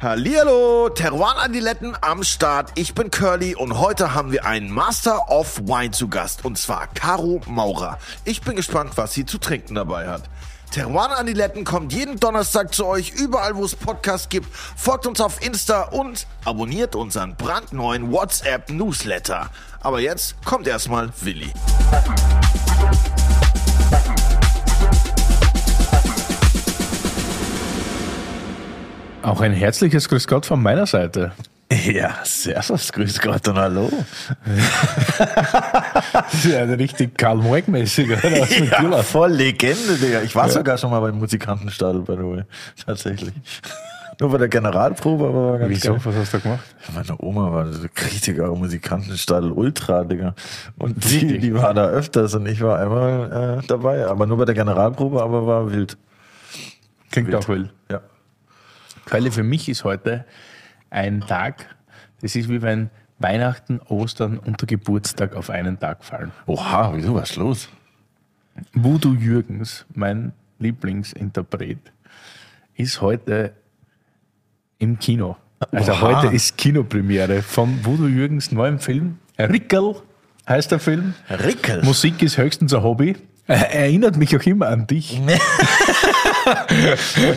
Hallihallo, Teruan-Adiletten am Start. Ich bin Curly und heute haben wir einen Master of Wine zu Gast und zwar Caro Maurer. Ich bin gespannt, was sie zu trinken dabei hat. Teruan Adiletten kommt jeden Donnerstag zu euch, überall wo es Podcasts gibt. Folgt uns auf Insta und abonniert unseren brandneuen WhatsApp Newsletter. Aber jetzt kommt erstmal Willi. Auch ein herzliches Grüß Gott von meiner Seite. Ja, servus, grüß Gott und hallo. ja, richtig Karl Moik-mäßig, oder? ja, voll Legende, Digga. Ich war ja. sogar schon mal beim Musikantenstadel, by the way. Tatsächlich. Nur bei der Generalprobe, aber war ganz Wieso? Geil. Was hast du gemacht? Meine Oma war so Kritiker Musikantenstadel Ultra, Digga. Und die, die war da öfters und ich war einmal äh, dabei. Aber nur bei der Generalprobe, aber war wild. Klingt wild. auch wild. Ja. Quelle für mich ist heute ein Tag, das ist wie wenn Weihnachten, Ostern und der Geburtstag auf einen Tag fallen. Oha, wieso, was ist los? Voodoo Jürgens, mein Lieblingsinterpret, ist heute im Kino. Also Oha. heute ist Kinopremiere von Voodoo Jürgens neuem Film. Rickel heißt der Film. Rickel? Musik ist höchstens ein Hobby. Er erinnert mich auch immer an dich.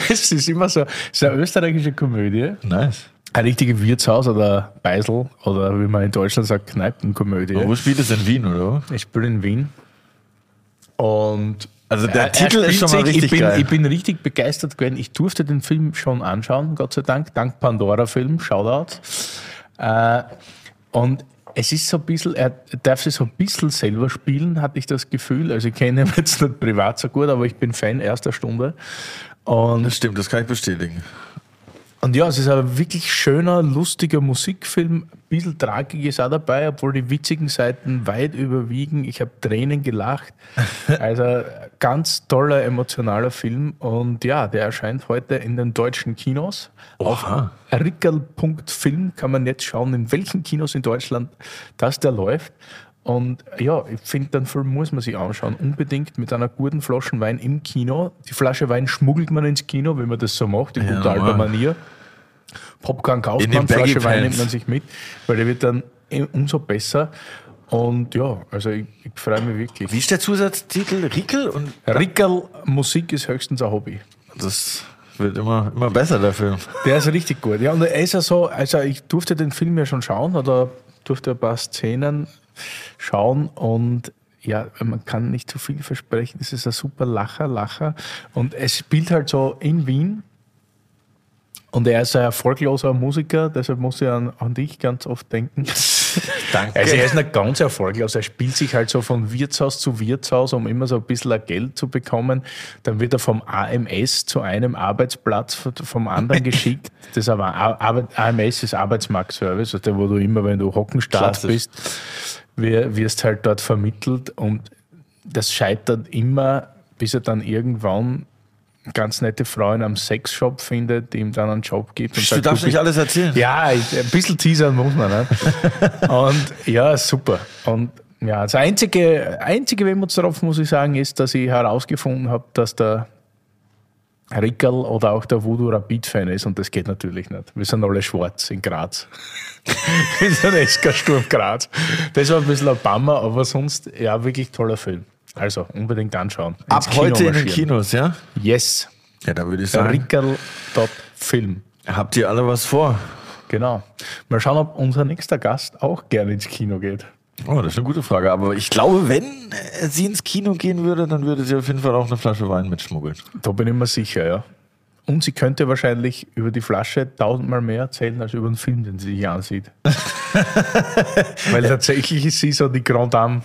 es ist immer so, es ist eine österreichische Komödie. Nice. Ein richtiges Wirtshaus oder Beisel oder wie man in Deutschland sagt, Kneipenkomödie. Aber wo spielt es in Wien, oder? Ich spiele in Wien. Und also der er, Titel er ist schon mal richtig ich bin, geil. Ich bin richtig begeistert gewesen. Ich durfte den Film schon anschauen, Gott sei Dank. Dank Pandora-Film, Shoutout. Äh, und es ist so ein bisschen, er darf sich so ein bisschen selber spielen, hatte ich das Gefühl. Also ich kenne ihn jetzt nicht privat so gut, aber ich bin Fan erster Stunde. Und das stimmt, das kann ich bestätigen. Und ja, es ist ein wirklich schöner, lustiger Musikfilm. Ein bisschen Tragik ist auch dabei, obwohl die witzigen Seiten weit überwiegen. Ich habe Tränen gelacht. Also ganz toller, emotionaler Film. Und ja, der erscheint heute in den deutschen Kinos. Oha. Auf rickel.film kann man jetzt schauen, in welchen Kinos in Deutschland das der läuft. Und ja, ich finde, den Film muss man sich anschauen. Unbedingt mit einer guten Flasche Wein im Kino. Die Flasche Wein schmuggelt man ins Kino, wenn man das so macht, in ja, guter alter Manier. Popcorn kauft man, Flasche Wein nimmt man sich mit, weil der wird dann umso besser. Und ja, also ich, ich freue mich wirklich. Wie ist der Zusatztitel? Rickel? Und Rickel, Musik ist höchstens ein Hobby. Das wird immer, immer besser, der Film. Der ist richtig gut. Ja, und er ist ja so, also ich durfte den Film ja schon schauen oder durfte ein paar Szenen schauen und ja, man kann nicht zu viel versprechen. Es ist ein super Lacher, Lacher. Und es spielt halt so in Wien. Und er ist ein erfolgloser Musiker, deshalb muss ich an, an dich ganz oft denken. Danke. Also er ist nicht ganz erfolglos. Er spielt sich halt so von Wirtshaus zu Wirtshaus, um immer so ein bisschen Geld zu bekommen. Dann wird er vom AMS zu einem Arbeitsplatz vom anderen geschickt. Das aber AMS ist Arbeitsmarktservice, also wo du immer, wenn du Hockenstart bist, wirst halt dort vermittelt und das scheitert immer, bis er dann irgendwann ganz nette Frau in einem Sexshop findet, die ihm dann einen Job gibt. Und du sagt, darfst nicht alles erzählen. Ja, ein bisschen teasern muss man. Ne? und ja, super. Und ja, das einzige, einzige Wehmutstropfen, muss ich sagen, ist, dass ich herausgefunden habe, dass der Rickel oder auch der Voodoo Rapid-Fan ist und das geht natürlich nicht. Wir sind alle schwarz in Graz. Wir sind SK Sturm Graz. Das war ein bisschen ein Bummer, aber sonst ja, wirklich toller Film. Also unbedingt anschauen. Ab heute in den Kinos, ja? Yes. Ja, da würde ich sagen. Rickel.film. Habt ihr alle was vor? Genau. Mal schauen, ob unser nächster Gast auch gerne ins Kino geht. Oh, das ist eine gute Frage. Aber ich glaube, wenn sie ins Kino gehen würde, dann würde sie auf jeden Fall auch eine Flasche Wein mitschmuggeln. Da bin ich mir sicher, ja. Und sie könnte wahrscheinlich über die Flasche tausendmal mehr erzählen als über den Film, den sie sich ansieht. Weil tatsächlich ist sie so die Grand Dame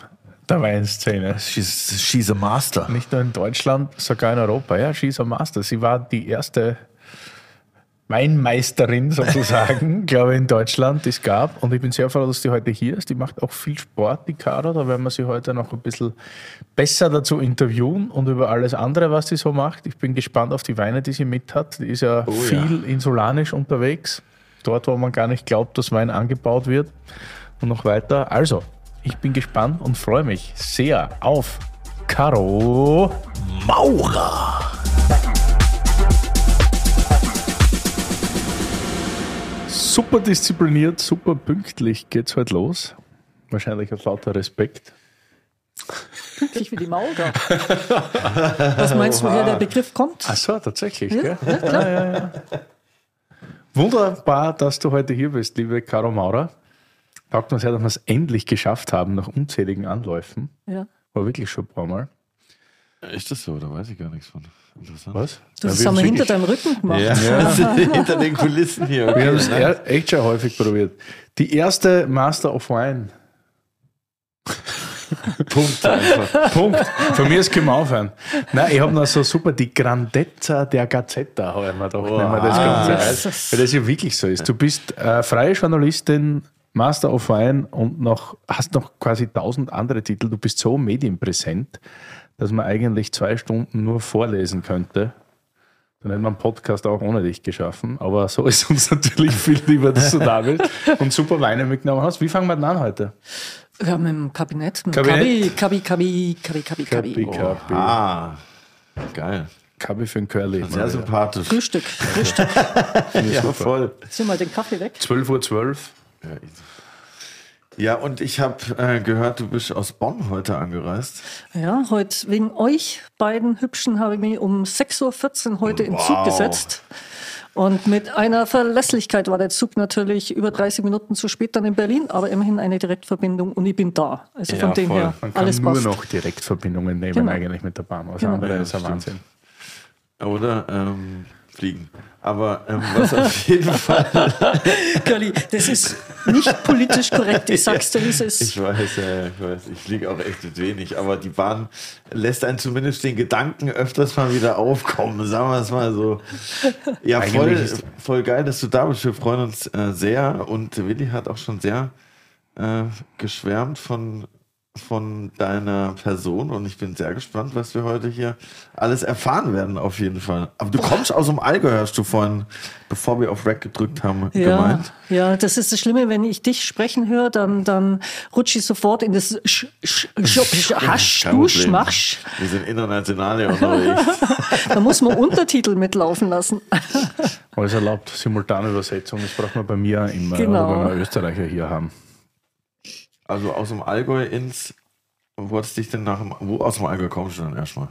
der Weinszene. She's, she's a master. Nicht nur in Deutschland, sogar in Europa. Ja, she's a master. Sie war die erste Weinmeisterin sozusagen, glaube ich, in Deutschland, die es gab. Und ich bin sehr froh, dass die heute hier ist. Die macht auch viel Sport, die Caro. Da werden wir sie heute noch ein bisschen besser dazu interviewen und über alles andere, was sie so macht. Ich bin gespannt auf die Weine, die sie mit hat. Die ist ja oh, viel ja. insulanisch unterwegs. Dort, wo man gar nicht glaubt, dass Wein angebaut wird. Und noch weiter. Also, ich bin gespannt und freue mich sehr auf Caro Maurer. Super diszipliniert, super pünktlich geht's heute los. Wahrscheinlich aus lauter Respekt. Pünktlich wie die Maurer. Was meinst du, woher der Begriff kommt? Ach so, tatsächlich. Ja, gell? ja, klar. Wunderbar, dass du heute hier bist, liebe Caro Maurer. Taugt uns sehr, dass wir es endlich geschafft haben, nach unzähligen Anläufen. Ja. War wirklich schon ein paar Mal. Ist das so? Da weiß ich gar nichts von. Interessant. Was? Du, das wir haben wir hinter deinem Rücken gemacht. Ja, hinter den Kulissen hier. Wir Okay. haben es echt schon häufig probiert. Die erste Master of Wine. Punkt einfach. Punkt. Von mir ist Kim aufhören. Nein, ich habe noch so super die Grandezza der Gazzetta, habe ich mir gedacht, wenn man das Ganze Ah, heißt. das- Weil das ja wirklich so ist. Du bist äh, freie Journalistin, Master of Wine und noch, hast noch quasi tausend andere Titel. Du bist so medienpräsent, dass man eigentlich zwei Stunden nur vorlesen könnte. Dann hätten wir einen Podcast auch ohne dich geschaffen. Aber so ist uns natürlich viel lieber, dass du da bist und super Weine mitgenommen hast. Wie fangen wir denn an heute? Ja, mit dem Kabinett. Mit Kabinett. Kabi, Kabi, Kabi, Kabi, Kabi, Kabi. Kapi. Ah, geil. Kabi für den Curly. Sehr sympathisch. Frühstück, Frühstück. Ja, voll. Zieh mal den Kaffee weg. 12.12 Uhr. 12. Ja, ich- Ja, und ich habe äh, gehört, du bist aus Bonn heute angereist. Ja, heute wegen euch beiden Hübschen habe ich mich um 6.14 Uhr heute in Zug Wow. gesetzt. Und mit einer Verlässlichkeit war der Zug natürlich über 30 Minuten zu spät dann in Berlin, aber immerhin eine Direktverbindung und ich bin da. Also Ja, von dem voll. her, Man kann alles nur passt. noch Direktverbindungen nehmen, Genau. eigentlich mit der Bahn. Was Genau. andere Ja, ist stimmt. Wahnsinn. Oder ähm, fliegen. Aber ähm, was auf jeden Fall. Curly, das ist nicht politisch korrekt. Ich sag's dir, wie es ist. Ich weiß, ja, ich weiß. Ich fliege auch echt mit wenig. Aber die Bahn lässt einen zumindest den Gedanken öfters mal wieder aufkommen. Sagen wir es mal so. Ja, voll, voll geil, dass du da bist. Wir freuen uns äh, sehr. Und Willi hat auch schon sehr äh, geschwärmt von, von deiner Person. Und ich bin sehr gespannt, was wir heute hier alles erfahren werden, auf jeden Fall. Aber du kommst aus dem Allgäu, hast du vorhin, bevor wir auf Rack gedrückt haben, Ja, gemeint. ja, das ist das Schlimme, wenn ich dich sprechen höre, dann, dann rutsche ich sofort in das Sch, Sch, Sch, Sch, Hasch, Kein du Problem. Schmachsch. Wir sind international hier unterwegs. Da muss man Untertitel mitlaufen lassen. Alles erlaubt, Simultanübersetzung, das braucht man bei mir immer, Genau. oder wenn wir Österreicher hier haben. Also aus dem Allgäu ins. Wo hast dich denn nach dem. Wo aus dem Allgäu kommst du dann erstmal?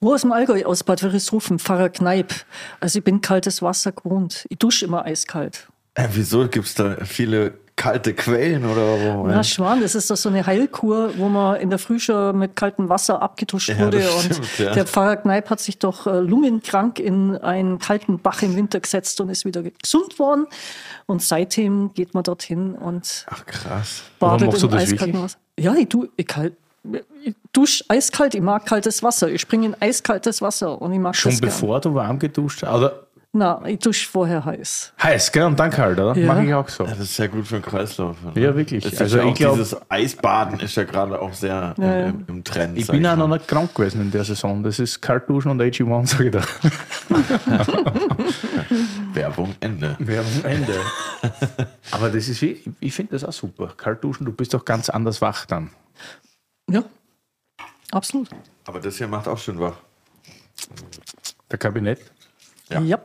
Wo aus dem Allgäu? Aus Bad Wörishofen, Pfarrer Kneip. Also ich bin kaltes Wasser gewohnt. Ich dusche immer eiskalt. Äh, wieso gibt es da viele kalte Quellen oder warum? Na, Schwan, das ist doch so eine Heilkur, wo man in der Früh schon mit kaltem Wasser abgetuscht Ja, wurde. das und stimmt, ja. der Pfarrer Kneip hat sich doch äh, lungenkrank in einen kalten Bach im Winter gesetzt und ist wieder gesund worden. Und seitdem geht man dorthin und Ach krass. badet machst du im das eiskalten? Wasser. Ja, ich, tu, ich, kalt, ich dusche eiskalt, ich mag kaltes Wasser. Ich springe in eiskaltes Wasser und ich mag Schon das gern. bevor du warm geduscht hast? Oder Na, ich dusche vorher heiß. heiß, gell? Und dann kalt, oder? Ja. Mache ich auch so. Ja, das ist sehr gut für den Kreislauf. ne? Ja, wirklich. Das Also ja ich auch glaub- dieses Eisbaden ist ja gerade auch sehr Ja, ja. im, im, Trend. Ich bin auch noch nicht krank gewesen in der Saison. Das ist kalt duschen und AG1, sage ich da. Werbung Ende. Werbung Ende. Aber das ist, wie- ich finde das auch super. Kalt duschen, du bist doch ganz anders wach dann. Ja, absolut. Aber das hier macht auch schön wach. Der Kabinett. Ja. Ja.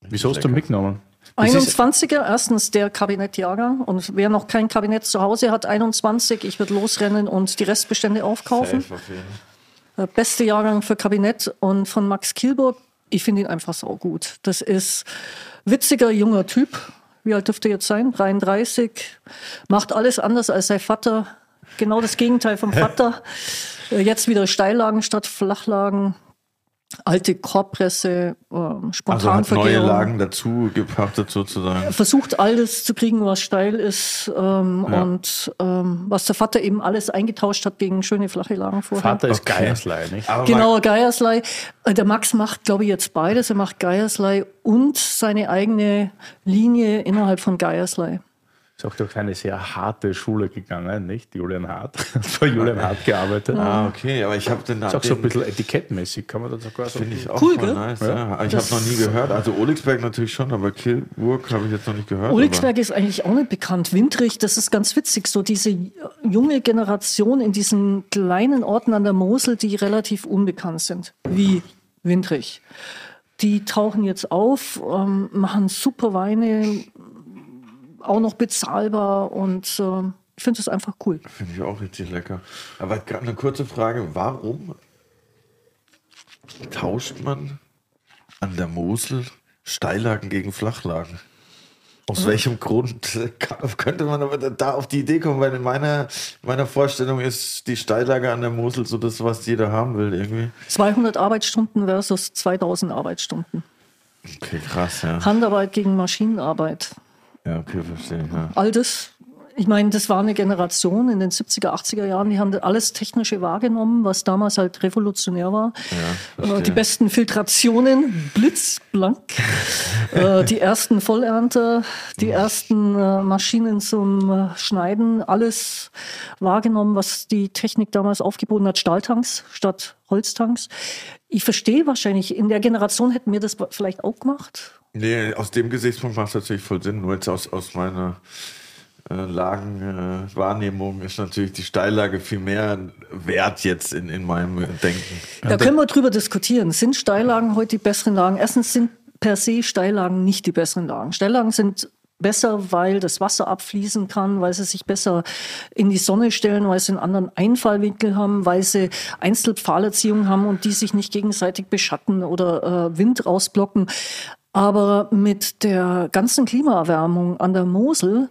Wieso hast du mitgenommen? Das ist- 21er, erstens der Kabinettjahrgang. Und wer noch kein Kabinett zu Hause hat, 21, ich würde losrennen und die Restbestände aufkaufen. Safe. Der beste Jahrgang für Kabinett und von Max Kielburg. Ich finde ihn einfach so gut. Das ist witziger junger Typ. Wie alt dürfte er jetzt sein? 33. Macht alles anders als sein Vater. Genau das Gegenteil vom Vater. Äh, Jetzt wieder Steillagen statt Flachlagen. Alte Korbpresse, ähm, Also hat neue. Lagen dazu gepachtet sozusagen. versucht alles zu kriegen, was steil ist ähm, Ja. und ähm, was der Vater eben alles eingetauscht hat gegen schöne flache Lagen vorher. Vater ist Okay. Geierslei, nicht? Aber Genau, Geierslei. Äh, Der Max macht, glaube ich, jetzt beides. Er macht Geierslei und seine eigene Linie innerhalb von Geierslei. Ist auch durch eine sehr harte Schule gegangen, nicht? Julian Hart. Hat bei Julian Hart gearbeitet. Ah, okay, aber ich habe den Ist auch so ein bisschen etikettmäßig, kann man das sogar so Finde ich auch Cool, voll gell? nice. Ja. Ja. Ich habe noch nie gehört. Also Oligsberg natürlich schon, aber Kilburg habe ich jetzt noch nicht gehört. Oligsberg ist eigentlich auch nicht bekannt. Windrich, das ist ganz witzig. So diese junge Generation in diesen kleinen Orten an der Mosel, die relativ unbekannt sind. Wie Windrich. Die tauchen jetzt auf, ähm, machen super Weine, auch noch bezahlbar und äh, ich finde es einfach cool. Finde ich auch richtig lecker. Aber gerade eine kurze Frage: Warum tauscht man an der Mosel Steillagen gegen Flachlagen? Aus welchem Grund könnte man aber da auf die Idee kommen? Weil in meiner, meiner Vorstellung ist die Steillage an der Mosel so das, was jeder haben will irgendwie. 200 Arbeitsstunden versus 2000 Arbeitsstunden. Okay, krass, ja. Handarbeit gegen Maschinenarbeit. Ja, okay, verstehe. Ja. All das ich meine, das war eine Generation in den 70er, 80er Jahren, die haben alles Technische wahrgenommen, was damals halt revolutionär war. Ja, die besten Filtrationen, blitzblank. Äh, die ersten Vollernter, die ersten äh, Maschinen zum äh, Schneiden, alles wahrgenommen, was die Technik damals aufgeboten hat. Stahltanks statt Holztanks. Ich verstehe wahrscheinlich, in der Generation hätten wir das vielleicht auch gemacht. Nee, aus dem Gesichtspunkt macht es natürlich voll Sinn. Nur jetzt aus, aus meiner äh, Lagenwahrnehmung äh, ist natürlich die Steillage viel mehr wert jetzt in, in meinem Denken. Da können wir drüber diskutieren. Sind Steillagen heute die besseren Lagen? Erstens sind per se Steillagen nicht die besseren Lagen. Steillagen sind besser, weil das Wasser abfließen kann, weil sie sich besser in die Sonne stellen, weil sie einen anderen Einfallwinkel haben, weil sie Einzelpfahlerziehung haben und die sich nicht gegenseitig beschatten oder äh, Wind rausblocken. Aber mit der ganzen Klimaerwärmung an der Mosel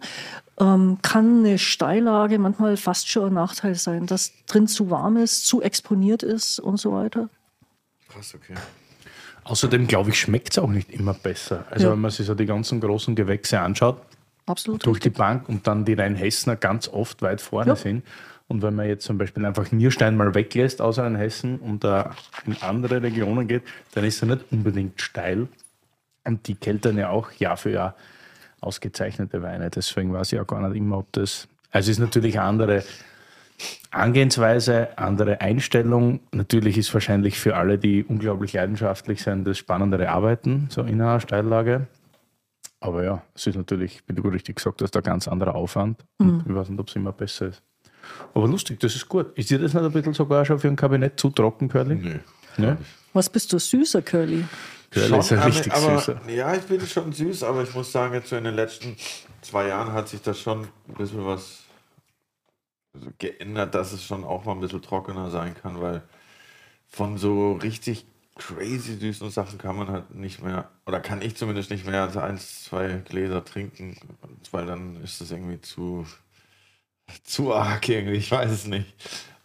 ähm, kann eine Steillage manchmal fast schon ein Nachteil sein, dass drin zu warm ist, zu exponiert ist und so weiter. Krass, okay. Außerdem, glaube ich, schmeckt es auch nicht immer besser. Also, ja. wenn man sich so die ganzen großen Gewächse anschaut, Absolut durch richtig. die Bank und dann die Rheinhessener ganz oft weit vorne ja. sind. Und wenn man jetzt zum Beispiel einfach Nierstein mal weglässt aus Rheinhessen und da in andere Regionen geht, dann ist er nicht unbedingt steil. Und die keltern ja auch Jahr für Jahr ausgezeichnete Weine. Deswegen weiß ich auch gar nicht immer, ob das. Also es ist natürlich eine andere Angehensweise, andere Einstellung. Natürlich ist wahrscheinlich für alle, die unglaublich leidenschaftlich sind, das spannendere Arbeiten, so in einer Steillage. Aber ja, es ist natürlich, wie du richtig gesagt hast, ein ganz anderer Aufwand. Mhm. ich weiß nicht, ob es immer besser ist. Aber lustig, das ist gut. Ist dir das nicht ein bisschen sogar schon für ein Kabinett zu trocken, Curly? Nee. nee? Was bist du süßer, Curly? Curly ist ja richtig aber, süßer. Ja, ich bin schon süß, aber ich muss sagen, jetzt so in den letzten zwei Jahren hat sich das schon ein bisschen was geändert, dass es schon auch mal ein bisschen trockener sein kann, weil von so richtig crazy süßen Sachen kann man halt nicht mehr, oder kann ich zumindest nicht mehr als eins, zwei Gläser trinken, weil dann ist das irgendwie zu, zu arg irgendwie, ich weiß es nicht.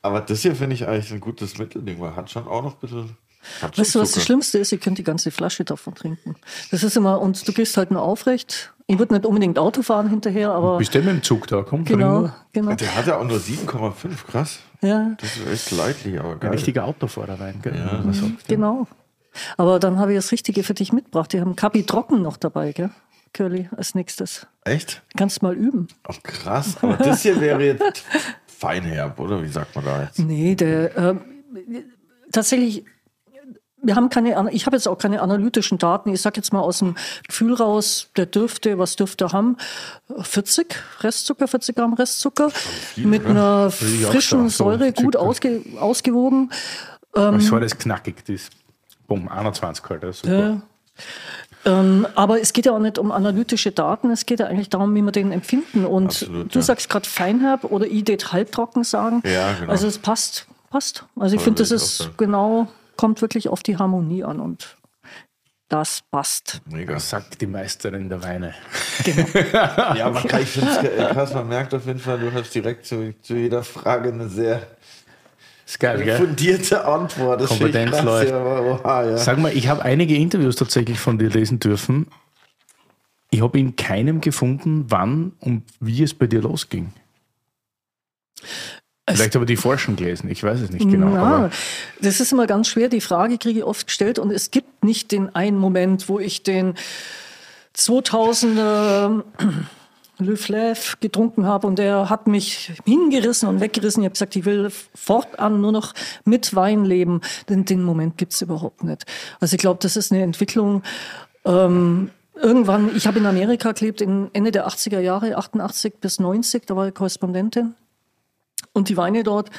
Aber das hier finde ich eigentlich ein gutes Mittelding, weil hat schon auch noch ein bisschen Weißt du, was das Schlimmste ist? Ihr könnt die ganze Flasche davon trinken. Das ist immer, und du gehst halt nur aufrecht. Ich würde nicht unbedingt Auto fahren hinterher, aber. Bist du mit dem Zug da? Komm, genau, genau. Der hat ja auch nur 7,5, krass. Ja. Das ist echt leidlich, aber geil. Ein richtiger Autofahrer rein, gell? Ja. Mhm, genau. Aber dann habe ich das Richtige für dich mitgebracht. Die haben Kapi Trocken noch dabei, gell? Curly als nächstes. Echt? Kannst mal üben. Ach, krass. Aber das hier wäre jetzt feinherb, oder? Wie sagt man da jetzt? Nee, der. Äh, tatsächlich wir haben keine, ich habe jetzt auch keine analytischen Daten. Ich sage jetzt mal aus dem Gefühl raus, der dürfte, was dürfte er haben? 40 Restzucker, 40 Gramm Restzucker viel, mit einer frischen Säure, gut ausge, ausgewogen. Ähm, ich das knackig, das Bumm, 21 halt, das super. Ja. Ähm, aber es geht ja auch nicht um analytische Daten, es geht ja eigentlich darum, wie wir den empfinden. Und Absolut, du ja. sagst gerade feinherb oder ich det halbtrocken sagen. Ja, genau. Also es passt, passt. Also ich finde, das ist genau kommt wirklich auf die Harmonie an und das passt. Mega. Sagt die Meisterin der Weine. Genau. ja, man kann, ich finde es krass, man merkt auf jeden Fall, du hast direkt zu, zu jeder Frage eine sehr geil, fundierte Antwort. Das Kompetenz krass, läuft. Ja, ja. Sag mal, ich habe einige Interviews tatsächlich von dir lesen dürfen. Ich habe in keinem gefunden, wann und wie es bei dir losging. Vielleicht habe ich die Forschung gelesen, ich weiß es nicht genau. Ja, das ist immer ganz schwer. Die Frage kriege ich oft gestellt und es gibt nicht den einen Moment, wo ich den 2000er Le Fleuve getrunken habe und der hat mich hingerissen und weggerissen. Ich habe gesagt, ich will fortan nur noch mit Wein leben. Denn den Moment gibt es überhaupt nicht. Also ich glaube, das ist eine Entwicklung. Ähm, irgendwann, ich habe in Amerika gelebt, in Ende der 80er Jahre, 88 bis 90, da war ich Korrespondentin. Und die Weine dort,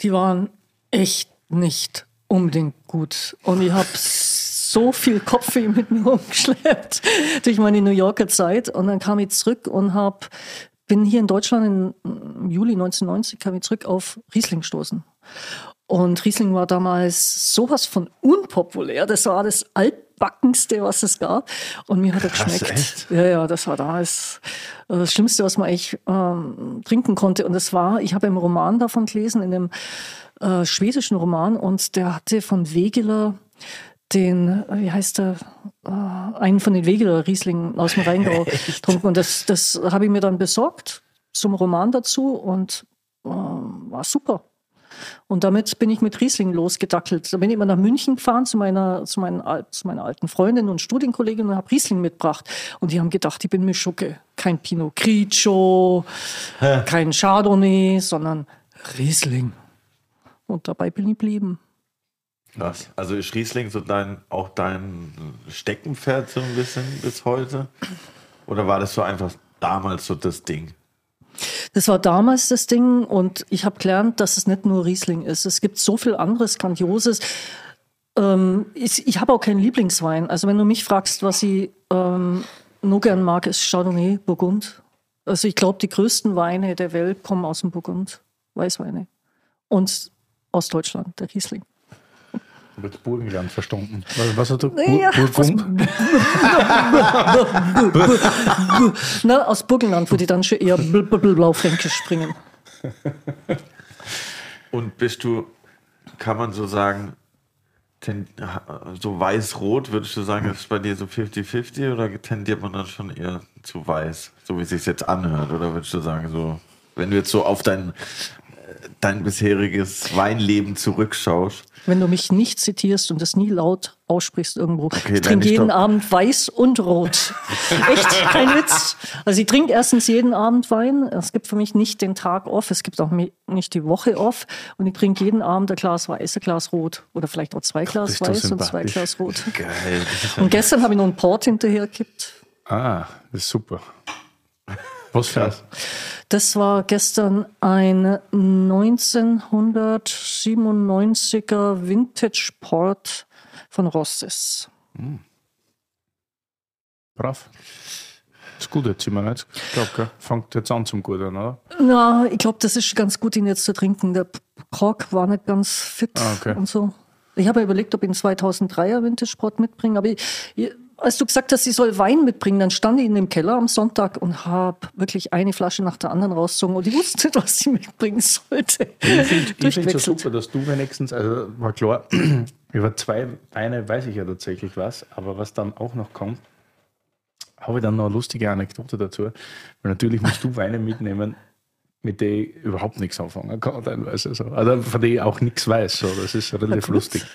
die waren echt nicht unbedingt gut. Und ich habe so viel Kopfweh mit mir umgeschleppt durch meine New Yorker Zeit. Und dann kam ich zurück und hab, bin hier in Deutschland im Juli 1990 kam ich zurück auf Riesling gestoßen. Und Riesling war damals sowas von unpopulär. Das war das altbackenste, was es gab. Und mir hat er Krass, geschmeckt. echt? Ja, ja, das war damals äh, das Schlimmste, was man eigentlich ähm, trinken konnte. Und das war, ich habe einen Roman davon gelesen, in einem äh, schwedischen Roman. Und der hatte von Wegeler den, äh, wie heißt der, äh, einen von den Wegeler Riesling aus dem Rheingau getrunken. Und das, das habe ich mir dann besorgt zum Roman dazu und äh, war super. Und damit bin ich mit Riesling losgedackelt. Da bin ich immer nach München gefahren zu meiner, zu meinen, zu meiner alten Freundin und Studienkollegin und habe Riesling mitgebracht. Und die haben gedacht, ich bin Mischugge. Kein Pinot Grigio, kein Chardonnay, sondern Riesling. Und dabei bin ich geblieben. Krass. Also ist Riesling so dein, auch dein Steckenpferd so ein bisschen bis heute? Oder war das so einfach damals so das Ding? Das war damals das Ding und ich habe gelernt, dass es nicht nur Riesling ist. Es gibt so viel anderes Grandioses. Ähm, ich ich habe auch keinen Lieblingswein. Also wenn du mich fragst, was ich ähm, nur gern mag, ist Chardonnay, Burgund. Also ich glaube, die größten Weine der Welt kommen aus dem Burgund, Weißweine. Und aus Deutschland, der Riesling. Habe jetzt Burgenland verstanden. Was, was hast du? Ja? Na, aus Burgenland würde ich dann schon eher bl- bl- bl- blaufränkisch springen. Und bist du, kann man so sagen, ten, so weiß-rot, würdest du sagen, ist bei dir so 50-50 oder tendiert man dann schon eher zu weiß, so wie es sich jetzt anhört? Oder würdest du sagen, so, wenn du jetzt so auf dein, dein bisheriges Weinleben zurückschaust, Wenn du mich nicht zitierst und das nie laut aussprichst irgendwo. ich nein, trinke ich jeden glaub- Abend weiß und rot. Echt, kein Witz. Also ich trinke erstens jeden Abend Wein. Es gibt für mich nicht den Tag off, es gibt auch nicht die Woche off. Und ich trinke jeden Abend ein Glas weiß, ein Glas rot. Oder vielleicht auch zwei Glas du weiß und zwei. Glas rot. geil. Und gestern habe ich noch einen Port hinterher gekippt. Ah, das ist super. Was für ein? Das war gestern ein 1997er Vintage Port von Rosses. Brav. Ist gut jetzt, immer nicht. Ich glaube, fängt jetzt an zum Guten, oder? Na, ich glaube, das ist ganz gut, ihn jetzt zu trinken. Der Kork war nicht ganz fit Ah, okay. und so. Ich habe ja überlegt, ob ich einen 2003er Vintage Sport mitbringe, aber ich, ich, als du gesagt hast, ich soll Wein mitbringen, dann stand ich in dem Keller am Sonntag und habe wirklich eine Flasche nach der anderen rausgezogen und ich wusste nicht, was ich mitbringen sollte. Ich finde es so Durchgewechselt. super, dass du wenigstens, also war klar, über zwei Weine weiß ich ja tatsächlich was, aber was dann auch noch kommt, habe ich dann noch eine lustige Anekdote dazu. Weil natürlich musst du Weine mitnehmen, mit denen ich überhaupt nichts anfangen kann, teilweise. So. Also von denen ich auch nichts weiß. So. Das ist relativ lustig.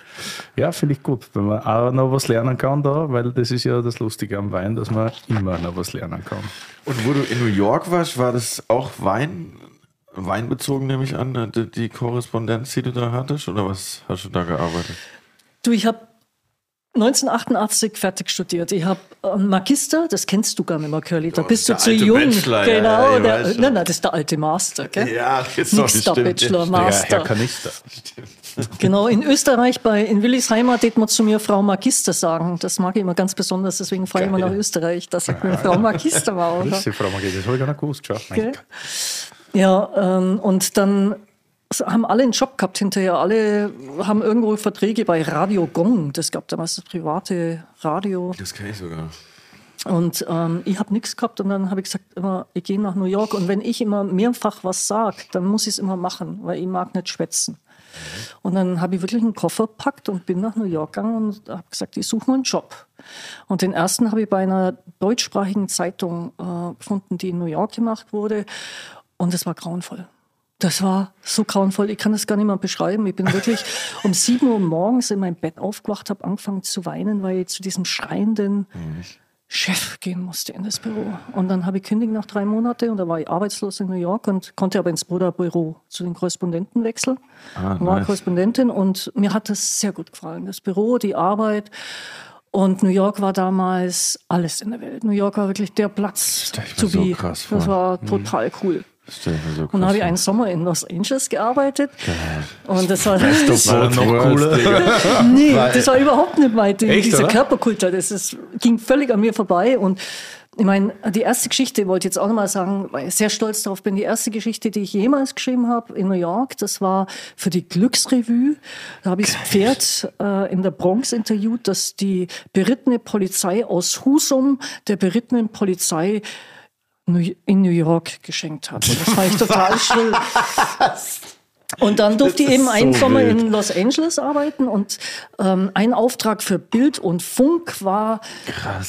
Ja, finde ich gut, wenn man auch noch was lernen kann da, weil das ist ja das Lustige am Wein, dass man immer noch was lernen kann. Und wo du in New York warst, war das auch Wein, weinbezogen, nehme ich an, die, die Korrespondenz, die du da hattest? Oder was hast du da gearbeitet? Du, ich habe 1988 fertig studiert. Ich habe einen Magister, das kennst du gar nicht mehr, Curly. Da Oh, bist du zu jung. Bachelor, ja, genau, ja, der, nein, nein, das ist der alte Master, gell? Ja, jetzt Nix der Bachelor, Master. Herr Kanister. Genau, in Österreich, bei, in Willis Heimat, tät man zu mir Frau Magister sagen. Das mag ich immer ganz besonders, deswegen fahre ich immer nach Österreich. Da sagt mir Frau Magister war. Oder? Grüße, Frau Margit, das habe ich gar nicht gewusst. Schau. Ja, ähm, und dann haben alle einen Job gehabt hinterher. Alle haben irgendwo Verträge bei Radio Gong. Das gab damals das private Radio. Das kenne ich sogar. Und ähm, ich habe nichts gehabt und dann habe ich gesagt, immer, ich gehe nach New York und wenn ich immer mehrfach was sage, dann muss ich es immer machen, weil ich mag nicht schwätzen. Und dann habe ich wirklich einen Koffer gepackt und bin nach New York gegangen und habe gesagt, ich suche mir einen Job. Und den ersten habe ich bei einer deutschsprachigen Zeitung äh, gefunden, die in New York gemacht wurde. Und es war grauenvoll. Das war so grauenvoll, ich kann das gar nicht mehr beschreiben. Ich bin wirklich um 7 Uhr morgens in meinem Bett aufgewacht, habe angefangen zu weinen, weil ich zu diesem schreienden Chef gehen musste in das Büro. Und dann habe ich kündigt nach drei Monaten und da war ich arbeitslos in New York und konnte aber ins Bruderbüro zu den Korrespondenten wechseln. Ah, war nice. Korrespondentin und mir hat das sehr gut gefallen. Das Büro, die Arbeit. Und New York war damals alles in der Welt. New York war wirklich der Platz to so be. Das war total cool. So Und dann habe ich einen Sommer in Los Angeles gearbeitet. Und das war, Das war noch cooler. nee, das war überhaupt nicht mein Ding. Echt, Dieser oder? Körperkultur, das ist, ging völlig an mir vorbei. Und ich meine, die erste Geschichte wollte ich jetzt auch nochmal sagen, weil ich sehr stolz darauf bin. Die erste Geschichte, die ich jemals geschrieben habe in New York, das war für die Glücksrevue. Da habe ich das Pferd äh, in der Bronx interviewt, dass die berittene Polizei aus Husum der berittenen Polizei in New York geschenkt hat. Und das fand ich total schrill. Und dann durfte ich eben einen so Sommer wild. in Los Angeles arbeiten und ähm, ein Auftrag für Bild und Funk war,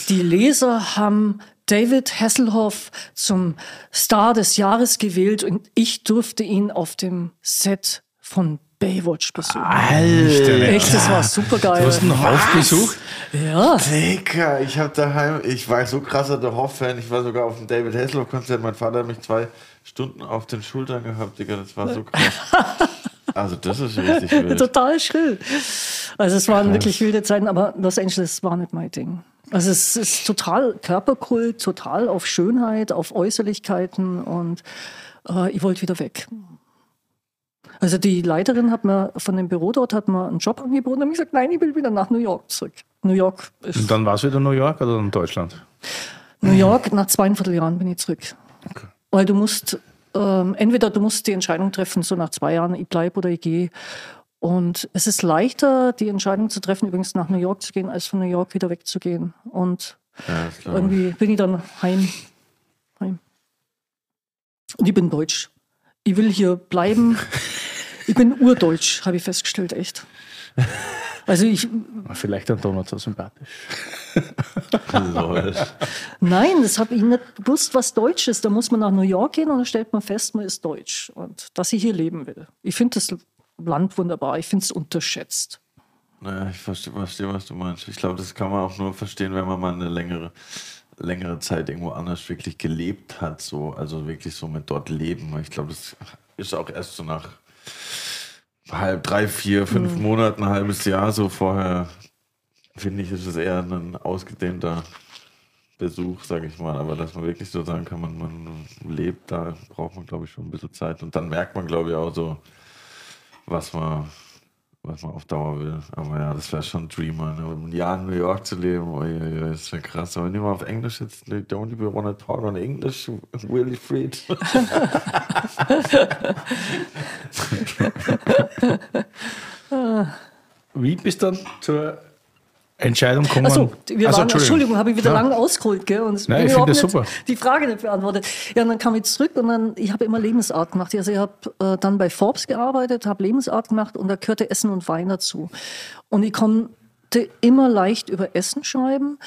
die Leser haben David Hasselhoff zum Star des Jahres gewählt und ich durfte ihn auf dem Set von Baywatch besuchen. Alter, Echt, das war super geil. Du hast einen Hof besucht? Ja, Digga, ich hab daheim, ich war so krasser The Hoff-Fan, ich war sogar auf dem David Hasselhoff-Konzert, mein Vater hat mich zwei Stunden auf den Schultern gehabt, Digga, das war so krass. Also das ist richtig wild. total schrill. Also es waren wirklich wilde Zeiten, aber Los Angeles war nicht mein Ding. Also es ist total Körperkult, total auf Schönheit, auf Äußerlichkeiten und äh, ich wollte wieder weg. Also die Leiterin hat mir von dem Büro dort hat mir einen Job angeboten und ich gesagt, nein, ich will wieder nach New York zurück. New York ist Und dann war es wieder New York oder in Deutschland? New York, nach zweieinviertel Jahren bin ich zurück. Weil du musst, ähm, entweder du musst die Entscheidung treffen, so nach zwei Jahren, ich bleibe oder ich gehe. Und es ist leichter, die Entscheidung zu treffen, übrigens nach New York zu gehen, als von New York wieder wegzugehen. Und Ja, irgendwie bin ich dann heim. heim. Und ich bin deutsch. Ich will hier bleiben. Ich bin urdeutsch, habe ich festgestellt, echt. Also ich, Vielleicht ein Donut so sympathisch. Nein, das habe ich nicht gewusst, was Deutsch ist. Da muss man nach New York gehen und dann stellt man fest, man ist Deutsch und dass ich hier leben will. Ich finde das Land wunderbar. Ich finde es unterschätzt. Naja, ich verstehe, verstehe, was du meinst. Ich glaube, das kann man auch nur verstehen, wenn man mal eine längere, längere Zeit irgendwo anders wirklich gelebt hat. So. Also wirklich so mit dort leben. Ich glaube, das ist auch erst so nach halb, drei, vier, fünf Monaten, ein halbes Jahr so vorher, finde ich, ist es eher ein ausgedehnter Besuch, sage ich mal. Aber dass man wirklich so sagen kann, man, man lebt, da braucht man, glaube ich, schon ein bisschen Zeit. Und dann merkt man, glaube ich, auch so, was man, was man auf Dauer will. Aber ja, das wäre schon ein Dreamer, ne? Um ein Jahr in New York zu leben, oh, ja, ja, das wäre krass. Aber nimm mal auf Englisch jetzt, don't even wanna talk on English, Willy Fried. Wie bist du dann zur Entscheidung gekommen? Achso, wir Also, waren, Entschuldigung, habe ich wieder Ja. lange ausgeholt, gell? Und Nein, ich finde das super. Die Frage nicht beantwortet. Ja, und dann kam ich zurück und dann, ich habe immer Lebensart gemacht. Also ich habe äh, dann bei Forbes gearbeitet, habe Lebensart gemacht und da gehörte Essen und Wein dazu. Und ich konnte immer leicht über Essen schreiben,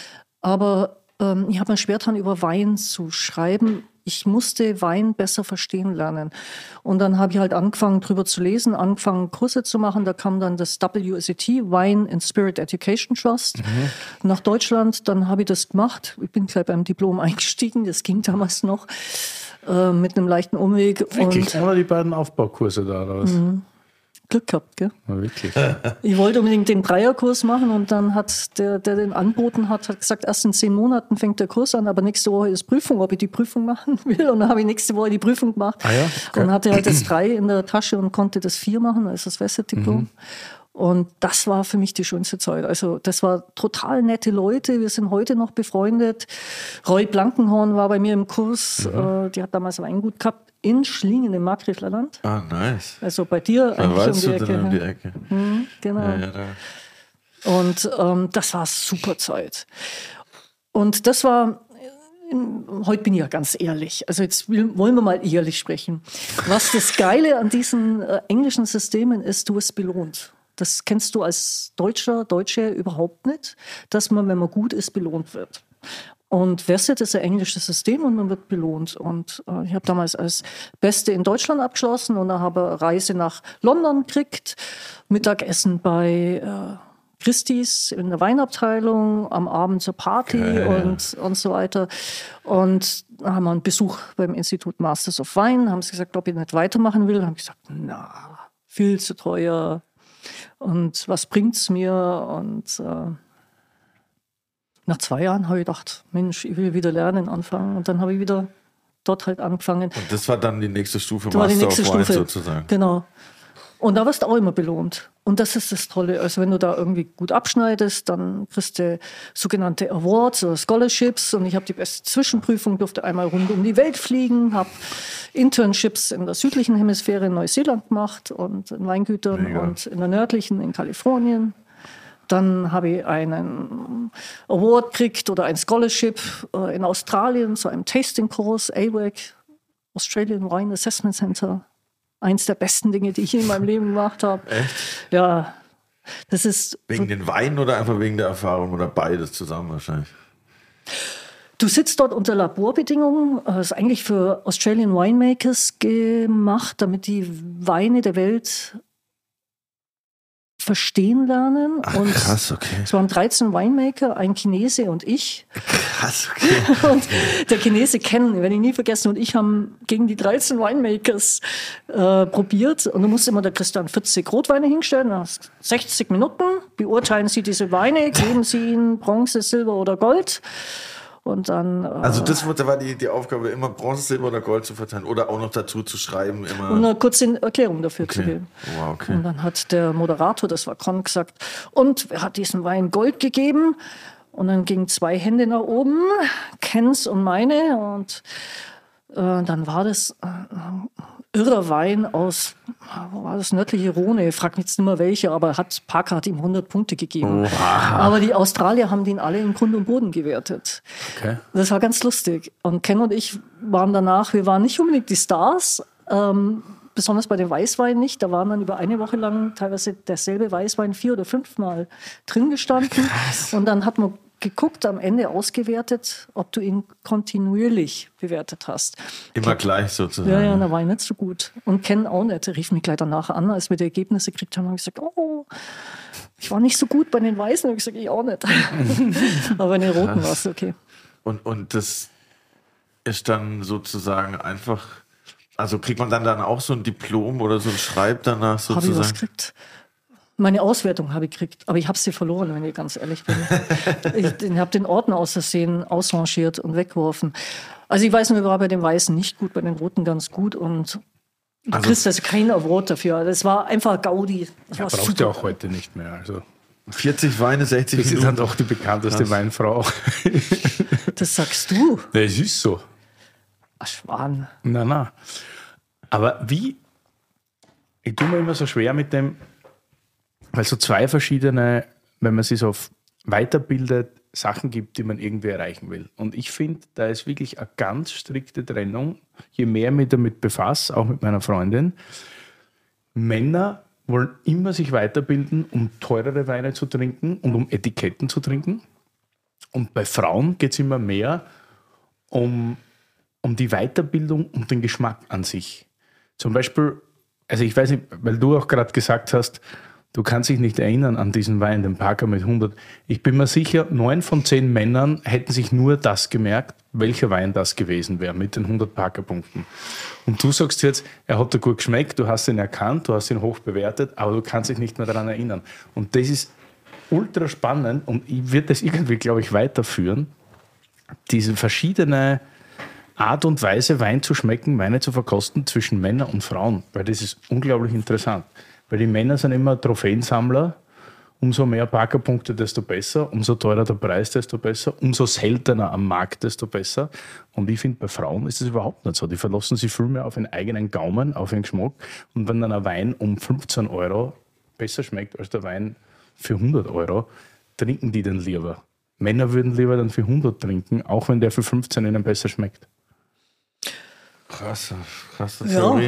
aber ähm, ich habe mir schwer dran, über Wein zu schreiben. Ich musste Wein besser verstehen lernen. Und dann habe ich halt angefangen, drüber zu lesen, angefangen, Kurse zu machen. Da kam dann das WSET, Wine and Spirit Education Trust, nach Deutschland. Dann habe ich das gemacht. Ich bin gleich beim Diplom eingestiegen. Das ging damals noch äh, mit einem leichten Umweg. Wirklich? Und Oder die beiden Aufbaukurse da, oder was? Glück gehabt, gell? Ja, wirklich. Ich wollte unbedingt den Dreierkurs machen und dann hat der, der den anboten hat, hat gesagt, erst in zehn Monaten fängt der Kurs an, aber nächste Woche ist Prüfung, ob ich die Prüfung machen will. Und dann habe ich nächste Woche die Prüfung gemacht Ah ja? Okay. und hatte halt das drei in der Tasche und konnte das vier machen, also das Western-Diplom. Mhm. Und das war für mich die schönste Zeit. Also das war total nette Leute. Wir sind heute noch befreundet. Roy Blankenhorn war bei mir im Kurs. Mhm. Äh, die hat damals Weinggut gehabt in Schlingen im Markgräflerland. ah, nice. Also bei dir Da eigentlich um die Ecke. um die. Ecke. Genau. Ja, ja, da. Und ähm, das war super Zeit. Und das war, äh, heute bin ich ja ganz ehrlich, also jetzt will, wollen wir mal ehrlich sprechen. Was das Geile an diesen äh, englischen Systemen ist, du wirst belohnt. Das kennst du als Deutscher, Deutsche überhaupt nicht, dass man, wenn man gut ist, belohnt wird. Und Vesset ist ein englisches System und man wird belohnt. Und äh, ich habe damals als Beste in Deutschland abgeschlossen und dann habe Reise nach London gekriegt, Mittagessen bei äh, Christie's in der Weinabteilung, am Abend zur Party Geil. und, und so weiter. Und dann haben wir einen Besuch beim Institut Masters of Wine, haben sie gesagt, ob ich nicht weitermachen will. Dann habe ich gesagt, na, viel zu teuer. Und was bringt's mir? Und äh, nach zwei Jahren habe ich gedacht, Mensch, ich will wieder lernen anfangen. Und dann habe ich wieder dort halt angefangen. Und das war dann die nächste Stufe, Das war die Master nächste Stufe. sozusagen. Genau. Und da wirst du auch immer belohnt. Und das ist das Tolle. Also wenn du da irgendwie gut abschneidest, dann kriegst du sogenannte Awards oder Scholarships. Und ich habe die beste Zwischenprüfung, durfte einmal rund um die Welt fliegen, habe Internships in der südlichen Hemisphäre in Neuseeland gemacht und in Weingütern Mega. und in der nördlichen in Kalifornien. Dann habe ich einen Award gekriegt oder ein Scholarship äh, in Australien zu einem Tasting-Kurs, AWAC, Australian Wine Assessment Center. Eins der besten Dinge, die ich in meinem Leben gemacht habe. Echt? Ja, das ist, Wegen den Weinen oder einfach wegen der Erfahrung oder beides zusammen wahrscheinlich? du sitzt dort unter Laborbedingungen. Das ist eigentlich für Australian Winemakers gemacht, damit die Weine der Welt verstehen lernen. Ach, und krass, okay. es waren 13 Winemaker, ein Chinese und ich. Krass, okay. Und der Chinese kennen, werde ich nie vergessen, und ich haben gegen die 13 Winemakers äh, probiert. Und du musst immer, du dann 40 Rotweine hinstellen, dann hast 60 Minuten, beurteilen sie diese Weine, geben sie ihnen Bronze, Silber oder Gold. Und dann äh, Also das war die, die Aufgabe, immer Bronze, Silber oder Gold zu verteilen oder auch noch dazu zu schreiben. Immer. um eine kurze Erklärung dafür zu okay. geben. Wow, okay. Und dann hat der Moderator, das war Con, gesagt, und wer hat diesem Wein Gold gegeben? Und dann gingen zwei Hände nach oben, Kens und meine. Und äh, dann war das äh, irrer Wein aus, wo war das nördliche Rhone, frag mich jetzt nicht mehr welcher, aber hat, Parker hat ihm 100 Punkte gegeben. Aber die Australier haben den alle in Grund und Boden gewertet. Okay. Das war ganz lustig. Und Ken und ich waren danach, wir waren nicht unbedingt die Stars, ähm, besonders bei dem Weißwein nicht. Da waren dann über eine Woche lang teilweise derselbe Weißwein vier oder fünfmal drin gestanden. Und dann hat man geguckt, am Ende ausgewertet, ob du ihn kontinuierlich bewertet hast. Immer gleich sozusagen. Ja, ja, da war ich nicht so gut. Und Ken auch nicht. Der rief mich gleich danach an, als wir die Ergebnisse gekriegt haben. habe ich gesagt, oh, ich war nicht so gut bei den Weißen. habe ich gesagt, ich auch nicht. Aber bei den Roten war es okay. Und, und das ist dann sozusagen einfach, also kriegt man dann, dann auch so ein Diplom oder so ein Schreib danach Habe ich was sozusagen? gekriegt? Meine Auswertung habe ich gekriegt, aber ich habe sie verloren, wenn ich ganz ehrlich bin. ich habe den Ordner aus Versehen ausrangiert und weggeworfen. Also ich weiß nur, ich war bei den Weißen nicht gut, bei den Roten ganz gut und du Also- kriegst also kein Award dafür. Das war einfach Gaudi. Das war Brauchst du auch heute nicht mehr. Also, 40 Weine, 60 das ist dann doch die bekannteste Krass. Weinfrau. Das sagst du. Ja, es ist so. Ach, Schwan. Na, na. Aber wie? Ich tue mir immer so schwer mit dem, weil so zwei verschiedene, wenn man sich so weiterbildet, Sachen gibt, die man irgendwie erreichen will. Und ich finde, da ist wirklich eine ganz strikte Trennung. Je mehr ich mich damit befasse, auch mit meiner Freundin, Männer wollen immer sich weiterbilden, um teurere Weine zu trinken und um Etiketten zu trinken. Und bei Frauen geht es immer mehr um um die Weiterbildung und den Geschmack an sich. Zum Beispiel, also ich weiß nicht, weil du auch gerade gesagt hast, du kannst dich nicht erinnern an diesen Wein, den Parker mit 100. Ich bin mir sicher, neun von zehn Männern hätten sich nur das gemerkt, welcher Wein das gewesen wäre mit den 100 Parker-Punkten. Und du sagst jetzt, er hat dir gut geschmeckt, du hast ihn erkannt, du hast ihn hoch bewertet, aber du kannst dich nicht mehr daran erinnern. Und das ist ultra spannend und ich würde das irgendwie, glaube ich, weiterführen, diese verschiedene Art und Weise, Wein zu schmecken, Weine zu verkosten zwischen Männern und Frauen, weil das ist unglaublich interessant. Weil die Männer sind immer Trophäensammler, umso mehr Parkerpunkte, desto besser, umso teurer der Preis, desto besser, umso seltener am Markt, desto besser. Und ich finde, bei Frauen ist es überhaupt nicht so. Die verlassen sich viel mehr auf ihren eigenen Gaumen, auf ihren Geschmack. Und wenn dann ein Wein um 15 Euro besser schmeckt als der Wein für 100 Euro, trinken die den lieber. Männer würden lieber dann für 100 trinken, auch wenn der für 15 ihnen besser schmeckt. Krasse, krasse Ja.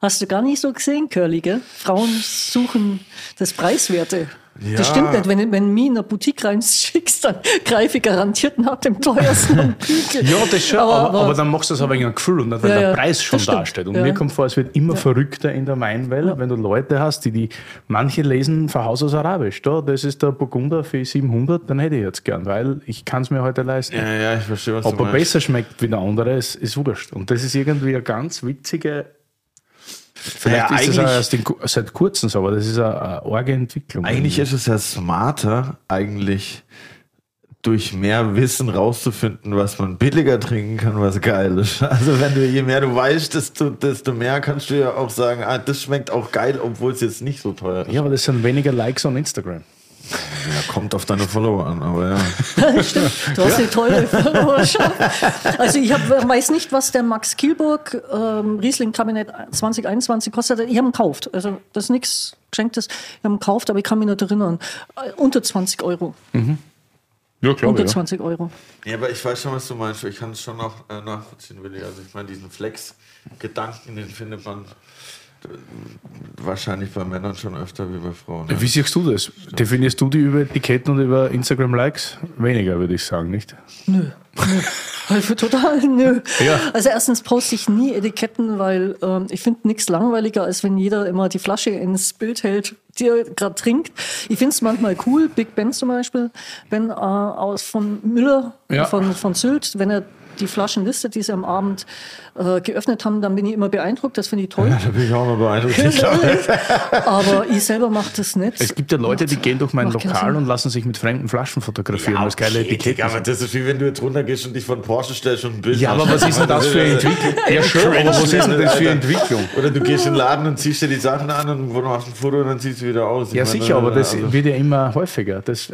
Hast du gar nicht so gesehen, Curly, gell? Frauen suchen das Preiswerte. Ja. Das stimmt nicht. Wenn, wenn du mich in eine Boutique reinschickst, dann greife ich garantiert nach dem teuersten Kügel. Ja, das schon, Aber- aber, aber, dann machst du es aber in einem Gefühl und nicht, weil Ja, der Preis schon das dasteht. Und Ja. mir kommt vor, es wird immer verrückter in der Weinwelt, wenn du Leute hast, die, die manche lesen von Haus aus Arabisch. Da, das ist der Burgunder für 700, dann hätte ich jetzt gern, weil ich kann es mir heute leisten. Ja, ja, ich verstehe, was Ob du er meinst. besser schmeckt wie der andere, ist, ist wurscht. Und das ist irgendwie eine ganz witzige. Vielleicht Ja, ist es auch eigentlich- erst in, seit kurzem so, aber das ist eine, eine arge Entwicklung. Eigentlich ist es ja smarter, eigentlich durch mehr Wissen rauszufinden, was man billiger trinken kann, was geil ist. Also wenn du, je mehr du weißt, desto, desto mehr kannst du ja auch sagen, ah, das schmeckt auch geil, obwohl es jetzt nicht so teuer ist. Ja, aber das sind weniger Likes on Instagram. Ja, kommt auf deine Follower an, aber ja. Stimmt, du hast eine tolle Followerschaft. Also ich hab, weiß nicht, was der Max Kielburg ähm, Riesling Kabinett 2021 kostet. Ich habe ihn gekauft. Also das ist nichts Geschenktes. Ich habe ihn gekauft, aber ich kann mich nicht erinnern. Äh, unter 20 Euro. Ja, klar. Unter 20 Euro. Ja, aber ich weiß schon, was du meinst. Ich kann es schon noch äh, nachvollziehen, Willi. Also ich meine, diesen Flex-Gedanken, den findet man wahrscheinlich bei Männern schon öfter wie bei Frauen. Wie siehst du das? Definierst du die über Etiketten und über Instagram-Likes? Weniger, würde ich sagen, nicht? Nö. nö. Also total nö. Ja. Also erstens poste ich nie Etiketten, weil ähm, ich finde nichts langweiliger, als wenn jeder immer die Flasche ins Bild hält, die er gerade trinkt. Ich finde es manchmal cool, Big Ben zum Beispiel, wenn äh, aus von Müller, Ja. von, von Sylt, wenn er die Flaschen listet, die sie am Abend äh, geöffnet haben, dann bin ich immer beeindruckt. Das finde ich toll. Da bin ich auch mal beeindruckt. Ich Aber ich selber mache das nicht. Es gibt ja Leute, die gehen durch mein Lokal und lassen sich mit fremden Flaschen fotografieren, geile okay, Etiketten Digga, aber das ist wie wenn du jetzt runtergehst und dich von Porsche stellst und ein Bild Ja, aber was ist denn das für eine Entwicklung? Ja, schön, aber was ist denn das für eine Entwicklung? Oder du gehst in den Laden und ziehst dir die Sachen an und wo du machst ein Foto und dann ziehst du wieder aus. Ich Ja, meine, sicher, aber das also- wird ja immer häufiger. Das,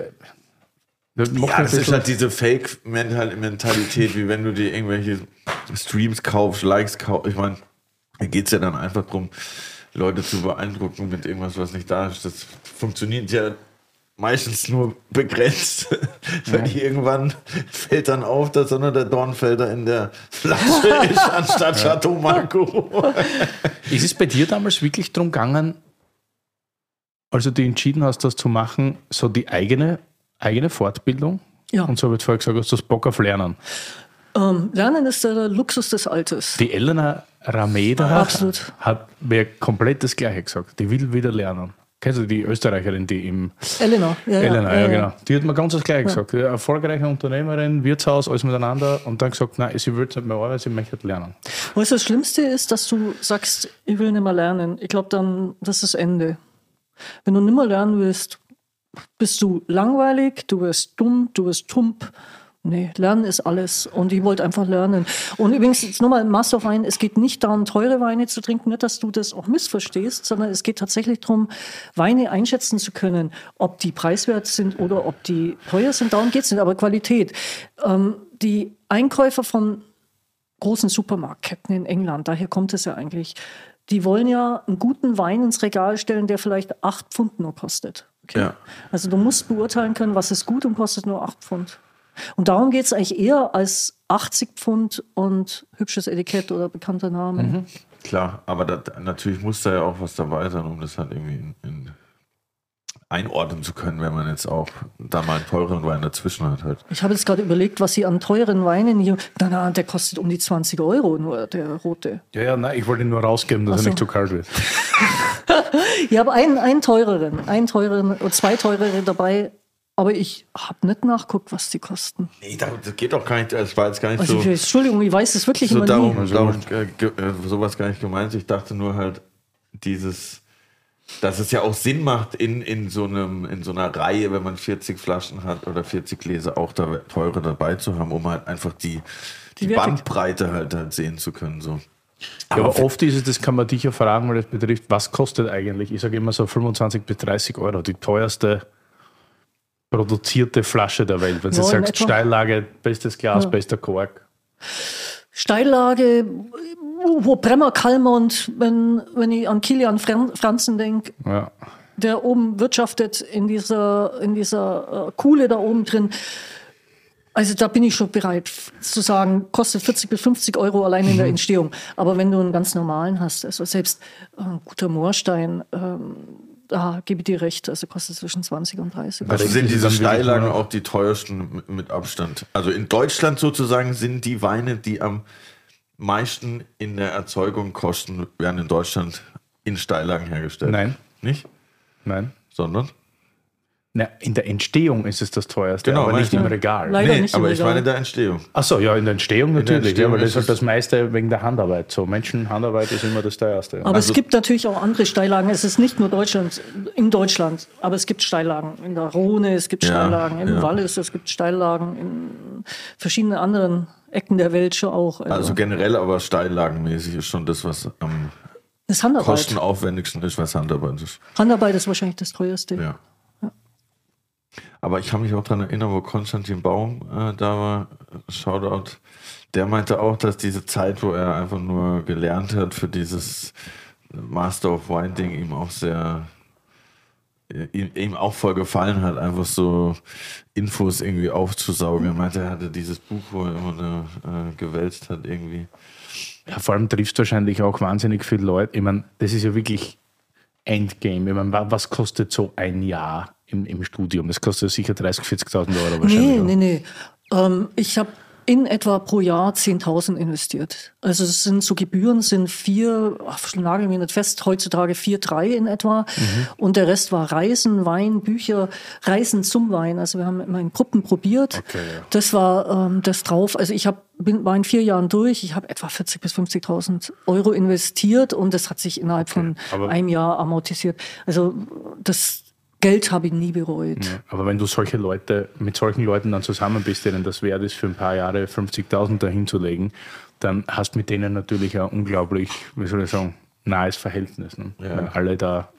Ja, das ist halt diese Fake-Mentalität, wie wenn du dir irgendwelche Streams kaufst, Likes kaufst. Ich meine, da geht es ja dann einfach darum, Leute zu beeindrucken mit irgendwas, was nicht da ist. Das funktioniert ja meistens nur begrenzt. Weil irgendwann fällt dann auf, dass sondern der Dornfelder in der Flasche ist, anstatt Chateau Marco. Ist es bei dir damals wirklich darum gegangen, also du entschieden hast, das zu machen, so die eigene, eigene Fortbildung? Ja. Und so habe ich vorher gesagt, hast du Bock auf Lernen. Ähm, Lernen ist der Luxus des Alters. Die Elena Rameda Absolut. hat mir komplett das Gleiche gesagt. Die will wieder lernen. Kennst du die Österreicherin, die im Elena. Ja, Elena, ja, genau. Die hat mir ganz das Gleiche gesagt. Erfolgreiche Unternehmerin, Wirtshaus, alles miteinander und dann gesagt, nein, sie will nicht mehr arbeiten, sie möchte lernen. Weißt du, das Schlimmste ist, dass du sagst, ich will nicht mehr lernen. Ich glaube dann, das ist das Ende. Wenn du nicht mehr lernen willst, bist du langweilig, du wirst dumm, du wirst tump. Nee, Lernen ist alles. Und ich wollte einfach lernen. Und übrigens, jetzt nochmal Master of Wein, es geht nicht darum, teure Weine zu trinken, nicht, dass du das auch missverstehst, sondern es geht tatsächlich darum, Weine einschätzen zu können, ob die preiswert sind oder ob die teuer sind. Darum geht es nicht, aber Qualität. Ähm, die Einkäufer von großen Supermarktketten in England, daher kommt es ja eigentlich, die wollen ja einen guten Wein ins Regal stellen, der vielleicht acht Pfund nur kostet. Okay? Ja. Also du musst beurteilen können, was ist gut und kostet nur acht Pfund. Und darum geht es eigentlich eher als 80 Pfund und hübsches Etikett oder bekannter Name. Klar, aber da, natürlich muss da ja auch was dabei sein, um das halt irgendwie in, in einordnen zu können, wenn man jetzt auch da mal einen teuren Wein dazwischen hat. Halt. Ich habe jetzt gerade überlegt, was sie an teuren Weinen hier. Na, na, der kostet um die 20 Euro nur, der rote. Ja, ja, nein, ich wollte ihn nur rausgeben, dass Ach er so. nicht zu kalt wird. Ich habe einen, einen teureren, einen teureren oder zwei teurere dabei, aber ich habe nicht nachguckt, was die kosten. Nee, da- das geht doch gar nicht, das war jetzt gar nicht Also, so, Entschuldigung, ich weiß es wirklich so immer darum, nie. darum äh, ge- äh, sowas gar nicht gemeint. Ich dachte nur halt, dieses, dass es ja auch Sinn macht, in, in, so einem, in so einer Reihe, wenn man 40 Flaschen hat oder 40 Gläser, auch da teure dabei zu haben, um halt einfach die, die, Die Bandbreite halt, halt sehen zu können. So. Ja, aber oft ist es, das kann man dich ja fragen, weil das betrifft, was kostet eigentlich? Ich sage immer so 25 bis 30 Euro, die teuerste produzierte Flasche der Welt. Wenn du Ja, sagst. Steillage, bestes Glas, Ja. bester Kork. Steillage, wo Bremmer Kalmont, wenn, wenn ich an Kilian Fran- Franzen denke, Ja. der oben wirtschaftet in dieser, in dieser äh, Kuhle da oben drin. Also da bin ich schon bereit zu sagen, kostet 40 bis 50 Euro allein in der Entstehung. Aber wenn du einen ganz normalen hast, also selbst äh, ein guter Moorstein, ähm, da gebe ich dir recht, also kostet zwischen 20 und 30. Also sind diese Steillagen auch die teuersten mit- mit Abstand. Also in Deutschland sozusagen sind die Weine, die am meisten in der Erzeugung kosten, werden in Deutschland in Steillagen hergestellt. Nein. Nicht? Nein. Sondern? Na, in der Entstehung ist es das teuerste, Genau, aber nicht ich, im. Regal. Leider nee, nicht im aber ich Regal. meine in der Entstehung. Achso, ja, in der Entstehung natürlich, Entstehung ja, weil das ist halt das meiste wegen der Handarbeit. So Menschenhandarbeit ist immer das teuerste. Aber Also- es gibt natürlich auch andere Steillagen. Es ist nicht nur Deutschland, in Deutschland, aber es gibt Steillagen in der Rhone, es gibt Ja, Steillagen im ja. Wallis, es gibt Steillagen in verschiedenen anderen Ecken der Welt schon auch. Also generell aber steillagenmäßig ist schon das, was am kostenaufwendigsten ist, was Handarbeit ist. Handarbeit ist wahrscheinlich das teuerste. Ja. Aber ich kann mich auch daran erinnern, wo Konstantin Baum äh, da war, Shoutout, der meinte auch, dass diese Zeit, wo er einfach nur gelernt hat für dieses Master of Wine Ding, ihm auch sehr, äh, ihm, ihm auch voll gefallen hat, einfach so Infos irgendwie aufzusaugen. Er meinte, er hatte dieses Buch, wo er immer äh, gewälzt hat, irgendwie. Ja, vor allem triffst du wahrscheinlich auch wahnsinnig viele Leute. Ich meine, das ist ja wirklich Endgame. Ich meine, wa- was kostet so ein Jahr im, im Studium? Das kostet sicher 30.000, 40.000 Euro wahrscheinlich. Nee, nee, nee. Ähm, ich habe in etwa pro Jahr 10.000 investiert. Also es sind so Gebühren, sind vier, ach, nagel mich nicht fest, heutzutage vier, drei in etwa. Mhm. Und der Rest war Reisen, Wein, Bücher, Reisen zum Wein. Also wir haben immer in Gruppen probiert. Okay, ja. Das war ähm, das drauf. Also ich hab, bin, war in vier Jahren durch. Ich habe etwa 40.000 bis 50.000 Euro investiert und das hat sich innerhalb von aber- einem Jahr amortisiert. Also das Geld habe ich nie bereut. Ja, Aber wenn du solche Leute, mit solchen Leuten dann zusammen bist, denen das wert ist, für ein paar Jahre 50.000 dahin zu legen, dann hast du mit denen natürlich ein unglaublich, wie soll ich sagen, nahes Verhältnis. Ne? Ja. Weil alle da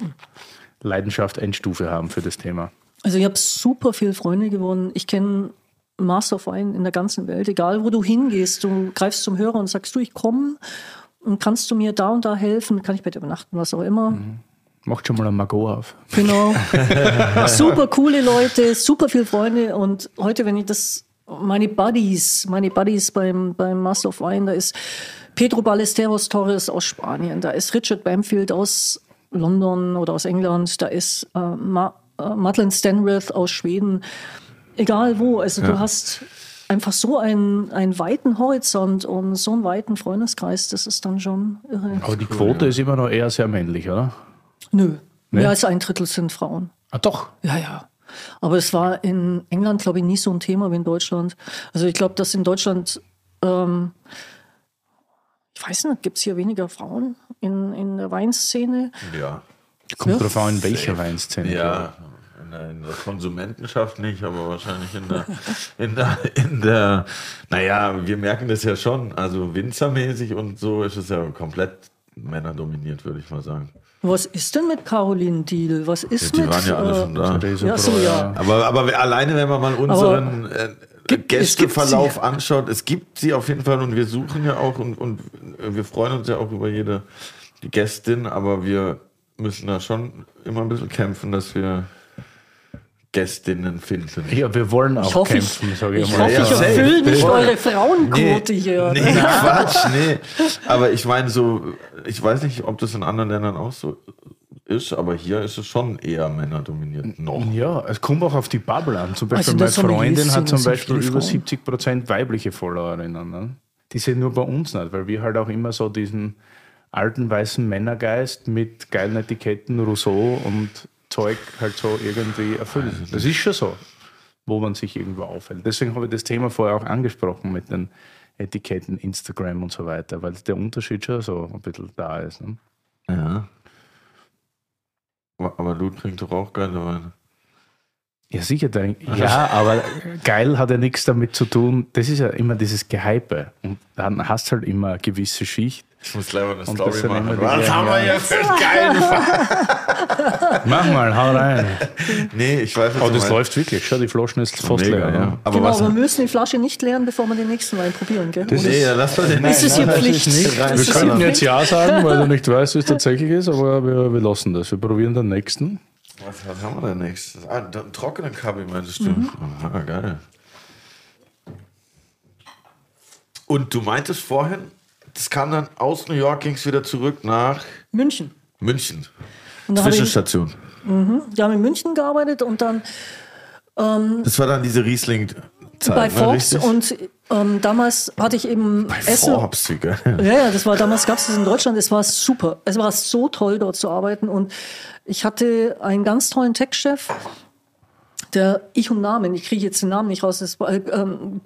Leidenschaft Endstufe haben für das Thema. Also ich habe super viele Freunde gewonnen. Ich kenne Master of Wine in der ganzen Welt. Egal, wo du hingehst, du greifst zum Hörer und sagst, du, ich komme und kannst du mir da und da helfen? Kann ich bei dir übernachten, was auch immer. Macht schon mal ein Magot auf. Genau. super coole Leute, super viele Freunde. Und heute, wenn ich das, meine Buddies, meine Buddies beim, beim Master of Wine, da ist Pedro Ballesteros Torres aus Spanien, da ist Richard Bamfield aus London oder aus England, da ist äh, Ma äh, Madeleine Stanworth aus Schweden. Egal wo, also du hast einfach so einen, einen weiten Horizont und so einen weiten Freundeskreis, das ist dann schon irre. Aber die Quote ist immer noch eher sehr männlich, oder? Nö, mehr als ein Drittel sind Frauen. Ah, doch. Ja, ja. Aber es war in England, glaube ich, nie so ein Thema wie in Deutschland. Also ich glaube, dass in Deutschland, ähm, ich weiß nicht, gibt es hier weniger Frauen in, in der Weinszene? Ja. Kommt Ja. drauf an, in welcher Weinszene. Ja, in der, in der Konsumentenschaft nicht, aber wahrscheinlich in der, in der, in der, naja, wir merken das ja schon, also winzermäßig und so ist es ja komplett männerdominiert, würde ich mal sagen. Was ist denn mit Caroline Deal? Was ist Die mit... waren ja alle äh, schon da. Ja, so, ja. Aber, aber wir- alleine, wenn man mal unseren äh, Gibt- Gästeverlauf anschaut, es gibt sie auf jeden Fall und wir suchen ja auch und, und wir freuen uns ja auch über jede die Gästin, aber wir müssen da schon immer ein bisschen kämpfen, dass wir Gästinnen finden. Ja, wir wollen auch Ich hoffe, kämpfen, ich, sage ich ich, mal. hoffe, Ja, ich erfülle nicht eure Frauenquote hier. Nee, Quatsch, nee. Aber ich meine so, ich weiß nicht, ob das in anderen Ländern auch so ist, aber hier ist es schon eher männerdominiert noch. Ja, es kommt auch auf die Bubble an. Zum Also Beispiel das meine Freundin hat zum Beispiel über Frauen. 70 Prozent weibliche Followerinnen. Ne? Die sind nur bei uns nicht, weil wir halt auch immer so diesen alten weißen Männergeist mit geilen Etiketten, Rousseau und Zeug halt so irgendwie erfüllen. Das ist schon so, wo man sich irgendwo aufhält. Deswegen habe ich das Thema vorher auch angesprochen mit den Etiketten, Instagram und so weiter, weil der Unterschied schon so ein bisschen da ist. Ne? Ja. Aber Lud trinkt doch auch geile Weine. Ja, sicher. Der, ja, aber geil hat ja nichts damit zu tun. Das ist ja immer dieses Gehype. Und dann hast du halt immer eine gewisse Schicht. Ich muss gleich mal eine Und das Story machen. Was haben wir gleichen, hier für einen geilen Fall? Mach mal, hau rein. Nee, ich weiß was Oh, du das meinst. läuft wirklich. Schau, die Flaschen ist fast Mega, leer. ja. Aber Genau, was? wir müssen die Flasche nicht leeren, bevor wir den nächsten Wein probieren, gell? Oder? Nee, ja, lass mal den Ist es hier Nein, das Pflicht? ist nicht. Ist Wir hier könnten jetzt? Ja sagen, weil du nicht weißt, wie es tatsächlich ist, aber wir, wir lassen das. Wir probieren den nächsten. Was, was haben wir denn nächstes? Ah, einen trockenen Kabi meintest du? Mhm. Ah, geil. Und du meintest vorhin, das kam dann aus New York, ging es wieder zurück nach München. München. Habe ich, Zwischenstation. wir haben in München gearbeitet und dann Das war dann diese Riesling-Zeit. bei ne, Forbes richtig? und ähm, damals hatte ich eben Essen. Forbes. Ja, ja, das war damals gab es das in Deutschland. Es war super. Es war so toll dort zu arbeiten und ich hatte einen ganz tollen Tech-Chef der Ich und Namen, ich kriege jetzt den Namen nicht raus, das war, ähm,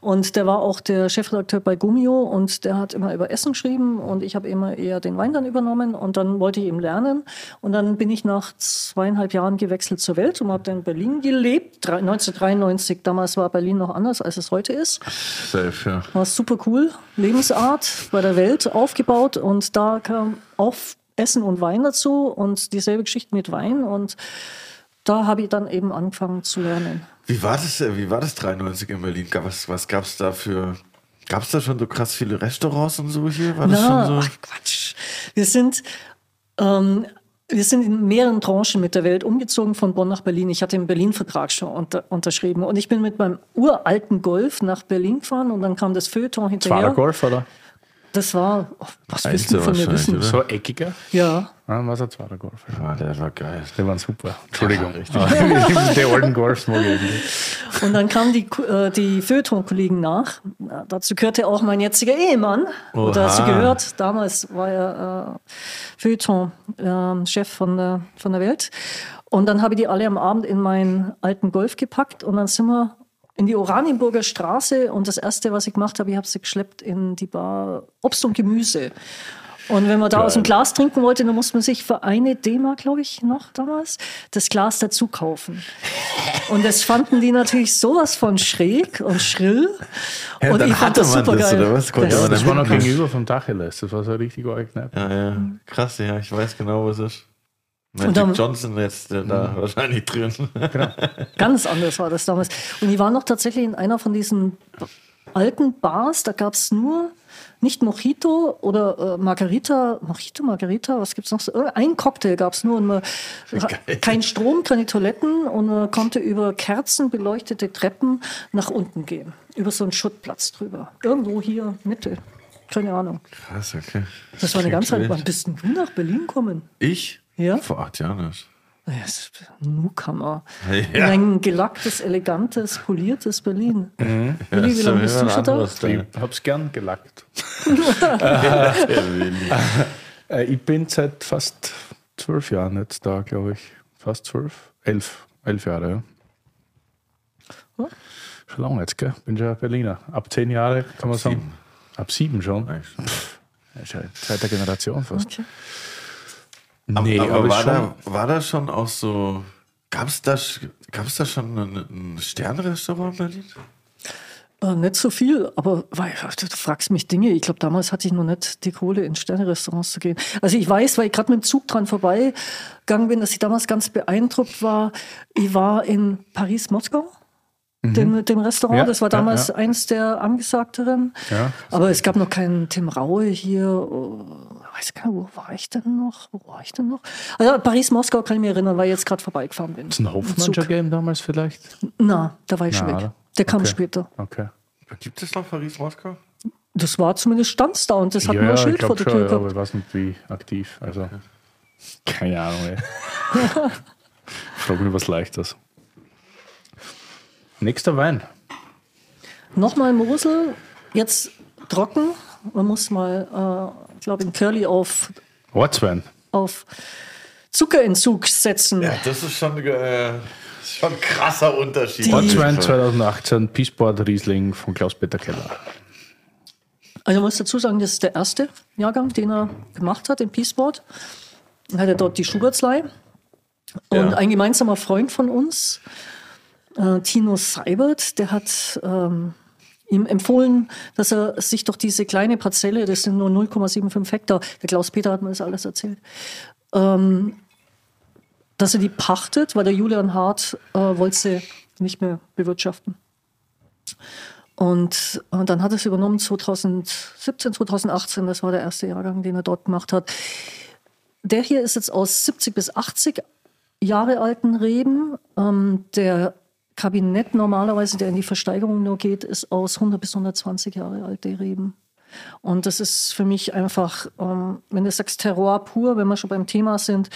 und der war auch der Chefredakteur bei Gummio und der hat immer über Essen geschrieben und ich habe immer eher den Wein dann übernommen und dann wollte ich ihm lernen und dann bin ich nach zweieinhalb Jahren gewechselt zur Welt und habe dann in Berlin gelebt, 1993, damals war Berlin noch anders, als es heute ist. Safe, ja. War super cool, Lebensart bei der Welt aufgebaut und da kam auch Essen und Wein dazu und dieselbe Geschichte mit Wein und da habe ich dann eben angefangen zu lernen. Wie war das, äh, wie war das 93 in Berlin? Gab- Was, was gab es da für. Gab es da schon so krass viele Restaurants und so hier? War das Na, schon so? ach Quatsch. Wir sind, ähm, wir sind in mehreren Tranchen mit der Welt umgezogen von Bonn nach Berlin. Ich hatte den Berlin-Vertrag schon unter, unterschrieben und ich bin mit meinem uralten Golf nach Berlin gefahren und dann kam das Feuilleton hinterher. Golf, oder? Das war, oh, was Einzel willst du von mir wissen? oder? So eckiger? Ja, Ja, war es ein Zweier Golf. Ah, der war geil. Die waren super. Entschuldigung. Ja, die alten Golfs mag ich. Und dann kamen die, äh, die Feuilleton-Kollegen nach. Na, dazu gehörte auch mein jetziger Ehemann. Oha. Oder dazu gehört. Damals war er äh, Feuilleton-Chef von, der, von der Welt. Und dann habe ich die alle am Abend in meinen alten Golf gepackt und dann sind wir in die Oranienburger Straße und das Erste, was ich gemacht habe, ich habe sie geschleppt in die Bar Obst und Gemüse. Und wenn man da aus dem Glas trinken wollte, dann musste man sich für eine D-Mark, glaube ich, noch damals, das Glas dazu kaufen. Und das fanden die natürlich sowas von schräg und schrill. Ja, und dann ich fand hatte das super das, geil. oder was? Konnte Das- man Das war noch gegenüber vom Tacheles. Das war so richtig Kneipe. Ja, ja. Krass, ja, ich weiß genau, was ist. Magic dann- Johnson jetzt äh, da wahrscheinlich drin. Ganz anders war das damals. Und ich war noch tatsächlich in einer von diesen alten Bars, da gab es nur nicht Mojito oder äh, Margarita, Mojito, Margarita, was gibt's noch so? Äh, Ein Cocktail gab es nur und man, kein Strom, keine Toiletten und man konnte über kerzenbeleuchtete Treppen nach unten gehen. Über so einen Schuttplatz drüber. Irgendwo hier, Mitte. Keine Ahnung. Krass, okay. Das war eine ganz alte. Wann bist denn du nach Berlin gekommen? Ich? Ja? Vor acht Jahren erst. Ja, Newcomer. Ja. Ein gelacktes, elegantes, poliertes Berlin. Willi, wie ist lange ja bist du schon da? Ich hab's gern gelackt. Der. Äh, ich bin seit fast zwölf Jahren jetzt da, glaube ich. Fast zwölf? Elf. Elf Jahre, ja. Ja. Schon lange jetzt, gell? Bin schon Berliner. Ab zehn Jahre kann man sagen. sieben. Ab sieben schon. Ist ja zweite Generation fast. Okay. Aber, Nee, aber, aber war, schon- da, war da schon auch so. Gab es da, gab's da schon ein, ein Sternrestaurant in Berlin? Äh, nicht so viel, aber weil, du fragst mich Dinge. Ich glaube, damals hatte ich noch nicht die Kohle, in Sterne-Restaurants zu gehen. Also ich weiß, weil ich gerade mit dem Zug dran vorbeigegangen bin, dass ich damals ganz beeindruckt war. Ich war in Paris-Moskau. Dem, dem Restaurant, Mhm. Ja, das war ja, damals ja. eins der angesagteren. Ja. Aber es gab noch keinen Tim Raue hier. Weiß gar nicht, wo war ich denn noch? Wo war ich denn noch? Also Paris-Moskau kann ich mich erinnern, weil ich jetzt gerade vorbeigefahren bin. Ist ein schon gegeben damals vielleicht? Na, da war ich schon Na, weg. oder? Der kam Okay. später. Okay. Gibt es noch Paris-Moskau? Das war zumindest stand's da und das hat ja, nur ein Schild ich vor der schon, Tür ja, aber gehabt. ich weiß nicht, wie aktiv. Also, keine Ahnung, ey. Frag mich was Leichtes. Nächster Wein. Nochmal Mosel, jetzt trocken. Man muss mal, äh, ich glaube, in Curly auf, Ortswein. auf Zuckerentzug setzen. Ja, das ist schon, äh, schon ein krasser Unterschied. Die- Ortswein 2018, Peaceport Riesling von Klaus-Peter Keller. Also ich muss dazu sagen, das ist der erste Jahrgang, den er gemacht hat in Peaceport. Dann hat er dort die Schubertslei. Und Ja. ein gemeinsamer Freund von uns, äh, Tino Seibert, der hat ähm, ihm empfohlen, dass er sich doch diese kleine Parzelle, das sind nur 0,75 Hektar, der Klaus-Peter hat mir das alles erzählt, ähm, dass er die pachtet, weil der Julian Hart äh, wollte sie nicht mehr bewirtschaften. Und, und dann hat er es übernommen 2017, 2018, das war der erste Jahrgang, den er dort gemacht hat. Der hier ist jetzt aus 70 bis 80 Jahre alten Reben. Ähm, der Kabinett normalerweise, der in die Versteigerung nur geht, ist aus 100 bis 120 Jahre alte Reben. Und das ist für mich einfach, ähm, wenn du sagst Terroir pur, wenn wir schon beim Thema sind,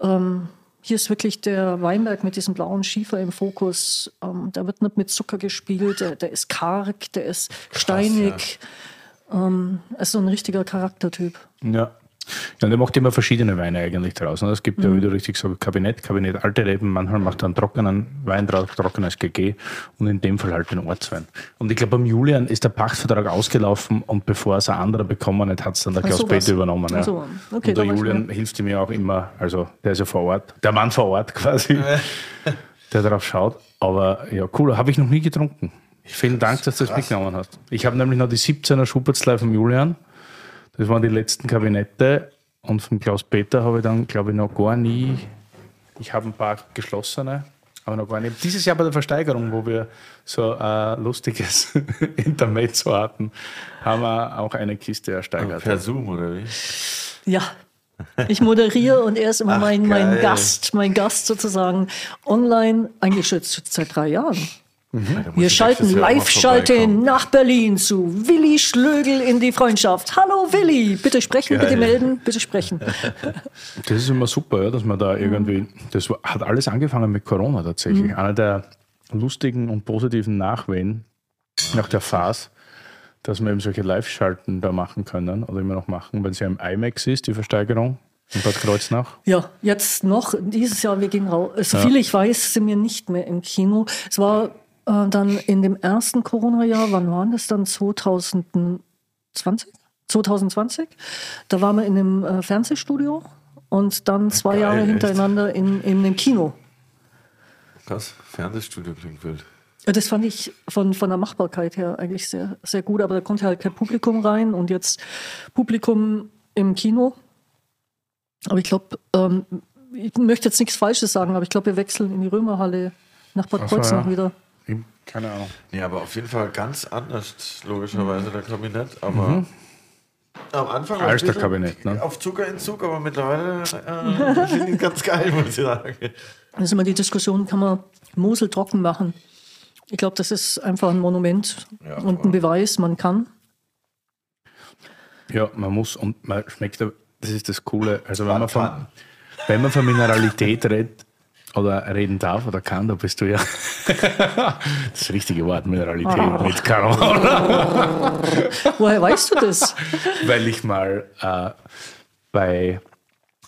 ähm, hier ist wirklich der Weinberg mit diesem blauen Schiefer im Fokus. Ähm, da wird nicht mit Zucker gespielt, der, der ist karg, der ist steinig. ähm, ist so ein richtiger Charaktertyp. Ja. Ja, und er macht immer verschiedene Weine eigentlich draus. Ne? Es gibt ja, wie du richtig sagst, Kabinett, Kabinett, alte Reben, manchmal macht er einen trockenen Wein draus, trockenes GG und in dem Fall halt den Ortswein. Und ich glaube, beim Julian ist der Pachtvertrag ausgelaufen und bevor es ein anderer bekommen hat, hat es dann der Klaus. Peter übernommen. Ja. So, okay, und der Julian hilft ihm ja auch immer, also der ist ja vor Ort, der Mann vor Ort quasi, der darauf schaut. Aber ja, cool, habe ich noch nie getrunken. Vielen Dank, dass du das mitgenommen hast. Ich habe nämlich noch die 17er Schubertslei vom Julian. Das waren die letzten Kabinette. Und von Klaus Peter habe ich dann, glaube ich, noch gar nie. Ich habe ein paar geschlossene, aber noch gar nicht. Dieses Jahr bei der Versteigerung, wo wir so ein lustiges Intermezzo hatten, haben wir auch eine Kiste ersteigert. Per Zoom oder wie? Ja. Ich moderiere und er ist immer Ach, mein, mein. Gast, mein Gast sozusagen online, eigentlich jetzt seit drei Jahren. Muss Wir schalten Live-Schalte nach Berlin zu Willi Schlögel in die Freundschaft. Hallo Willi, bitte sprechen, bitte Geil. melden, bitte sprechen. Das ist immer super, ja, dass man da irgendwie. Das hat alles angefangen mit Corona tatsächlich. Einer der lustigen und positiven Nachwehen nach der Phase, dass wir eben solche Live-Schalten da machen können oder immer noch machen, wenn es ja im IMAX ist, die Versteigerung in Bad Kreuznach. Ja, jetzt noch, dieses Jahr, wir gehen raus. So viel ich weiß, sind wir nicht mehr im Kino. Es war äh, dann in dem ersten Corona-Jahr, wann war das dann? 2020? 2020? Da waren wir in einem äh, Fernsehstudio und dann zwei Geil, Jahre echt? hintereinander in, in einem Kino. Krass, Fernsehstudio klingt wild. Das fand ich von, von der Machbarkeit her eigentlich sehr, sehr gut, aber da konnte halt kein Publikum rein und jetzt Publikum im Kino. Aber ich glaube, ähm, ich möchte jetzt nichts Falsches sagen, aber ich glaube, wir wechseln in die Römerhalle nach Bad Kreuznach ja. wieder. Keine Ahnung. Ja, aber auf jeden Fall ganz anders, logischerweise, der Kabinett. Aber am Anfang war der ein Kabinett, ne? auf Zuckerentzug, aber mittlerweile äh, finde ich ihn ganz geil, muss ich sagen. Ist immer die Diskussion, kann man Mosel trocken machen? Ich glaube, das ist einfach ein Monument Ja, und ein Beweis, man kann. Ja, man muss und man schmeckt, das ist das Coole. Also wenn Man von, wenn man von Mineralität redet oder reden darf oder kann, da bist du ja das richtige Wort, Mineralität mit Caron. Woher weißt du das? Weil ich mal äh, bei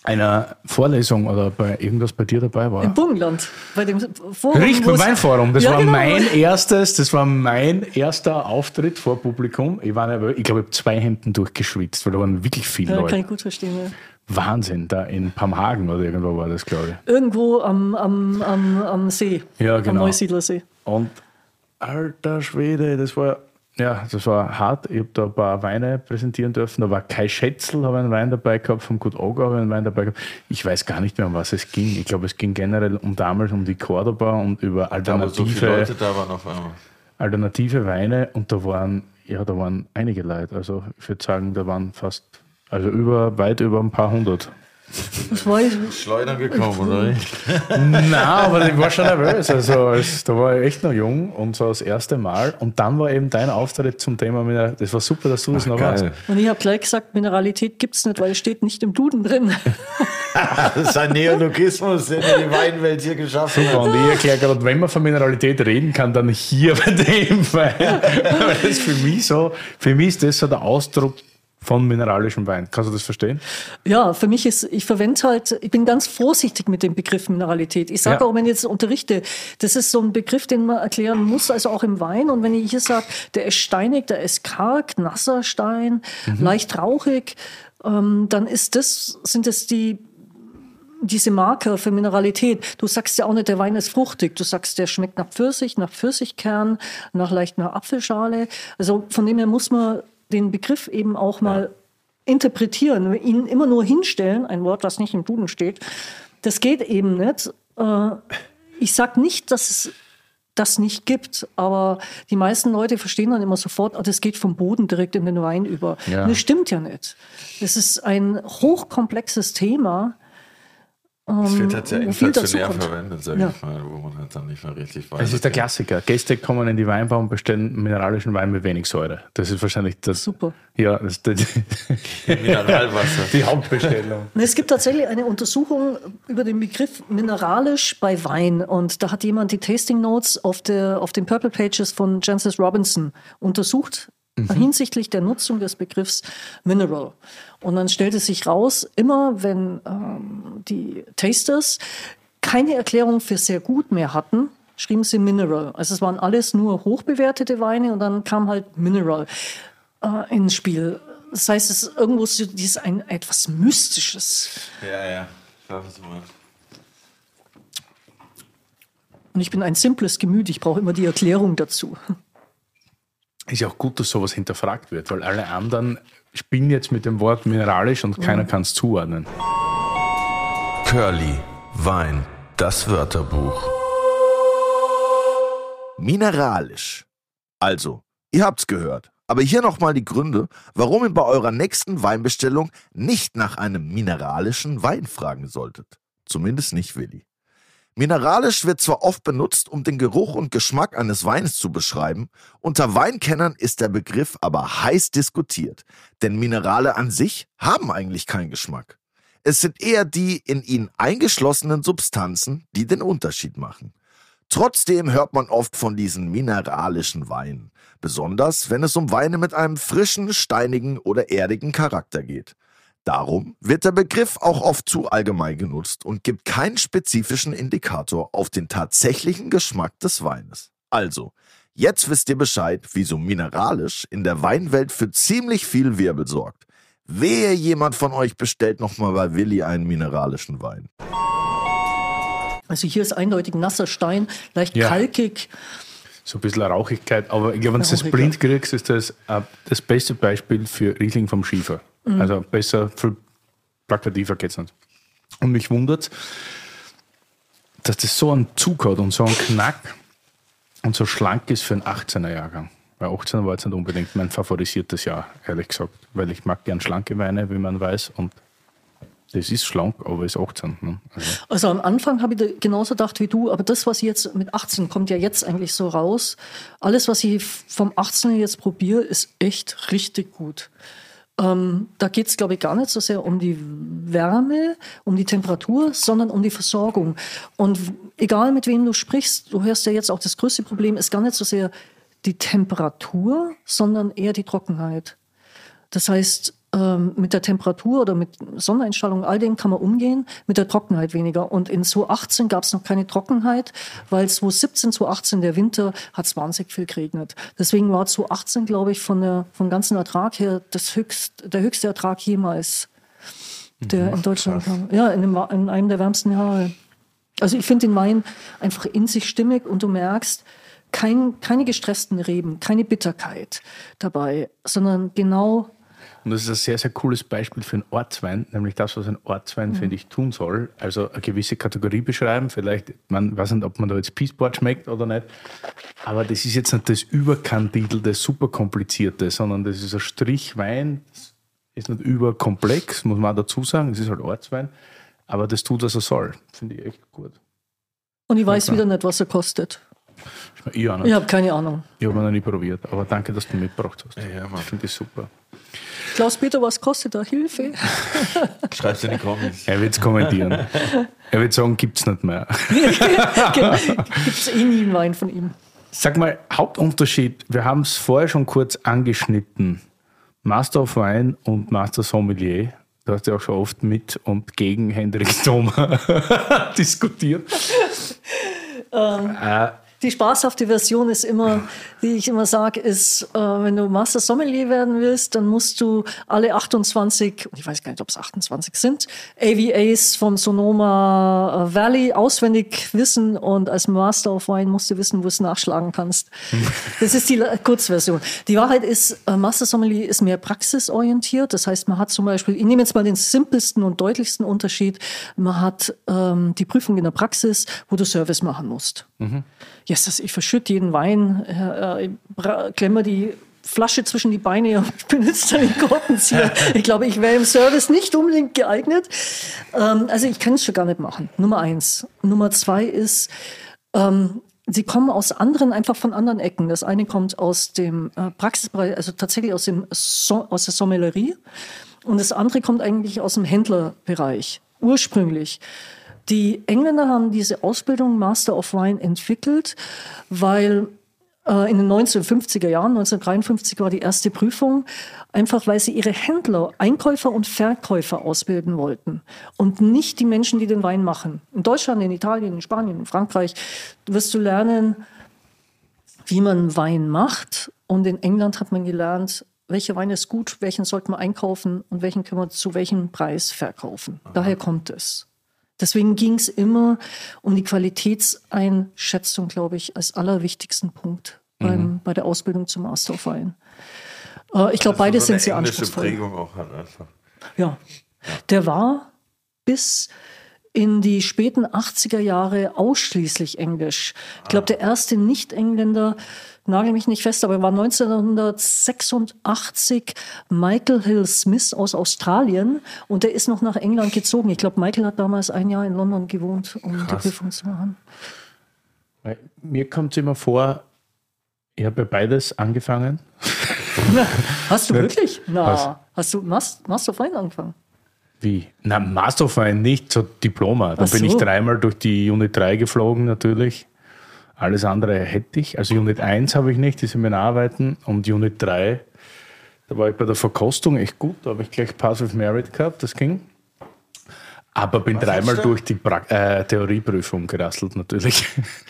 einer Vorlesung oder bei irgendwas bei dir dabei war. Im Burgenland, bei dem Forum. Richtig, beim Weinforum. Das Ja, war genau. mein erstes, das war mein erster Auftritt vor Publikum. Ich war. Ich glaube, ich habe zwei Hemden durchgeschwitzt, weil da waren wirklich viele Ja, kann Leute. ich gut verstehen. Ja. Wahnsinn, da in Pamhagen oder irgendwo war das, glaube ich. Irgendwo am, am, am, am See. Ja, Am genau. Neusiedlersee. Und alter Schwede, das war, ja, das war hart. Ich habe da ein paar Weine präsentieren dürfen. Da war Kai Schätzel, habe einen Wein dabei gehabt, vom Gut Oger habe ich einen Wein dabei gehabt. Ich weiß gar nicht mehr, um was es ging. Ich glaube, es ging generell um damals um die Cordoba und über Aber so alternative, viele Leute da waren auf einmal. alternative Weine und da waren, ja, da waren einige Leute. Also ich würde sagen, da waren fast, also über, weit über ein paar hundert. Das war ich, Schleudern gekommen, oder? Nein, aber ich war schon nervös. Also als, da war ich echt noch jung und so das erste Mal. Und dann war eben dein Auftritt zum Thema Mineral. Das war super, dass du das noch warst. Geil. und ich habe gleich gesagt, Mineralität gibt es nicht, weil es steht nicht im Duden drin. Das ist ein Neologismus, den die Weinwelt hier geschaffen Super, hat. und ich erkläre gerade, wenn man von Mineralität reden kann, dann hier bei dem Wein. Weil das für mich so, für mich ist das so der Ausdruck von mineralischem Wein. Kannst du das verstehen? Ja, für mich ist, ich verwende halt, ich bin ganz vorsichtig mit dem Begriff Mineralität. Ich sage Ja. auch, wenn ich jetzt unterrichte, das ist so ein Begriff, den man erklären muss, also auch im Wein. Und wenn ich hier sage, der ist steinig, der ist karg, nasser Stein, leicht rauchig, ähm, dann ist das, sind das die, diese Marker für Mineralität. Du sagst ja auch nicht, der Wein ist fruchtig. Du sagst, der schmeckt nach Pfirsich, nach Pfirsichkern, nach leicht nach Apfelschale. Also von dem her muss man den Begriff eben auch mal interpretieren, ihn immer nur hinstellen, ein Wort, das nicht im Duden steht. Das geht eben nicht. Äh, Ich sage nicht, dass es das nicht gibt, aber die meisten Leute verstehen dann immer sofort, oh, das geht vom Boden direkt in den Wein über. Ja. Das stimmt ja nicht. Das ist ein hochkomplexes Thema. Das wird halt sehr inflationär verwendet, sag Ja. ich mal, wo man halt dann nicht mehr richtig weiß. Es ist der. Klassiker. Gäste kommen in die Weinbar und bestellen mineralischen Wein mit wenig Säure. Das ist wahrscheinlich das. Super. Ja, das ist die, Mineralwasser. die Hauptbestellung. Es gibt tatsächlich eine Untersuchung über den Begriff mineralisch bei Wein. Und da hat jemand die Tasting Notes auf, der, auf den Purple Pages von Jancis Robinson untersucht mhm. hinsichtlich der Nutzung des Begriffs Mineral. Und dann stellte sich raus, immer wenn ähm, die Tasters keine Erklärung für sehr gut mehr hatten, schrieben sie Mineral. Also es waren alles nur hochbewertete Weine und dann kam halt Mineral äh, ins Spiel. Das heißt, es ist irgendwo so dieses ein etwas Mystisches. Ja, ja. was du meinst. Und ich bin ein simples Gemüt, ich brauche immer die Erklärung dazu. Ist ja auch gut, dass sowas hinterfragt wird, weil alle anderen spielen jetzt mit dem Wort mineralisch und keiner mhm. kann es zuordnen. Curly, Wein, das Wörterbuch. Mineralisch. Also, ihr habt's gehört. Aber hier nochmal die Gründe, warum ihr bei eurer nächsten Weinbestellung nicht nach einem mineralischen Wein fragen solltet. Zumindest nicht Willi. Mineralisch wird zwar oft benutzt, um den Geruch und Geschmack eines Weins zu beschreiben, unter Weinkennern ist der Begriff aber heiß diskutiert, denn Minerale an sich haben eigentlich keinen Geschmack. Es sind eher die in ihnen eingeschlossenen Substanzen, die den Unterschied machen. Trotzdem hört man oft von diesen mineralischen Weinen, besonders wenn es um Weine mit einem frischen, steinigen oder erdigen Charakter geht. Darum wird der Begriff auch oft zu allgemein genutzt und gibt keinen spezifischen Indikator auf den tatsächlichen Geschmack des Weines. Also, jetzt wisst ihr Bescheid, wieso mineralisch in der Weinwelt für ziemlich viel Wirbel sorgt. Wehe jemand von euch bestellt nochmal bei Willi einen mineralischen Wein. Also hier ist eindeutig nasser Stein, leicht ja. kalkig. So ein bisschen Rauchigkeit, aber ich glaube, wenn du das blind kriegst, ist das äh, das beste Beispiel für Riesling vom Schiefer. Mhm. Also besser, viel plakativer geht es nicht. Und mich wundert, dass das so einen Zug hat und so einen Knack und so schlank ist für einen 18er-Jahrgang. Weil 18er war jetzt nicht unbedingt mein favorisiertes Jahr, ehrlich gesagt. Weil ich mag gern schlanke Weine, wie man weiß. Und das ist schlank, aber ist 18. Ne? Also. also. am Anfang habe ich genauso gedacht wie du, aber das, was ich jetzt mit 18 kommt ja jetzt eigentlich so raus. Alles, was ich vom 18 jetzt probiere, ist echt richtig gut. Ähm, da geht es, glaube ich, gar nicht so sehr um die Wärme, um die Temperatur, sondern um die Versorgung. Und egal mit wem du sprichst, du hörst ja jetzt auch, das größte Problem ist gar nicht so sehr die Temperatur, sondern eher die Trockenheit. Das heißt, ähm, mit der Temperatur oder mit Sonneneinstrahlung, all dem kann man umgehen, mit der Trockenheit weniger. Und in 2018 gab es noch keine Trockenheit, weil 2017, 2018 der Winter hat es wahnsinnig viel geregnet. Deswegen war 2018, glaube ich, von der, vom ganzen Ertrag her das höchst, der höchste Ertrag jemals, der mhm, in Deutschland kam. Ja, in, dem, in einem der wärmsten Jahre. Also ich finde den Wein einfach in sich stimmig und du merkst, kein, keine gestressten Reben, keine Bitterkeit dabei, sondern genau und das ist ein sehr, sehr cooles Beispiel für einen Ortswein, nämlich das, was ein Ortswein, mhm. finde ich, tun soll. Also eine gewisse Kategorie beschreiben. Vielleicht, man weiß nicht, ob man da jetzt Peaceport schmeckt oder nicht. Aber das ist jetzt nicht das überkandidelte, super komplizierte, sondern das ist ein Strich Wein. Das ist nicht überkomplex, muss man auch dazu sagen. Es ist halt Ortswein. Aber das tut, was er soll. Finde ich echt gut. Und ich weiß ja, wieder nicht, was er kostet. Ich, ich, ich habe keine Ahnung. Ich habe ihn noch nie probiert, aber danke, dass du mitgebracht hast. Ja, ich finde das super. Klaus-Peter, was kostet da Hilfe? Schreib's in die Comments. Er wird es kommentieren. Er wird sagen, gibt es nicht mehr. genau. Gibt es eh nie einen Wein von ihm. Sag mal, Hauptunterschied, wir haben es vorher schon kurz angeschnitten. Master of Wine und Master Sommelier. Du hast ja auch schon oft mit und gegen Hendrik Thoma diskutiert. Ähm, äh, die spaßhafte Version ist immer, die ich immer sage, ist, äh, wenn du Master Sommelier werden willst, dann musst du alle 28, ich weiß gar nicht, ob es 28 sind, AVAs vom Sonoma äh, Valley auswendig wissen und als Master of Wine musst du wissen, wo du es nachschlagen kannst. Das ist die Kurzversion. Die Wahrheit ist, äh, Master Sommelier ist mehr praxisorientiert. Das heißt, man hat zum Beispiel, ich nehme jetzt mal den simpelsten und deutlichsten Unterschied, man hat ähm, die Prüfung in der Praxis, wo du Service machen musst. Mhm yes, ich verschütte jeden Wein, äh, äh klemme die Flasche zwischen die Beine und benutze dann den Korkenzieher. ich glaube, ich wäre im Service nicht unbedingt geeignet. Ähm, also ich kann es schon gar nicht machen. Nummer eins. Nummer zwei ist, ähm, sie kommen aus anderen, einfach von anderen Ecken. Das eine kommt aus dem äh, Praxisbereich, also tatsächlich aus, dem so aus der Sommellerie. Und das andere kommt eigentlich aus dem Händlerbereich, ursprünglich. Die Engländer haben diese Ausbildung Master of Wine entwickelt, weil äh, in den 1950er Jahren, 1953 war die erste Prüfung, einfach weil sie ihre Händler, Einkäufer und Verkäufer ausbilden wollten und nicht die Menschen, die den Wein machen. In Deutschland, in Italien, in Spanien, in Frankreich wirst du lernen, wie man Wein macht. Und in England hat man gelernt, welcher Wein ist gut, welchen sollte man einkaufen und welchen können wir zu welchem Preis verkaufen. Daher kommt es. Deswegen ging es immer um die Qualitätseinschätzung, glaube ich, als allerwichtigsten Punkt mhm. beim, bei der Ausbildung zum Master of Wine. Äh, ich glaube, beide so sind sehr anspruchsvoll. Prägung auch hat einfach. Ja. Der war bis in die späten 80er Jahre ausschließlich Englisch. Ich glaube, der erste Nicht-Engländer, nagel mich nicht fest, aber war 1986 Michael Hill Smith aus Australien und der ist noch nach England gezogen. Ich glaube, Michael hat damals ein Jahr in London gewohnt, um Krass. die Prüfung zu machen. Mir kommt es immer vor, ich habe beides angefangen. Hast du wirklich? Na, Was? hast du Master of Wine angefangen? Wie? Na, Master of Wine nicht, so Diploma. Dann so. bin ich dreimal durch die Unit 3 geflogen natürlich. Alles andere hätte ich. Also Unit 1 habe ich nicht, die Seminararbeiten. Und Unit 3, da war ich bei der Verkostung echt gut. Da habe ich gleich Pass with Merit gehabt, das ging. Aber bin Was dreimal durch die pra äh, Theorieprüfung gerasselt natürlich.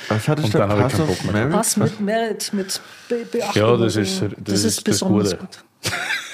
Was hattest Und dann habe ich keinen Bock mehr. Pass mit Merit, mit Be Beachtung. Ja, das ist, das, das ist, besonders das gut.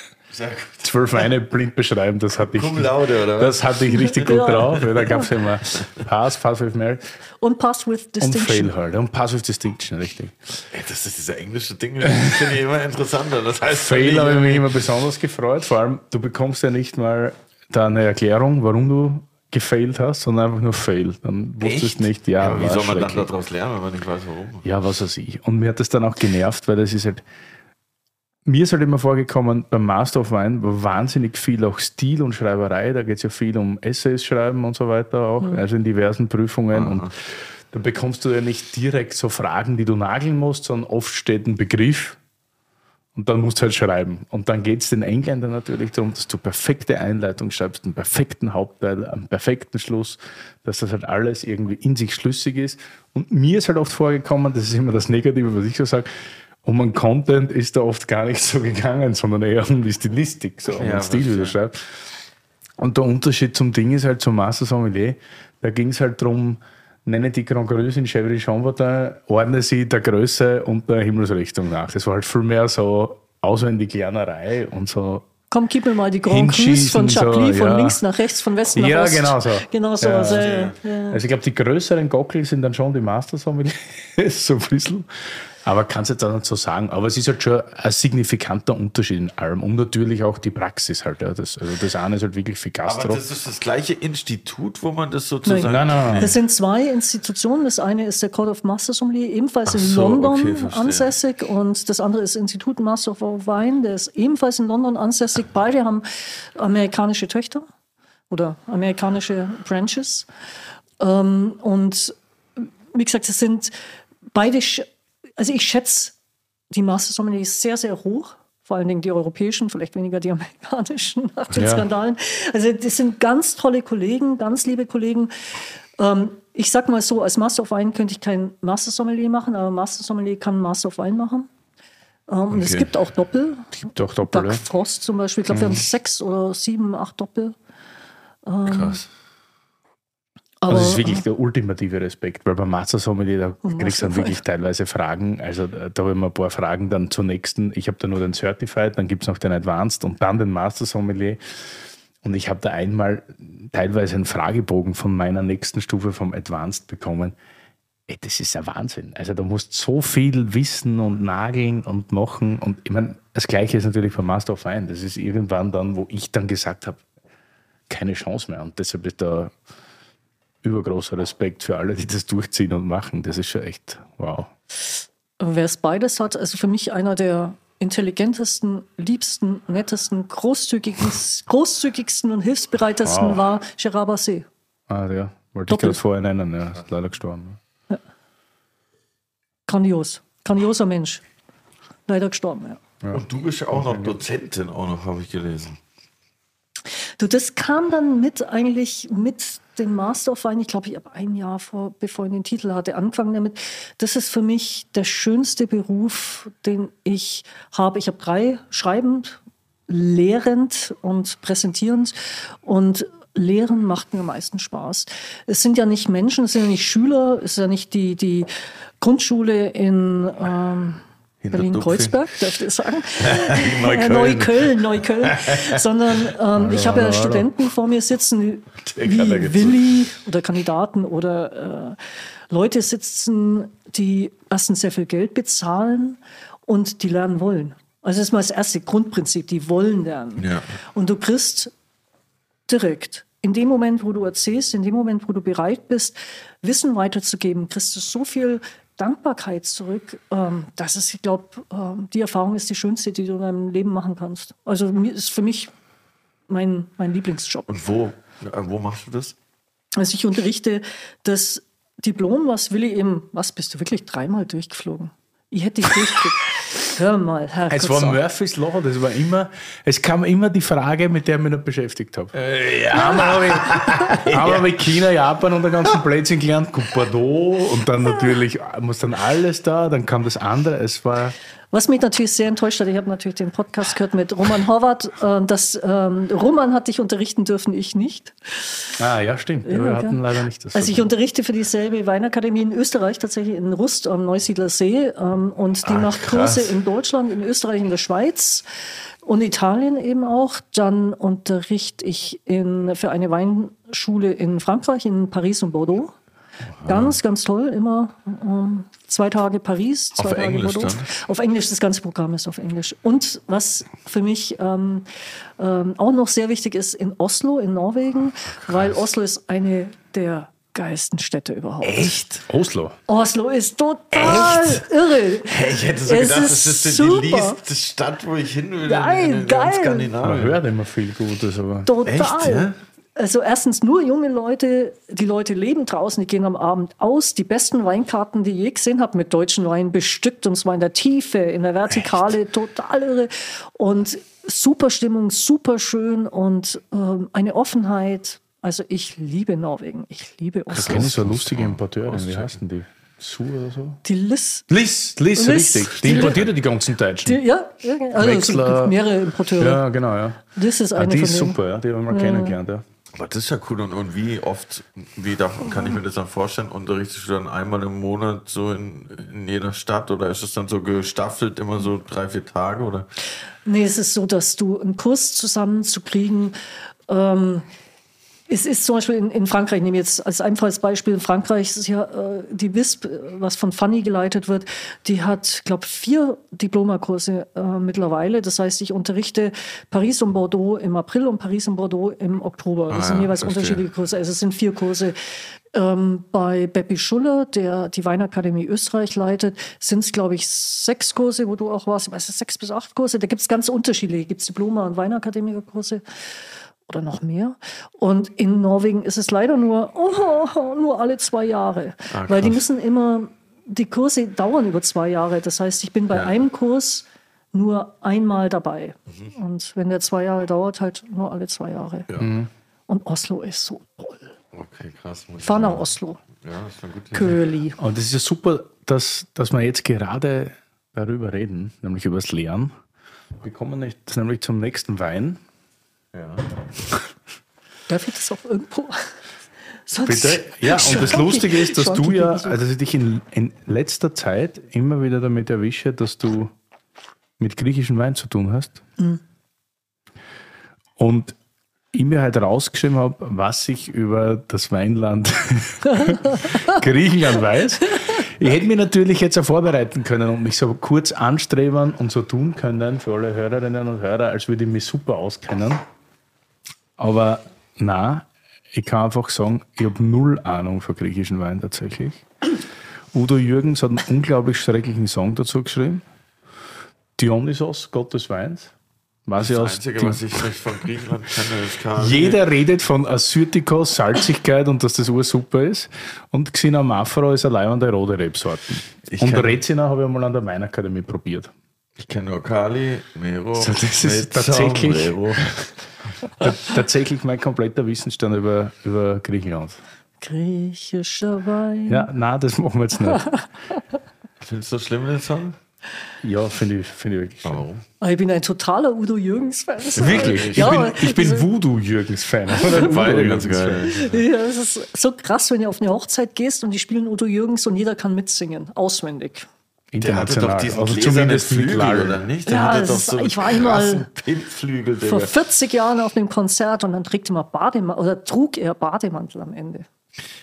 Zwölf Weine blind beschreiben, das hatte ich. Cum laude, oder was? Das hatte ich richtig gut drauf. Da gab es immer Pass, Pass with Merit. Und Pass with Distinction. Und Fail halt. Und Pass with Distinction, richtig. Ey, das ist diese englische Ding, finde ich immer interessanter. Das heißt, Fail habe ich mich immer besonders gefreut. Vor allem, du bekommst ja nicht mal da eine Erklärung, warum du gefailt hast, sondern einfach nur fail. Dann wusstest du nicht, ja. ja wie soll man dann daraus lernen, wenn ich weiß, warum? Ja, was weiß ich. Und mir hat das dann auch genervt, weil das ist halt, mir ist halt immer vorgekommen, beim Master of Wine war wahnsinnig viel auch Stil und Schreiberei. Da geht es ja viel um Essays schreiben und so weiter auch, mhm. also in diversen Prüfungen. Aha. Und da bekommst du ja nicht direkt so Fragen, die du nageln musst, sondern oft steht ein Begriff und dann musst du halt schreiben. Und dann geht es den Engländern natürlich darum, dass du perfekte Einleitung schreibst, einen perfekten Hauptteil, einen perfekten Schluss, dass das halt alles irgendwie in sich schlüssig ist. Und mir ist halt oft vorgekommen, das ist immer das Negative, was ich so sage, um einen Content ist da oft gar nicht so gegangen, sondern eher um die Stilistik, so um ja, den Stil, wie du schreibst. Und der Unterschied zum Ding ist halt zum Master Sommelier, da ging es halt darum, nenne die Grand Cru in Chevrolet Chambertin, ordne sie der Größe und der Himmelsrichtung nach. Das war halt viel mehr so auswendig Lernerei und so Komm, gib mir mal die Grand Crus von Chablis, so, von links nach rechts, von Westen nach ja, Ost. Ja, genau so. Genau so. Ja, also, ja. also ich glaube, die größeren Gockel sind dann schon die Master Sommeliers, so ein bisschen. Aber kann es jetzt auch nicht so sagen. Aber es ist halt schon ein signifikanter Unterschied in allem. Und natürlich auch die Praxis halt. Ja. Das, also das eine ist halt wirklich für Gastro. Aber das ist das gleiche Institut, wo man das sozusagen... Nein, nein, nein. Das sind zwei Institutionen. Das eine ist der Court of Master Sommelier, ebenfalls in so, London okay, ansässig. Und das andere ist das Institut Master of Wine, der ist ebenfalls in London ansässig. Beide haben amerikanische Töchter oder amerikanische Branches. Ähm, und wie gesagt, es sind beide also ich schätze die Master Sommeliers sehr, sehr hoch. Vor allen Dingen die europäischen, vielleicht weniger die amerikanischen nach den ja. Skandalen. Also das sind ganz tolle Kollegen, ganz liebe Kollegen. Ähm, ich sag mal so, als Master of Wine könnte ich kein Master Sommelier machen, aber Master Sommelier kann Master of Wine machen. Ähm, okay. Und es gibt auch Doppel. Es gibt auch Doppel. Doug Frost zum Beispiel. Ich glaube, mhm. wir haben sechs oder sieben, acht Doppel. Ähm, Krass. Aber also das ist wirklich der ultimative Respekt, weil beim Master Sommelier, da kriegst du dann wirklich teilweise Fragen. Also da habe ich mir ein paar Fragen dann zur nächsten. Ich habe da nur den Certified, dann gibt es noch den Advanced und dann den Master Sommelier. Und ich habe da einmal teilweise einen Fragebogen von meiner nächsten Stufe vom Advanced bekommen. Ey, das ist ein Wahnsinn. Also da musst so viel wissen und nageln und machen. Und ich meine, das Gleiche ist natürlich beim Master of Wine. Das ist irgendwann dann, wo ich dann gesagt habe, keine Chance mehr. Und deshalb ist da übergroßer Respekt für alle, die das durchziehen und machen. Das ist schon echt wow. Wer es beides hat, also für mich einer der intelligentesten, liebsten, nettesten, großzügigsten und hilfsbereitesten wow. war Gerard Basset. Ah ja, wollte ich gerade vorher nennen, ja, ist leider gestorben. Ja. Grandios, grandioser Mensch. Leider gestorben, ja. ja. Und du bist ja auch noch Dozentin, auch noch, habe ich gelesen. Du, das kam dann mit eigentlich mit dem Master of Wine. Ich glaube, ich habe ein Jahr vor, bevor ich den Titel hatte, angefangen damit. Das ist für mich der schönste Beruf, den ich habe. Ich habe drei: schreibend, lehrend und präsentierend. Und Lehren macht mir am meisten Spaß. Es sind ja nicht Menschen, es sind ja nicht Schüler, es ist ja nicht die, die Grundschule in ähm, Berlin-Kreuzberg, dürfte ich sagen. Neukölln. Neukölln, Neukölln. Sondern ähm, ich habe ja Studenten vor mir sitzen, wie Willi oder Kandidaten oder äh, Leute sitzen, die erstens sehr viel Geld bezahlen und die lernen wollen. Also das ist mal das erste Grundprinzip, die wollen lernen. Ja. Und du kriegst direkt in dem Moment, wo du erzählst, in dem Moment, wo du bereit bist, Wissen weiterzugeben, kriegst du so viel Dankbarkeit zurück. Ähm, das ist, ich glaube, ähm, die Erfahrung ist die schönste, die du in deinem Leben machen kannst. Also ist für mich mein, mein Lieblingsjob. Und wo, wo machst du das? Also ich unterrichte das Diplom, was Willi eben, was bist du wirklich dreimal durchgeflogen? Ich hätte dich durchgekriegt. Hör mal, Herr Es war Murphys Law, das war immer, es kam immer die Frage, mit der ich mich noch beschäftigt habe. Äh, ja. Einmal habe ich, einmal habe ich China, Japan und den ganzen Blödsinn gelernt, Bordeaux und dann natürlich muss dann alles da, dann kam das andere. Es war was mich natürlich sehr enttäuscht hat, ich habe natürlich den Podcast gehört mit Roman Horvath, äh, dass ähm, Roman hat dich unterrichten dürfen, ich nicht. Ah, ja, stimmt. Ja, wir hatten leider nicht das. Also ich unterrichte für dieselbe Weinakademie in Österreich, tatsächlich in Rust am Neusiedler See. Ähm, und die ah, macht krass. Kurse in Deutschland, in Österreich, in der Schweiz und Italien eben auch. Dann unterrichte ich in, für eine Weinschule in Frankreich, in Paris und Bordeaux. Ganz, ganz toll. Immer ähm, zwei Tage Paris, zwei auf Tage Englisch Bordeaux. Dann? Auf Englisch, das ganze Programm ist auf Englisch. Und was für mich ähm, ähm, auch noch sehr wichtig ist, in Oslo, in Norwegen, Ach, weil Oslo ist eine der geilsten Städte überhaupt. Echt? Oslo. Oslo ist total Echt? irre. Hey, ich hätte so es gedacht, das ist super. die liebste Stadt, wo ich hin will. Geil, in, in geil. Man hört immer viel Gutes, aber. Total. Echt, ja? Also erstens nur junge Leute, die Leute leben draußen, die gehen am Abend aus. Die besten Weinkarten, die ich je gesehen habe mit deutschen Weinen, bestückt und zwar in der Tiefe, in der Vertikale, Echt? total irre. Und super Stimmung, super schön und ähm, eine Offenheit. Also ich liebe Norwegen, ich liebe Oslo. Da kenne ich so lustige Importeurin, wie heißen die? Su oder so? Die Liz. Liz, Liz, Liz richtig. Die, die importiert ja die ganzen Deutschen. Die, ja, ja, also Wechsler, mehrere Importeure. Ja, genau, ja. Das ist ah, eine ah, die von ist super, ja. die haben wir mal ja. kennengelernt. Ja. Das ist ja cool. Und, und wie oft, wie darf, kann ich mir das dann vorstellen, unterrichtest du dann einmal im Monat so in, in jeder Stadt oder ist es dann so gestaffelt, immer so drei, vier Tage? Oder? Nee, es ist so, dass du einen Kurs zusammenzukriegen, ähm, es ist zum Beispiel in, in Frankreich, ich nehme jetzt als Einfallsbeispiel, in Frankreich ist ja äh, die WISP, was von Fanny geleitet wird, die hat, glaube vier Diplomakurse äh, mittlerweile. Das heißt, ich unterrichte Paris und Bordeaux im April und Paris und Bordeaux im Oktober. Das ah, sind jeweils verstehe. unterschiedliche Kurse. Also es sind vier Kurse. Ähm, bei Beppi Schuller, der die Weinakademie Österreich leitet, sind es, glaube ich, sechs Kurse, wo du auch warst. Ich weiß nicht, sechs bis acht Kurse. Da gibt es ganz unterschiedliche. Gibt es Diploma- und Weinakademikerkurse oder noch mehr. Und in Norwegen ist es leider nur, oh, nur alle zwei Jahre. Ah, weil die müssen immer, die Kurse dauern über zwei Jahre. Das heißt, ich bin bei ja. einem Kurs nur einmal dabei. Mhm. Und wenn der zwei Jahre dauert, halt nur alle zwei Jahre. Ja. Mhm. Und Oslo ist so toll. Okay, krass. Fahr nach Oslo. Ja, das ist. Köli. Und das ist ja super, dass, dass wir jetzt gerade darüber reden, nämlich über das Lernen. Wir kommen jetzt nämlich zum nächsten Wein. Ja. Darf ich das auch irgendwo? Sonst Bitte? Ja, und das Lustige ist, dass du ja, also dass ich dich in, in letzter Zeit immer wieder damit erwische, dass du mit griechischem Wein zu tun hast. Mhm. Und ich mir halt rausgeschrieben habe, was ich über das Weinland Griechenland weiß. Ich hätte mich natürlich jetzt auch vorbereiten können und mich so kurz anstreben und so tun können für alle Hörerinnen und Hörer, als würde ich mich super auskennen. Aber na, ich kann einfach sagen, ich habe null Ahnung von griechischen Wein tatsächlich. Udo Jürgens hat einen unglaublich schrecklichen Song dazu geschrieben. Dionysos, Gott des Weins. Was das Einzige, was ich von Griechenland kenne, ist Kari. Jeder redet von Assyrtikos, Salzigkeit und dass das super ist. Und Xina Mafra ist eine leibende rote Rebsorten. Ich und Rezina habe ich einmal an der Weinakademie probiert. Ich kenne nur Kali, Mero, so, das ist tatsächlich. Mero. Tatsächlich mein kompletter Wissensstand über, über Griechenland. Griechischer Wein. Ja, nein, das machen wir jetzt nicht. Findest du schlimm, den Song? Ja, finde ich, find ich wirklich schön. Warum? Aber Ich bin ein totaler Udo Jürgens-Fan. Wirklich? Ich Ja, bin, ich bin diese- Voodoo-Jürgens-Fan. Beide ganz geil. Ja, es ist so krass, wenn du auf eine Hochzeit gehst und die spielen Udo Jürgens und jeder kann mitsingen, auswendig. Der hatte doch International. diesen Also gläsernen Flügel, Lallen. oder nicht? Der Ja, hatte doch ist- so einen ich war einmal Pimpflügel, Vor Digga. 40 Jahren auf einem Konzert und dann trägt er mal Bademantel oder trug er Bademantel am Ende.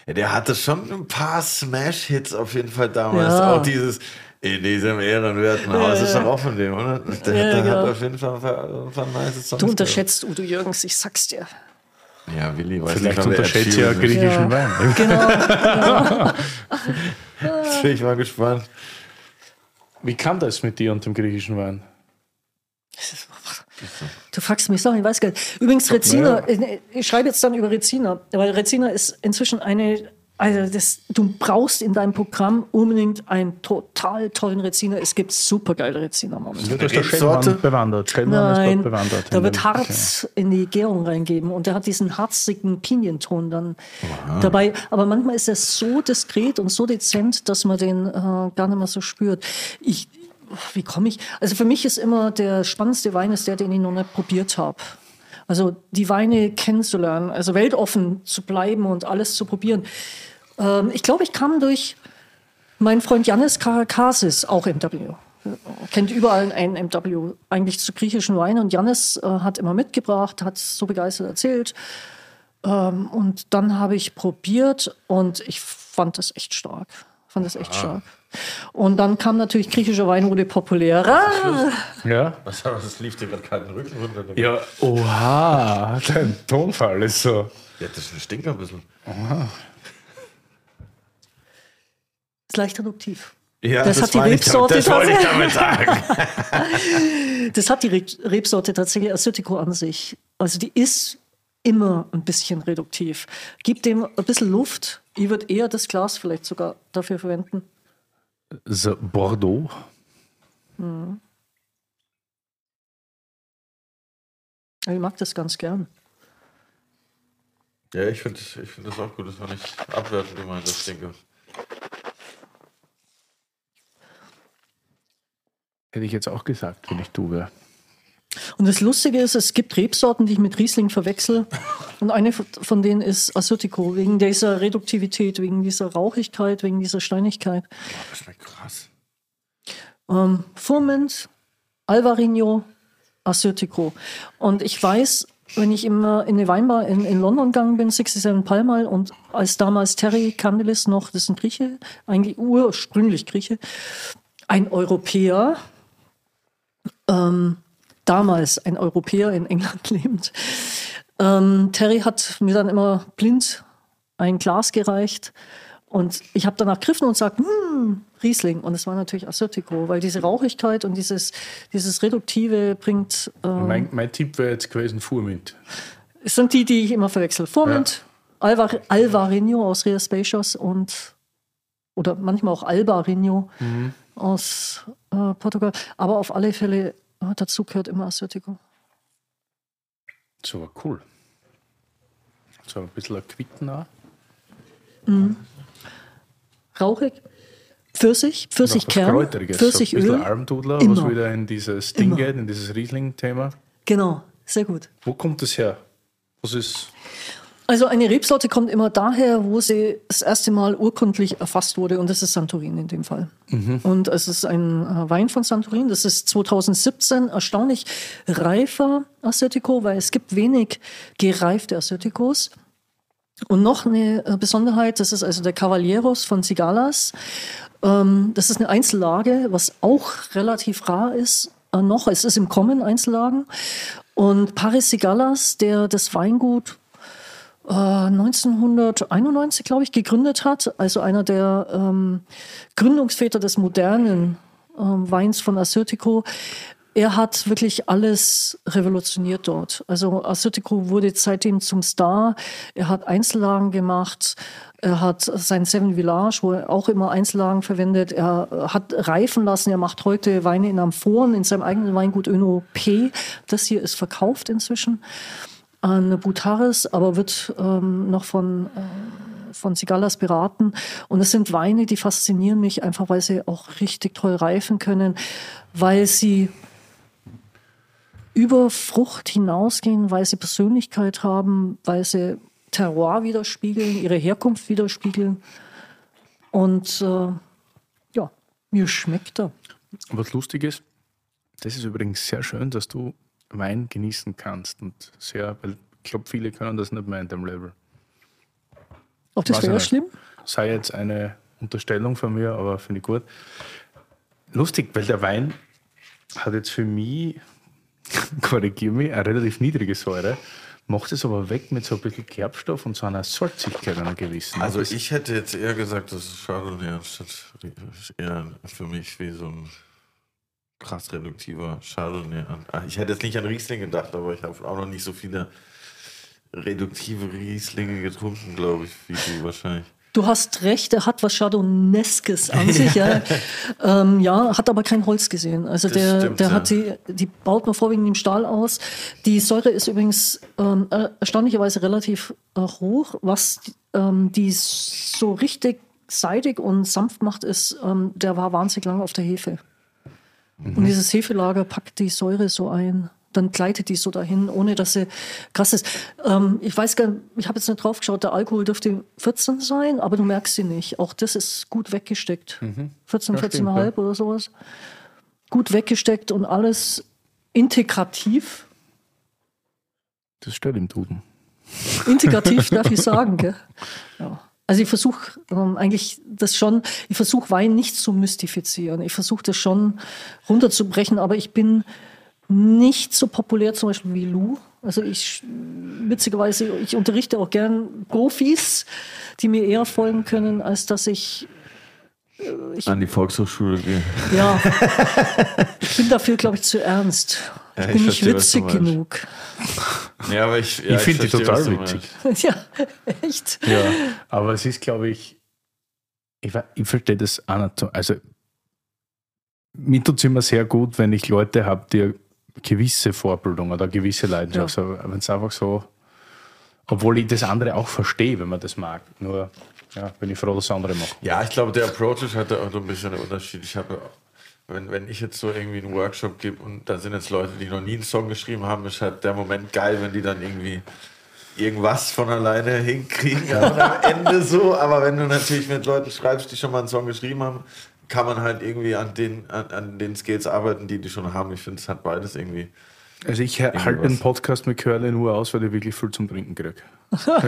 Ja, der hatte schon ein paar Smash-Hits auf jeden Fall damals. Ja. Auch dieses in diesem ehrenwerten Haus ist doch auch von dem, oder? Der, Ja, der ja. hat auf jeden Fall ein paar, ein paar nice Songs. Du unterschätzt Udo Jürgens, ich sag's dir. Ja, Willi weiß Vielleicht nicht, unterschätzt ja griechischen Ja. Wein. Genau. ist. Bin ich mal gespannt. Wie kam das mit dir und dem griechischen Wein? Du fragst mich Sachen, ich weiß gar nicht. Übrigens, Rezina, äh, ich schreibe jetzt dann über Rezina, weil Rezina ist inzwischen eine, also das, du brauchst in deinem Programm unbedingt einen total tollen Rezina. Es gibt super geile Rezina momentan. Da ist der? Schellmann bewandert. Schellmann ist Nein, dort bewandert. da in wird Harz in die Gärung reingeben und der hat diesen harzigen Pinienton dann dabei. Aber manchmal ist er so diskret und so dezent, dass man den äh, gar nicht mehr so spürt. Ich, wie komme ich? Also für mich ist immer der spannendste Wein ist der, den ich noch nicht probiert habe. Also die Weine kennenzulernen, also weltoffen zu bleiben und alles zu probieren. Ähm, ich glaube, ich kam durch meinen Freund Yannis Karakasis, auch MW. Kennt überall einen MW, eigentlich zu griechischen Wein. Und Yannis äh, hat immer mitgebracht, hat so begeistert erzählt. Ähm, und dann habe ich probiert und ich fand das echt stark. Fand das echt stark. Und dann kam natürlich griechischer Wein wurde populärer. Ja? Was das? Das lief dir gerade kalten Rücken runter. Ja, oha, dein Tonfall ist so. Ja, das stinkt ein bisschen. Ist leicht reduktiv. Ja, Das hat die Rebsorte Das wollte ich tatsächlich. damit sagen. Das hat die Re- Rebsorte tatsächlich Assyrtiko an sich. Also die ist immer ein bisschen reduktiv. Gib dem ein bisschen Luft. Ich würde eher das Glas vielleicht sogar dafür verwenden. So, Bordeaux. Ich mag das ganz gern. Ja, ich finde ich find das auch gut. Das war nicht abwertend gemeint, das Stinke. Hätte ich jetzt auch gesagt, wenn ich du wäre. Und das Lustige ist, es gibt Rebsorten, die ich mit Riesling verwechsel. Und eine von- denen ist Assyrtiko, wegen dieser Reduktivität, wegen dieser Rauchigkeit, wegen dieser Steinigkeit. Das schmeckt krass. Ähm, Furmint, Alvarinho, Assyrtiko. Und ich weiß, wenn ich immer in eine Weinbar in, in London gegangen bin, 67 Palmal, und als damals Terry Candelis noch, das ist ein Grieche, eigentlich ursprünglich Grieche, ein Europäer, ähm, damals ein Europäer in England lebend, ähm, Terry hat mir dann immer blind ein Glas gereicht und ich habe danach gegriffen und gesagt, hm, Riesling. Und es war natürlich Assyrtiko, weil diese Rauchigkeit und dieses, dieses Reduktive bringt, ähm, Mein, mein Tipp wäre jetzt gewesen Furmint. es sind die, die ich immer verwechsel. Furmint, Alvar, Alvarinho aus Ria Spacious und oder manchmal auch Albarinho aus äh, Portugal. Aber auf alle Fälle dazu gehört immer Assyrtiko. So cool. So ein bisschen ein Quitten auch. Rauchig, Pfirsich, Pfirsichkern, Kräuteriges. So ein bisschen Pfirsichöl. Almdudler, Immer. was wieder in dieses Ding Immer. geht, in dieses Riesling-Thema. Genau, sehr gut. Wo kommt das her? Was ist. Also eine Rebsorte kommt immer daher, wo sie das erste Mal urkundlich erfasst wurde und das ist Santorin in dem Fall. Und es ist ein äh, Wein von Santorin, das ist 2017 erstaunlich reifer Assyrtiko, weil es gibt wenig gereifte Assyrtikos. Und noch eine äh, Besonderheit, das ist also der Cavalieros von Cigalas. Ähm, das ist eine Einzellage, was auch relativ rar ist. Äh, noch, es ist im Kommen Einzellagen. Und Paris Cigalas, der das Weingut äh, 1991, glaube ich, gegründet hat, also einer der ähm, Gründungsväter des modernen ähm, Weins von Assyrtiko. Er hat wirklich alles revolutioniert dort. Also Assyrtiko wurde seitdem zum Star. Er hat Einzellagen gemacht. Er hat sein Seven Village, wo er auch immer Einzellagen verwendet. Er äh, hat reifen lassen. Er macht heute Weine in Amphoren in seinem eigenen Weingut Öno P. Das hier ist verkauft inzwischen. An Butaris, aber wird ähm, noch von, äh, von Sigalas beraten. Und es sind Weine, die faszinieren mich einfach, weil sie auch richtig toll reifen können, weil sie über Frucht hinausgehen, weil sie Persönlichkeit haben, weil sie Terroir widerspiegeln, ihre Herkunft widerspiegeln. Und äh, ja, mir schmeckt er. Was lustig ist, das ist übrigens sehr schön, dass du Wein genießen kannst. Und sehr, weil ich glaube, viele können das nicht mehr in dem Level. Auch das wäre schlimm? Sei jetzt eine Unterstellung von mir, aber finde ich gut. Lustig, weil der Wein hat jetzt für mich, korrigiere mich, eine relativ niedrige Säure, macht es aber weg mit so ein bisschen Kerbstoff und so einer Salzigkeit einer gewissen. Also ich hätte jetzt eher gesagt, das ist Chardonnay anstatt eher für mich wie so ein krass reduktiver Chardonnay. an- Ah, Ich hätte jetzt nicht an Riesling gedacht, aber ich habe auch noch nicht so viele reduktive Rieslinge getrunken, glaube ich, wie du wahrscheinlich. Du hast recht, er hat was Chardonneskes an sich. Ja. ähm, ja, hat aber kein Holz gesehen. Also Das der, stimmt, der ja. hat die, die baut man vorwiegend im Stahl aus. Die Säure ist übrigens ähm, er- erstaunlicherweise relativ äh, hoch. Was ähm, die so richtig seidig und sanft macht, ist, ähm, der war wahnsinnig lang auf der Hefe. Und dieses Hefelager packt die Säure so ein. Dann gleitet die so dahin, ohne dass sie krass ist. Ähm, ich weiß gar nicht, ich habe jetzt nicht drauf geschaut, der Alkohol dürfte 14 sein, aber du merkst sie nicht. Auch das ist gut weggesteckt. 14, Ja, 14,5 stimmt, ja. oder sowas. Gut weggesteckt und alles integrativ. das steht im Duden. Integrativ darf ich sagen, gell? Ja. Also ich versuche ähm, eigentlich das schon, ich versuche Wein nicht zu mystifizieren. Ich versuche das schon runterzubrechen, aber ich bin nicht so populär zum Beispiel wie Lou. Also ich, witzigerweise, ich unterrichte auch gern Profis, die mir eher folgen können, als dass ich, An die Volkshochschule gehen. ja, ich bin dafür, glaube ich, zu ernst. Ich Ja, ich bin nicht was du witzig genug. Ja, aber ich, ja, ich finde die total witzig. ja, echt. Ja, aber es ist, glaube ich, ich, ich verstehe das auch nicht so. Also, mir tut es immer sehr gut, wenn ich Leute habe, die eine gewisse Vorbildung oder gewisse Leidenschaft haben. Wenn es einfach so, obwohl ich das andere auch verstehe, wenn man das mag. Nur ja, bin ich froh, dass andere machen. Ja, ich glaube, der Approach ist halt auch so ein bisschen der Unterschied. Ich habe, wenn, wenn ich jetzt so irgendwie einen Workshop gebe und da sind jetzt Leute, die noch nie einen Song geschrieben haben, ist halt der Moment geil, wenn die dann irgendwie irgendwas von alleine hinkriegen und am Ende so. Aber wenn du natürlich mit Leuten schreibst, die schon mal einen Song geschrieben haben, kann man halt irgendwie an den, an, an den Skills arbeiten, die die schon haben. Ich finde, es hat beides irgendwie. Also ich halte den Podcast mit Curly nur aus, weil ich wirklich viel zum Trinken kriege. Ja,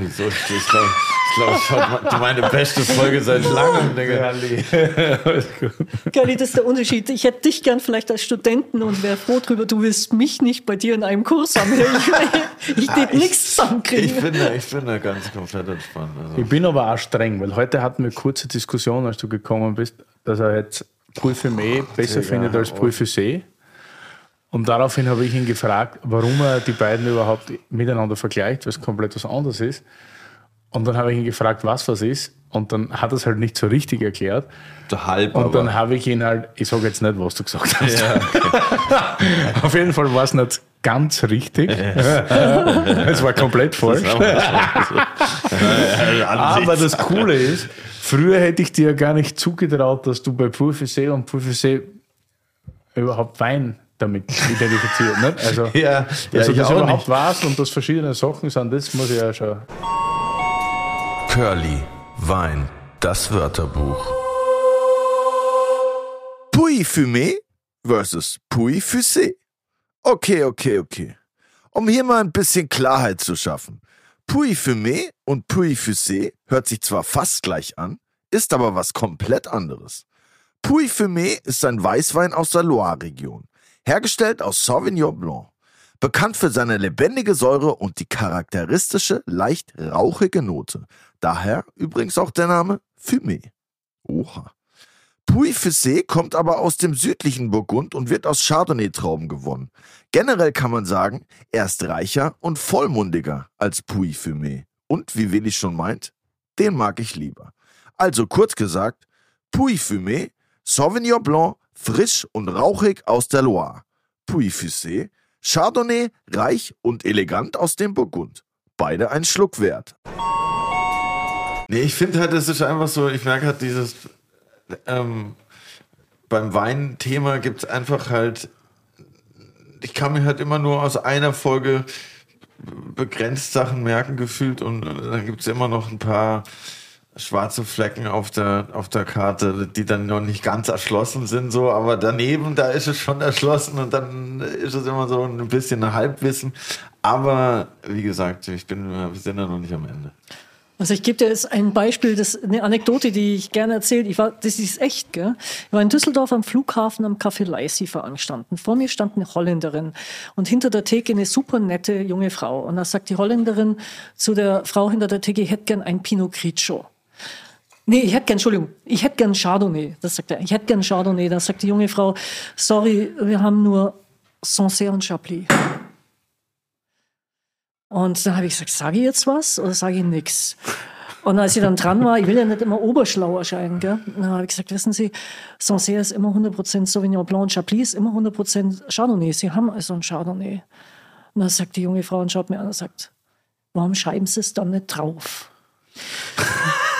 wieso? Ich glaube, ich glaub, ich hatte meine beste Folge seit langem, Digga. Gerli, das ist der Unterschied. Ich hätte dich gern vielleicht als Studenten und wäre froh drüber, du willst mich nicht bei dir in einem Kurs haben. Ich, ich Ah, ich- nichts Ich zusammenkriegen. bin da, ich bin da ganz komplett entspannt. Also. Ich bin aber auch streng, weil heute hatten wir eine kurze Diskussion, als du gekommen bist, dass er jetzt Pulfumé besser Digga, findet als hör auf. Pulfusé. Und daraufhin habe ich ihn gefragt, warum er die beiden überhaupt miteinander vergleicht, weil es komplett was anderes ist. Und dann habe ich ihn gefragt, was was ist. Und dann hat er es halt nicht so richtig erklärt. So halb, Und dann habe ich ihn halt, ich sage jetzt nicht, was du gesagt hast. ja, Auf jeden Fall war es nicht ganz richtig. es war komplett falsch. Aber das Coole ist, früher hätte ich dir gar nicht zugetraut, dass du bei Pulfusé und Pulfusé überhaupt Wein damit identifiziert. Nicht? Also, ja, ja, also ich das auch überhaupt nicht. warst und das verschiedene Sachen sind, das muss ich ja schon. Curly, Wein, das Wörterbuch. Puy Fumé versus Puy Fusé. Okay, okay, okay. Um hier mal ein bisschen Klarheit zu schaffen. Puy Fumé und Puy Fusé hört sich zwar fast gleich an, ist aber was komplett anderes. Puy Fumé ist ein Weißwein aus der Loire-Region, hergestellt aus Sauvignon Blanc. Bekannt für seine lebendige Säure und die charakteristische, leicht rauchige Note. Daher übrigens auch der Name Fumé. Oha. Puy Fusé kommt aber aus dem südlichen Burgund und wird aus Chardonnay-Trauben gewonnen. Generell kann man sagen, er ist reicher und vollmundiger als Puy Fumé. Und wie Willi schon meint, den mag ich lieber. Also kurz gesagt, Puy Fumé, Sauvignon Blanc, frisch und rauchig aus der Loire. Puy Fusé, Chardonnay, reich und elegant aus dem Burgund. Beide ein Schluck wert. Nee, ich finde halt, es ist einfach so, ich merke halt dieses, ähm, beim Weinthema gibt es einfach halt, ich kann mir halt immer nur aus einer Folge begrenzt Sachen merken gefühlt und dann gibt es immer noch ein paar schwarze Flecken auf der, auf der Karte, die dann noch nicht ganz erschlossen sind, so, aber daneben, da ist es schon erschlossen und dann ist es immer so ein bisschen ein Halbwissen. Aber wie gesagt, ich bin, wir sind ja noch nicht am Ende. Also ich gebe dir jetzt ein Beispiel, das, eine Anekdote, die ich gerne erzähle. Ich war, das ist echt, gell? Ich war in Düsseldorf am Flughafen am Café Leisi veranstalten. Vor mir stand eine Holländerin und hinter der Theke eine super nette junge Frau. Und da sagt die Holländerin zu der Frau hinter der Theke, ich hätte gern ein Pinot Grigio. Nee, ich hätte gern, Entschuldigung, ich hätte gern Chardonnay. Das sagt er. Ich hätte gern Chardonnay. Da sagt die junge Frau, sorry, wir haben nur Sancerre und Chablis. Und dann habe ich gesagt, sage ich jetzt was oder sage ich nichts? Und als ich dann dran war, ich will ja nicht immer oberschlau erscheinen, gell? dann habe ich gesagt, wissen Sie, Sancerre ist immer 100% Sauvignon Blanc und Chablis ist immer 100% Chardonnay. Sie haben also ein Chardonnay. Und dann sagt die junge Frau und schaut mir an und sagt, warum schreiben Sie es dann nicht drauf?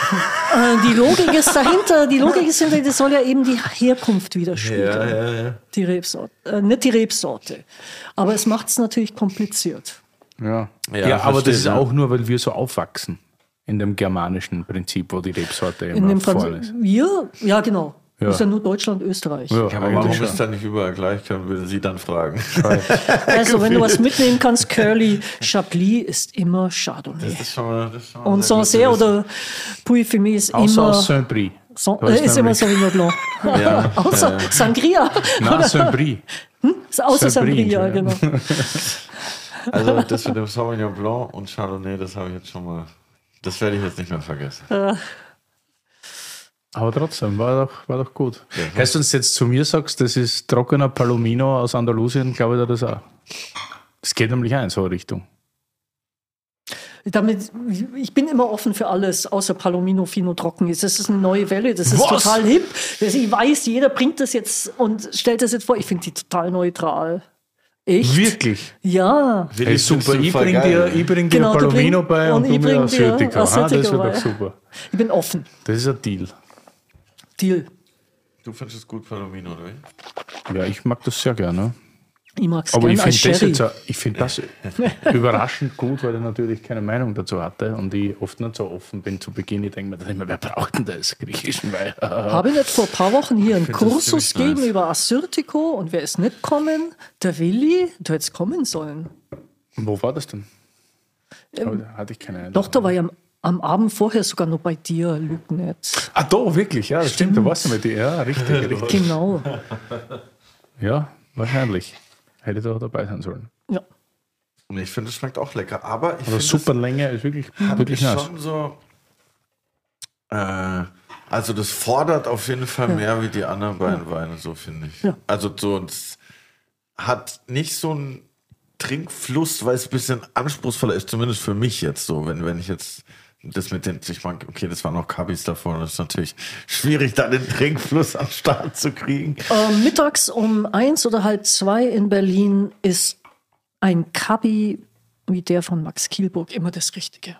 Äh, die Logik ist dahinter, die Logik ist dahinter, das soll ja eben die Herkunft widerspiegeln. Ja, ja, ja. Die Rebsorte. Äh, nicht die Rebsorte. Aber es macht es natürlich kompliziert. Ja, Ja, ja, aber das ist ja. auch nur, weil wir so aufwachsen. In dem germanischen Prinzip, wo die Rebsorte In immer dem vorne Franz ist. wir, ja genau. Ja. Das ist ja nur Deutschland, Österreich. Ja, aber warum ist da nicht überall gleich, können wir Sie dann fragen. Also wenn du was mitnehmen kannst, Curly, Chablis ist immer Chardonnay. Das ist schon mal, das ist schon mal Und Sancerre oder Puy-Fumé ist Außer immer, aus Saint-Brie. Ist äh, ist immer Sauvignon Blanc. Ja, Außer ja, ja. Sangria. Nein, Saint-Brie. Ist Außer Saint-Brie, Sangria, ja. genau. Also das mit dem Sauvignon Blanc und Chardonnay, das habe ich jetzt schon mal, das werde ich jetzt nicht mehr vergessen. Aber trotzdem, war doch, war doch gut. Heißt, wenn du jetzt zu mir sagst, das ist trockener Palomino aus Andalusien, glaube ich da das auch. Das geht nämlich auch in so eine Richtung. Damit, ich bin immer offen für alles, außer Palomino Fino trocken ist. Das ist eine neue Welle, das ist Was? total hip. Ich weiß, jeder bringt das jetzt und stellt das jetzt vor. Ich finde die total neutral. Echt? Wirklich? Ja. Hey, super, ich bringe dir, ich bring dir Genau, Palomino bring- bei und, und du ich mir bring dir Assyrtiko. Ah, das wird doch super. Ich bin offen. Das ist ein Deal. Deal. Du findest es gut, Palomino, oder wie? Ja, ich mag das sehr gerne. Ich mag es Aber gerne ich als finde das, Sherry. jetzt, ich find das überraschend gut, weil ich natürlich keine Meinung dazu hatte und ich oft nicht so offen bin zu Beginn. Ich denke mir dann immer, wer braucht denn das? Griechischen Wein. Habe ich nicht vor ein paar Wochen hier einen Kursus gegeben nice. über Assyrtiko und wer ist nicht kommen? Der Willi, du hättest kommen sollen. Wo war das denn? Da hatte ich keine Ahnung. Ähm, Doch, da war ich am, am Abend vorher sogar noch bei dir, Lügnet. Ah, da, wirklich, ja, das stimmt, da warst du mit dir. Ja, richtig, richtig. Genau. Ja, wahrscheinlich. Hätte da dabei sein sollen. Ja. Und ich finde, es schmeckt auch lecker. Aber ich Aber finde, super Länge ist wirklich, wirklich mich nice. schon so... Äh, also das fordert auf jeden Fall mehr wie die anderen beiden Weine, so finde ich. Ja. Also so, es hat nicht so einen Trinkfluss, weil es ein bisschen anspruchsvoller ist, zumindest für mich jetzt so, wenn, wenn ich jetzt das mit den, ich meine, okay, das waren noch Kabis davor, das ist natürlich schwierig, da den Trinkfluss am Start zu kriegen. Ähm, mittags um eins oder halb zwei in Berlin ist ein Kabi wie der von Max Kielburg immer das Richtige.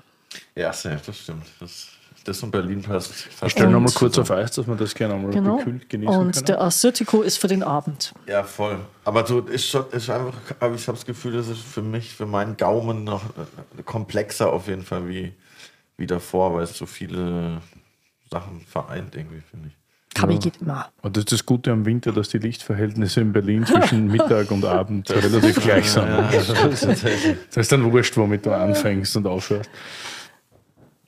Ja, safe, das stimmt. Das, das und Berlin passt. Ich stelle nochmal Und- kurz auf Eis, dass wir das gerne einmal Genau. gekühlt genießen Und können. der Assyrtiko ist für den Abend. Ja, voll. Aber so ist schon, ist einfach, aber ich habe das Gefühl, das ist für mich, für meinen Gaumen noch äh, komplexer auf jeden Fall wie, wie davor, weil es so viele Sachen vereint irgendwie, finde ich. Kabi geht immer. Und das ist das Gute am Winter, dass die Lichtverhältnisse in Berlin zwischen Mittag und Abend relativ gleich sind. Das ist dann wurscht, womit du anfängst und aufhörst.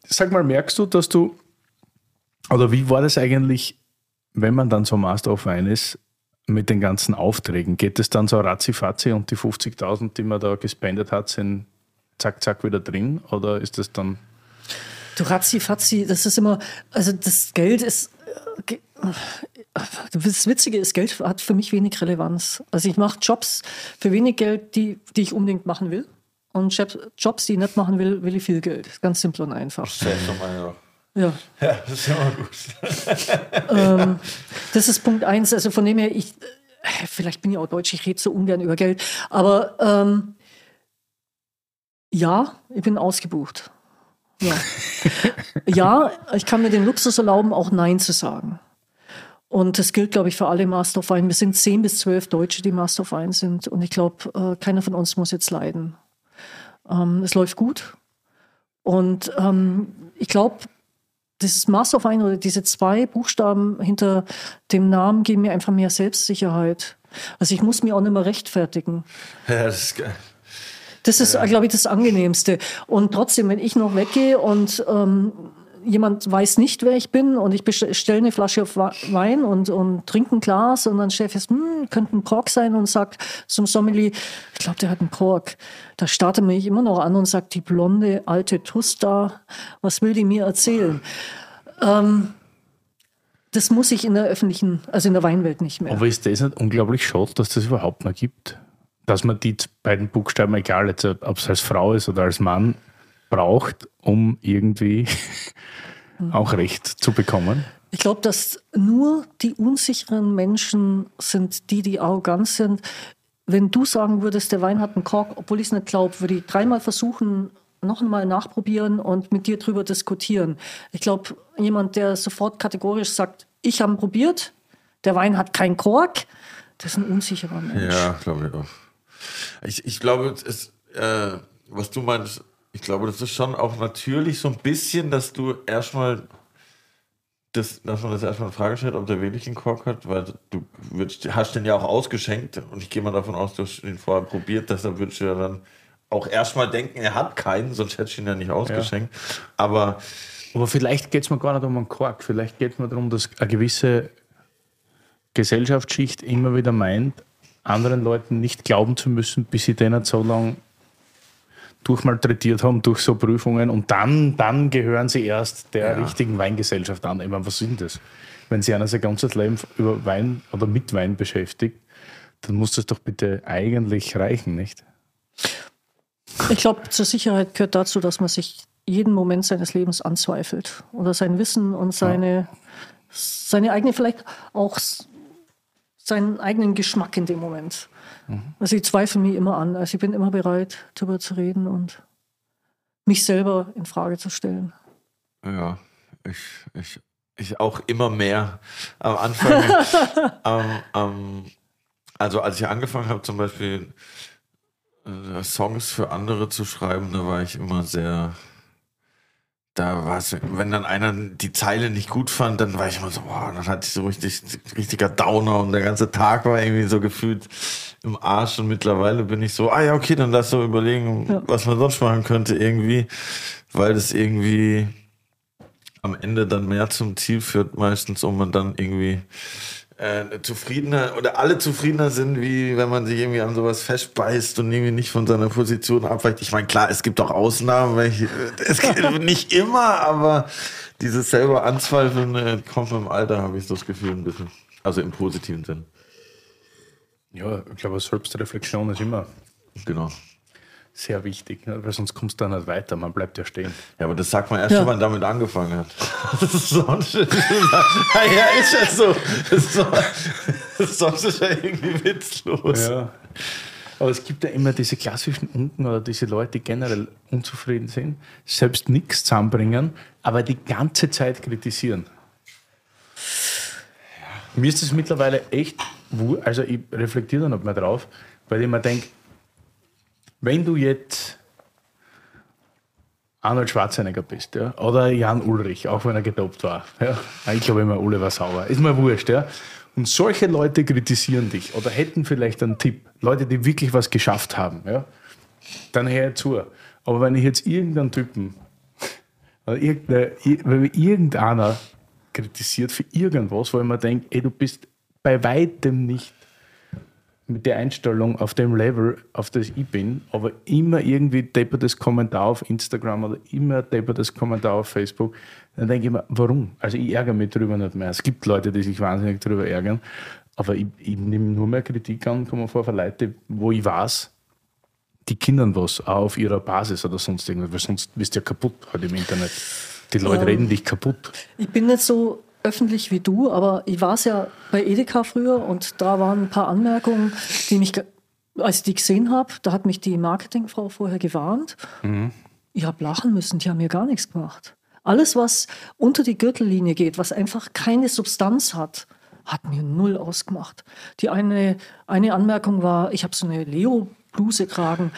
Sag mal, merkst du, dass du, oder wie war das eigentlich, wenn man dann so Master of Wine ist, mit den ganzen Aufträgen? Geht es dann so ratzi-fatzi und die 50.000, die man da gespendet hat, sind zack, zack wieder drin? Oder ist das dann Du Razzi Fatzi, das ist immer, also das Geld ist, äh, das Witzige ist, Geld hat für mich wenig Relevanz. Also ich mache Jobs für wenig Geld, die, die ich unbedingt machen will. Und Jobs- die ich nicht machen will, will ich viel Geld. Ganz simpel und einfach. Nochmal, ja. Ja. Das ist immer gut. Das ist Punkt eins. Also von dem her, ich, äh, vielleicht bin ich auch deutsch, ich rede so ungern über Geld, aber ähm, ja, ich bin ausgebucht. Ja. ja, ich kann mir den Luxus erlauben, auch Nein zu sagen. Und das gilt, glaube ich, für alle Master of Wine. Wir sind zehn bis zwölf Deutsche, die Master of Wine sind. Und ich glaube, äh, keiner von uns muss jetzt leiden. Ähm, es läuft gut. Und ähm, ich glaube, dieses Master of Wine oder diese zwei Buchstaben hinter dem Namen geben mir einfach mehr Selbstsicherheit. Also ich muss mir auch nicht mehr rechtfertigen. Ja, das ist geil. Das ist, ja. glaube ich, das Angenehmste. Und trotzdem, wenn ich noch weggehe und ähm, jemand weiß nicht, wer ich bin und ich bestelle eine Flasche Wein und, und trinke ein Glas und dann Chef ist, hm, könnte ein Kork sein und sagt zum Sommelier, ich glaube, der hat einen Kork. Da startet mich immer noch an und sagt, die blonde alte Tusta, was will die mir erzählen? Ähm, das muss ich in der öffentlichen, also in der Weinwelt nicht mehr. Aber ist das nicht unglaublich schade, dass das überhaupt noch gibt? Dass man die beiden Buchstaben, egal ob es als Frau ist oder als Mann, braucht, um irgendwie auch Recht zu bekommen? Ich glaube, dass nur die unsicheren Menschen sind die, die arrogant sind. Wenn du sagen würdest, der Wein hat einen Kork, obwohl ich es nicht glaube, würde ich dreimal versuchen, noch einmal nachprobieren und mit dir drüber diskutieren. Ich glaube, jemand, der sofort kategorisch sagt, ich habe probiert, der Wein hat keinen Kork, das ist ein unsicherer Mensch. Ja, glaube ich auch. Ich, ich glaube, es, äh, was du meinst, ich glaube, das ist schon auch natürlich so ein bisschen, dass du erstmal das, dass man das erstmal in Frage stellt, ob der wirklich einen Kork hat, weil du würdest, hast den ja auch ausgeschenkt und ich gehe mal davon aus, du hast ihn vorher probiert, deshalb würdest du ja dann auch erstmal denken, er hat keinen, sonst hätte ich ihn ja nicht ausgeschenkt. Ja. Aber, Aber vielleicht geht es mir gar nicht um einen Kork, vielleicht geht es mir darum, dass eine gewisse Gesellschaftsschicht immer wieder meint, anderen Leuten nicht glauben zu müssen, bis sie denen so lange durchmalträtiert haben durch so Prüfungen und dann, dann gehören sie erst der ja. richtigen Weingesellschaft an. Ich meine, was sind das? Wenn sich einer sein ganzes Leben über Wein oder mit Wein beschäftigt, dann muss das doch bitte eigentlich reichen, nicht? Ich glaube, zur Sicherheit gehört dazu, dass man sich jeden Moment seines Lebens anzweifelt oder sein Wissen und seine, ja. seine eigene, vielleicht auch seinen eigenen Geschmack in dem Moment. Mhm. Also ich zweifle mich immer an. Also ich bin immer bereit, darüber zu reden und mich selber in Frage zu stellen. Ja, ich, ich, ich auch immer mehr. Am Anfang, ähm, ähm, also als ich angefangen habe, zum Beispiel äh, Songs für andere zu schreiben, da war ich immer sehr da war es, wenn dann einer die Zeile nicht gut fand, dann war ich immer so, boah, dann hatte ich so richtig, richtiger Downer und der ganze Tag war irgendwie so gefühlt im Arsch und mittlerweile bin ich so, ah ja, okay, dann lass doch überlegen, ja. was man sonst machen könnte irgendwie, weil das irgendwie am Ende dann mehr zum Ziel führt meistens, um man dann irgendwie äh, zufriedener oder alle zufriedener sind, wie wenn man sich irgendwie an sowas festbeißt und irgendwie nicht von seiner Position abweicht. Ich meine, klar, es gibt auch Ausnahmen, welche, es gibt nicht immer, aber dieses selber Anzweifeln äh, kommt mit dem Alter, habe ich so das Gefühl ein bisschen. Also im positiven Sinn. Ja, ich glaube, Selbstreflexion ist immer genau sehr wichtig, ne? weil sonst kommst du dann nicht weiter, man bleibt ja stehen. Ja, aber das sagt man erst, ja. wenn man damit angefangen hat. sonst ist ja, ist ja so. sonst ist ja irgendwie witzlos. Ja. Aber es gibt ja immer diese klassischen Unken oder diese Leute, die generell unzufrieden sind, selbst nichts zusammenbringen, aber die ganze Zeit kritisieren. Ja. Mir ist es mittlerweile echt, also ich reflektiere da noch mal drauf, weil ich mir denke, wenn du jetzt Arnold Schwarzenegger bist, ja, oder Jan Ulrich, auch wenn er gedopt war, ja, ich glaube immer, Ulle war sauer, ist mir wurscht, ja, und solche Leute kritisieren dich oder hätten vielleicht einen Tipp, Leute, die wirklich was geschafft haben, ja, dann hör zu. Aber wenn ich jetzt irgendeinen Typen, oder wenn irgendeiner kritisiert für irgendwas, wo ich mir denke, ey, du bist bei weitem nicht mit der Einstellung auf dem Level, auf das ich bin, aber immer irgendwie deppertes Kommentar auf Instagram oder immer deppertes Kommentar auf Facebook, dann denke ich mir, warum? Also ich ärgere mich darüber nicht mehr. Es gibt Leute, die sich wahnsinnig darüber ärgern, aber ich, ich nehme nur mehr Kritik an, kommen vor von Leuten, wo ich weiß, die kindern was, auch auf ihrer Basis oder sonst irgendwas, weil sonst bist du ja kaputt halt im Internet. Die Leute ähm, reden dich kaputt. Ich bin nicht so öffentlich wie du, aber ich war es ja bei Edeka früher und da waren ein paar Anmerkungen, die mich, als ich die gesehen habe, da hat mich die Marketingfrau vorher gewarnt. Ich habe lachen müssen, die haben mir gar nichts gemacht. Alles, was unter die Gürtellinie geht, was einfach keine Substanz hat, hat mir null ausgemacht. Die eine, eine Anmerkung war, ich habe so eine Leo-Bluse tragen.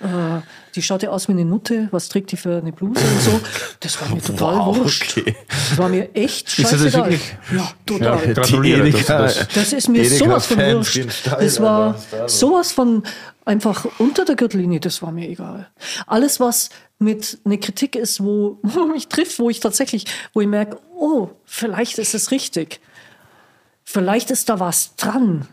Äh, die schaut ja aus wie eine Nutte. Was trägt die für eine Bluse und so? Das war mir total Wow, wurscht. okay. Das war mir echt scheißegal. Ja, total. Ja, gratuliere, das- Das ist mir Edeka sowas von Fans wurscht. Das war sowas von einfach unter der Gürtellinie, das war mir egal. Alles, was mit einer Kritik ist, wo, wo mich trifft, wo ich tatsächlich, wo ich merke, oh, vielleicht ist es richtig. Vielleicht ist da was dran,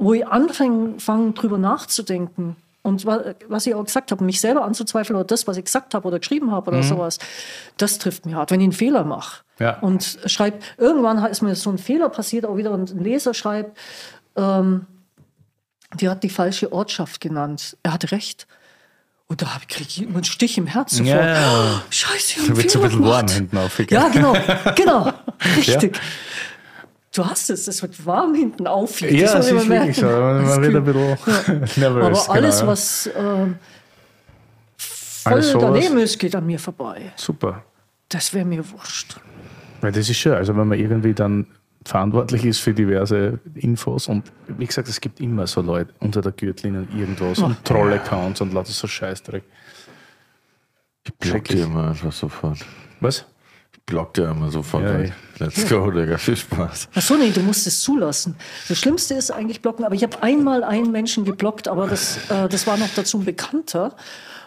wo ich anfange fange, drüber nachzudenken. Und wa- was ich auch gesagt habe, mich selber anzuzweifeln oder das, was ich gesagt habe oder geschrieben habe oder sowas, das trifft mir hart. Wenn ich einen Fehler mache Ja. und schreibe, irgendwann ist mir so ein Fehler passiert, auch wieder ein Leser schreibt, ähm, die hat die falsche Ortschaft genannt. Er hat recht. Und da kriege ich immer einen Stich im Herz sofort. Ja, ja. Scheiße, ich habe einen wird's ein bisschen warm hinten auf, gell? Ja, genau, genau, richtig. Du hast es, es wird warm hinten auf. Ja, es man ist wirklich so. merken. Man Das wird ein bisschen nervös. Aber alles, genau, ja. was ähm, voll Alles daneben ist, geht an mir vorbei. Super. Das wäre mir wurscht. Weil das ist schön. Also wenn man irgendwie dann verantwortlich ist für diverse Infos und wie gesagt, es gibt immer so Leute unter der Gürtellinie irgendwas und Troll-Accounts und lauter so Scheißdreck. Ich block dir immer einfach sofort. Was? Ich block dir immer sofort. Ja, weg. Let's go, Digga. Viel Spaß. Ach so, nee, du musst es zulassen. Das Schlimmste ist eigentlich blocken, aber ich habe einmal einen Menschen geblockt, aber das, äh, das war noch dazu ein Bekannter,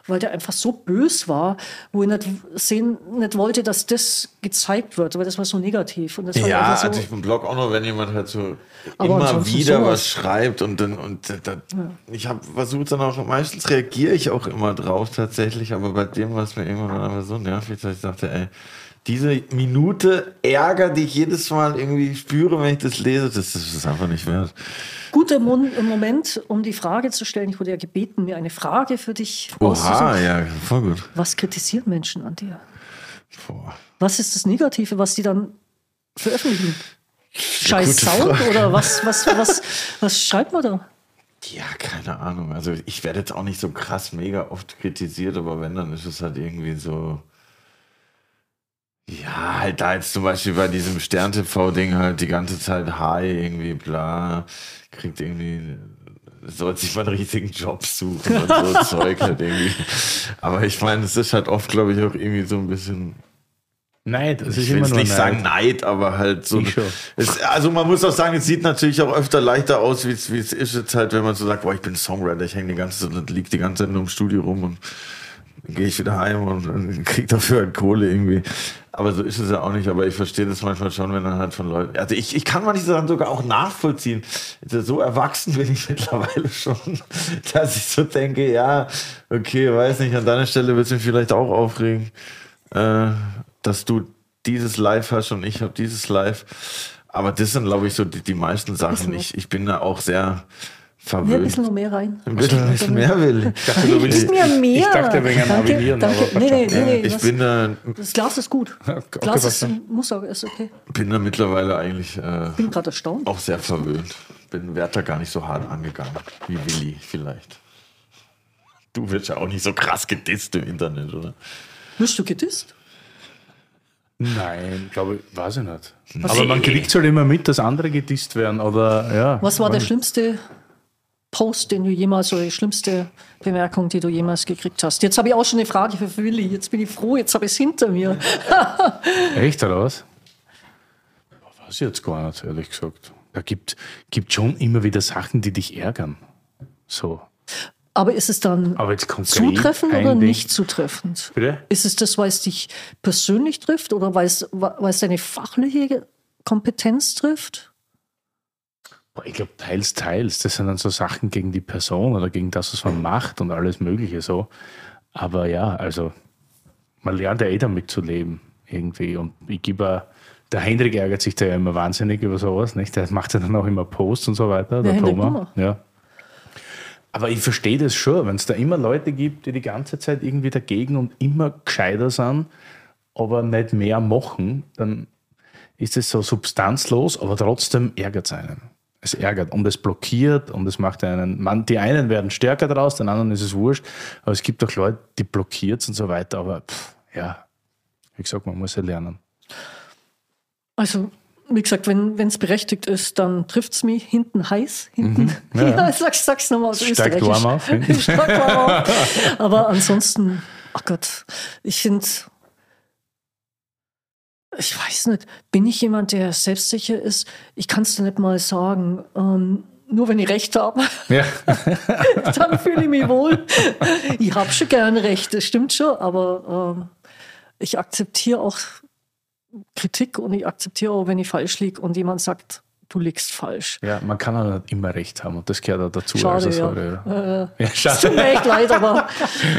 weil der einfach so bös war, wo ich nicht sehen, nicht wollte, dass das gezeigt wird, weil das war so negativ. Und das war Ja, so, also ich blog auch noch, wenn jemand halt so immer wieder sowas. was schreibt und dann und äh, da, ich habe versucht dann auch meistens reagiere ich auch immer drauf tatsächlich, aber bei dem war es mir irgendwann dann so nervig, dass ich dachte, ey, diese Minute Ärger, die ich jedes Mal irgendwie spüre, wenn ich das lese, das, das ist einfach nicht wert. guter Mon Moment, um die Frage zu stellen. Ich wurde ja gebeten, mir eine Frage für dich Oha, ja, voll gut. Was kritisieren Menschen an dir? Boah. Was ist das Negative, was die dann veröffentlichen? Scheiß Sound oder was, was, was, was schreibt man da? Ja, keine Ahnung. Also ich werde jetzt auch nicht so krass mega oft kritisiert, aber wenn, dann ist es halt irgendwie so. Ja, halt da jetzt zum Beispiel bei diesem Stern-TV-Ding halt die ganze Zeit Hi, irgendwie bla, kriegt irgendwie, soll sich mal einen richtigen Job suchen und so Zeug halt irgendwie. Aber ich meine, es ist halt oft, glaube ich, auch irgendwie so ein bisschen Nein, das ist ich will nicht Neid. sagen Neid, aber halt so. Es, also man muss auch sagen, es sieht natürlich auch öfter leichter aus, wie es wie es ist jetzt halt, wenn man so sagt, boah, ich bin Songwriter, ich hänge die ganze Zeit, lieg die ganze Zeit nur im Studio rum und gehe ich wieder heim und, und krieg dafür halt Kohle irgendwie. Aber so ist es ja auch nicht, aber ich verstehe das manchmal schon, wenn dann halt von Leuten. Also ich, ich kann manche Sachen sogar auch nachvollziehen. Also so erwachsen bin ich mittlerweile schon, dass ich so denke, ja, okay, weiß nicht, an deiner Stelle wird es mich vielleicht auch aufregen äh, dass du dieses Live hast und ich habe dieses Live. Aber das sind, glaube ich, so die, die meisten Sachen. Ich, ich bin da auch sehr Ja, ein verwöhnt. bisschen noch mehr rein. Ein bisschen, ein bisschen mehr will. Ich dachte, du willst- mir mehr. Ich dachte wegen danke, Navigieren, danke. aber Nee, nee, nee, nee, Ich das, bin da, das Glas ist gut. Okay, Glas ist, muss auch, ist okay. bin da mittlerweile eigentlich äh, Bin gerade erstaunt. auch sehr verwöhnt. Bin da gar nicht so hart angegangen wie Willi vielleicht. Du wirst ja auch nicht so krass gedisst im Internet, oder? Wirst du gedisst? Nein, glaube ich, weiß ich nicht. Was- Aber man kriegt halt immer mit, dass andere gedisst werden. Oder, ja, Was war der schlimmste Post, den du jemals, oder die schlimmste Bemerkung, die du jemals gekriegt hast? Jetzt habe ich auch schon eine Frage für Willi. Jetzt bin ich froh, jetzt habe ich es hinter mir. Echt, oder was? Weiß ich jetzt gar nicht, ehrlich gesagt. Da gibt, gibt schon immer wieder Sachen, die dich ärgern. So. Aber ist es dann Aber jetzt konkret zutreffend oder nicht zutreffend? Bitte? Ist es das, weil es dich persönlich trifft oder weil es, weil es deine fachliche Kompetenz trifft? Ich glaube, teils, teils. Das sind dann so Sachen gegen die Person oder gegen das, was man macht und alles Mögliche so. Aber ja, also man lernt ja eh damit zu leben irgendwie. Und ich gebe auch, der Hendrik ärgert sich da ja immer wahnsinnig über sowas, nicht? Der macht ja dann auch immer Posts und so weiter, der, Hendrik Thomas. Ja. Aber ich verstehe das schon, wenn es da immer Leute gibt, die die ganze Zeit irgendwie dagegen und immer gescheiter sind, aber nicht mehr machen, dann ist es so substanzlos, aber trotzdem ärgert es einen. Es ärgert und es blockiert und es macht einen, man, die einen werden stärker daraus, den anderen ist es wurscht, aber es gibt auch Leute, die blockiert es und so weiter, aber pff, ja, wie gesagt, man muss ja lernen. Also, wie gesagt, wenn es berechtigt ist, dann trifft es mich hinten heiß. Hinten. Mhm, ja. ja, sag's, sag's nochmal aus Steigt Österreichisch. warm auf, warm auf. Aber ansonsten, ach Gott, ich finde, ich weiß nicht, bin ich jemand, der selbstsicher ist? Ich kann es dir nicht mal sagen. Ähm, nur wenn ich Recht habe, Ja. dann fühle ich mich wohl. Ich habe schon gerne Recht, das stimmt schon, aber ähm, ich akzeptiere auch Kritik und ich akzeptiere auch, wenn ich falsch liege und jemand sagt, du liegst falsch. ja, man kann auch nicht immer recht haben und das gehört auch dazu. Schade, also, ja. sorry, ja. Äh, Ja, es tut schade. mir echt leid, aber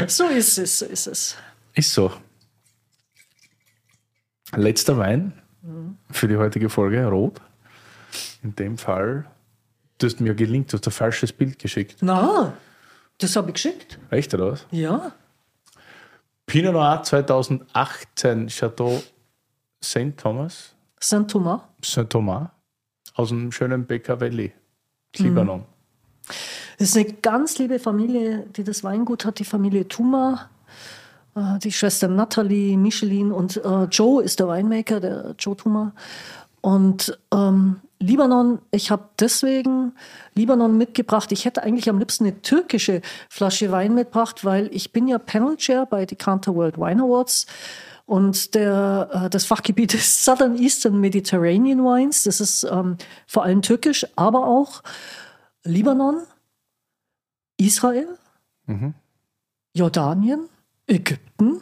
so ist es, so ist es. Ist so. Letzter Wein für die heutige Folge, rot. In dem Fall, du hast mir gelingt, du hast ein falsches Bild geschickt. Na, das habe ich geschickt. Echt oder was? Ja. Pinot Noir 2018 Chateau St. Thomas, Saint Thomas. St. Thomas aus dem schönen Becker Valley, Libanon. Das ist eine ganz liebe Familie, die das Weingut hat, die Familie Tuma. Äh, Die Schwester Natalie, Michelin und äh, Joe ist der Winemaker, der Joe Tuma. Und ähm, Libanon, ich habe deswegen Libanon mitgebracht. Ich hätte eigentlich am liebsten eine türkische Flasche Wein mitgebracht, weil ich bin ja Panel Chair bei Decanter World Wine Awards. Und der, äh, das Fachgebiet ist Southern Eastern Mediterranean Wines. Das ist ähm, vor allem türkisch, aber auch Libanon, Israel, Jordanien, Ägypten.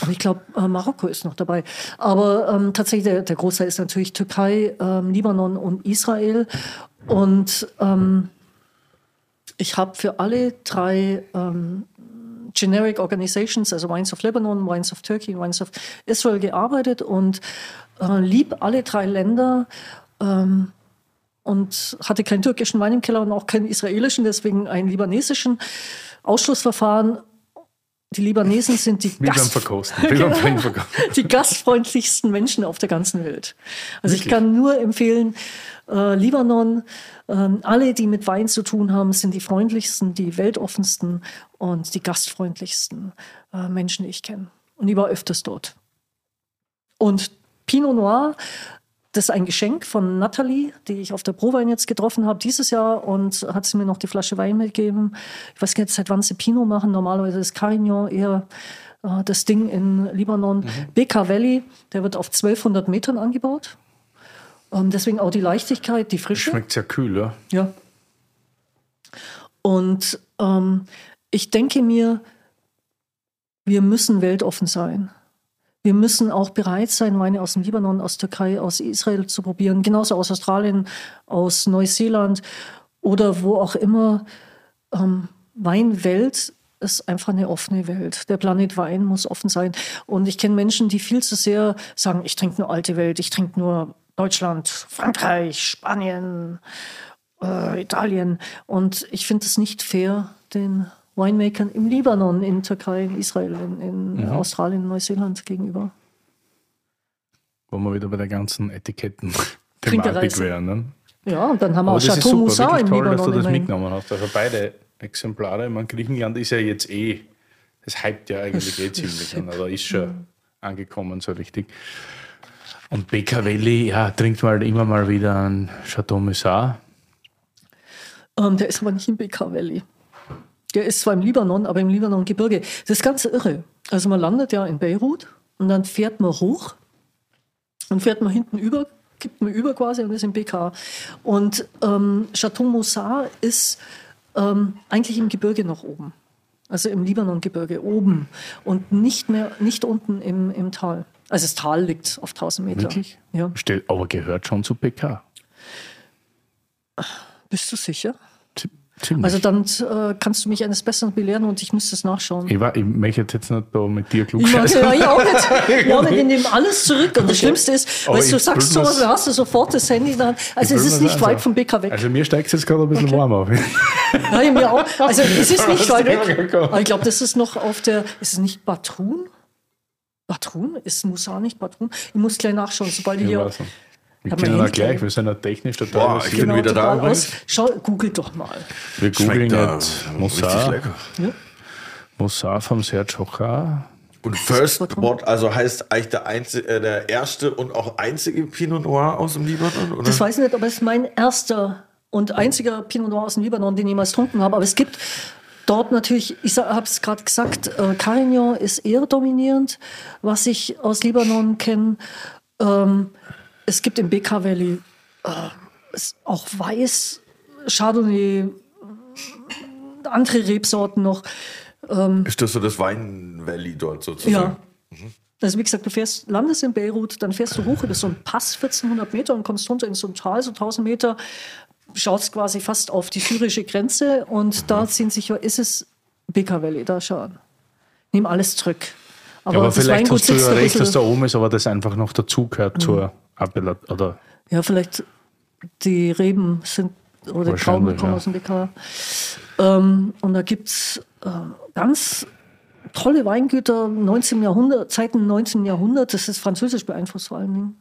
Und ich glaube, äh, Marokko ist noch dabei. Aber ähm, tatsächlich, der, der Großteil ist natürlich Türkei, ähm, Libanon und Israel. Und ähm, ich habe für alle drei ähm, Generic Organizations, also Wines of Lebanon, Wines of Turkey und Wines of Israel gearbeitet und äh, lieb alle drei Länder ähm, und hatte keinen türkischen Wein im Keller und auch keinen israelischen, deswegen einen libanesischen Ausschlussverfahren. Die Libanesen sind die, Gast Weinverkosten. die gastfreundlichsten Menschen auf der ganzen Welt. Also ich Wirklich? kann nur empfehlen, äh, Libanon, ähm, alle, die mit Wein zu tun haben, sind die freundlichsten, die weltoffensten und die gastfreundlichsten äh, Menschen, die ich kenne. Und ich war öfters dort. Und Pinot Noir, das ist ein Geschenk von Nathalie, die ich auf der Prowein jetzt getroffen habe dieses Jahr und hat sie mir noch die Flasche Wein mitgegeben. Ich weiß gar nicht, seit wann sie Pinot machen. Normalerweise ist Carignan eher äh, das Ding in Libanon. BK Valley, der wird auf 1200 Metern angebaut. Ähm, deswegen auch die Leichtigkeit, die Frische. Schmeckt sehr kühl, ja. Ja. Und ähm, ich denke mir, wir müssen weltoffen sein. Wir müssen auch bereit sein, Weine aus dem Libanon, aus Türkei, aus Israel zu probieren, genauso aus Australien, aus Neuseeland oder wo auch immer. Ähm, Weinwelt ist einfach eine offene Welt. Der Planet Wein muss offen sein. Und ich kenne Menschen, die viel zu sehr sagen, ich trinke nur alte Welt, ich trinke nur Deutschland, Frankreich, Spanien, äh, Italien. Und ich finde es nicht fair, den Winemakern im Libanon, in Türkei, in Israel, in, in Australien, Neuseeland gegenüber. Wo wir wieder bei der ganzen Etiketten-Thematik wären. Ne? Ja, und dann haben wir Aber auch Chateau super, wirklich im toll, dass Libanon. du das immerhin. mitgenommen hast. Also beide Exemplare. Meine, Griechenland ist ja jetzt eh, das hypt ja eigentlich eh ziemlich. an, Also ist schon angekommen so richtig. Und Beccavelli, ja, trinkt mal immer mal wieder ein Chateau Moussard. Ähm, der ist aber nicht im Valley. Der ist zwar im Libanon, aber im Libanon-Gebirge. Das ist ganz irre. Also man landet ja in Beirut und dann fährt man hoch und fährt man hinten über, gibt man über quasi und ist im BK. Und ähm, Chateau Moussard ist ähm, eigentlich im Gebirge noch oben. Also im Libanon-Gebirge oben und nicht mehr, nicht unten im, im Tal. Also das Tal liegt auf 1000 Meter. Wirklich? Ja. Steht, aber gehört schon zu PK. Bist du sicher? Ziemlich. Also dann äh, kannst du mich eines Besseren belehren und ich müsste es nachschauen. ich, war, ich möchte jetzt nicht da mit dir klug scheißen. ja, ich auch nicht. Ja, ich nehme alles zurück. Und das Schlimmste ist, weißt du, sagst mir's- dann hast du sofort das Handy dann. Also es ist nicht weit anschauen. vom BK weg. Also mir steigt es jetzt gerade ein bisschen warm auf. Ja, mir auch. Also es ist nicht Was weit weg. Aber ich glaube, das ist noch auf der, ist es nicht Batrun? Batrun? Ist Musa nicht Batrun? Ich muss gleich nachschauen, sobald ich hier. Wir Haben wir können auch Händler? gleich, wir sind ja technisch total. Boah, ich bin wieder da total übrigens. aus. Schau, google doch mal. wir googeln da jetzt lecker. Ja. Mossad vom Serge Hochar. Und First What, also heißt eigentlich der, einzige, äh, der erste und auch einzige Pinot Noir aus dem Libanon? Oder? Das weiß ich nicht, aber es ist mein erster und einziger Pinot Noir aus dem Libanon, den ich jemals getrunken habe. Aber es gibt dort natürlich, ich habe es gerade gesagt, äh, Carignan ist eher dominierend, was ich aus Libanon kenne. Ähm, es gibt im BK Valley äh, auch Weiß, Chardonnay, andere Rebsorten noch. Ist das so das Wein Valley dort sozusagen? Ja. Also wie gesagt, du fährst, landest in Beirut, dann fährst du hoch über so einen Pass, 1400 Meter und kommst runter in so ein Tal, so 1000 Meter, schaust quasi fast auf die syrische Grenze und da ziehen sich, ist es Bekaa Valley, da schauen. Nimm alles zurück. Aber, aber das vielleicht Weingut hast du ja recht, dass da oben ist, aber das einfach noch dazugehört zur Appellat oder Ja, vielleicht die Reben sind oder Wahrscheinlich, Trauben kommen ja. aus dem BK. Ähm, und da gibt es äh, ganz tolle Weingüter, 19. Jahrhundert, Zeiten 19. Jahrhundert, das ist französisch beeinflusst vor allen Dingen.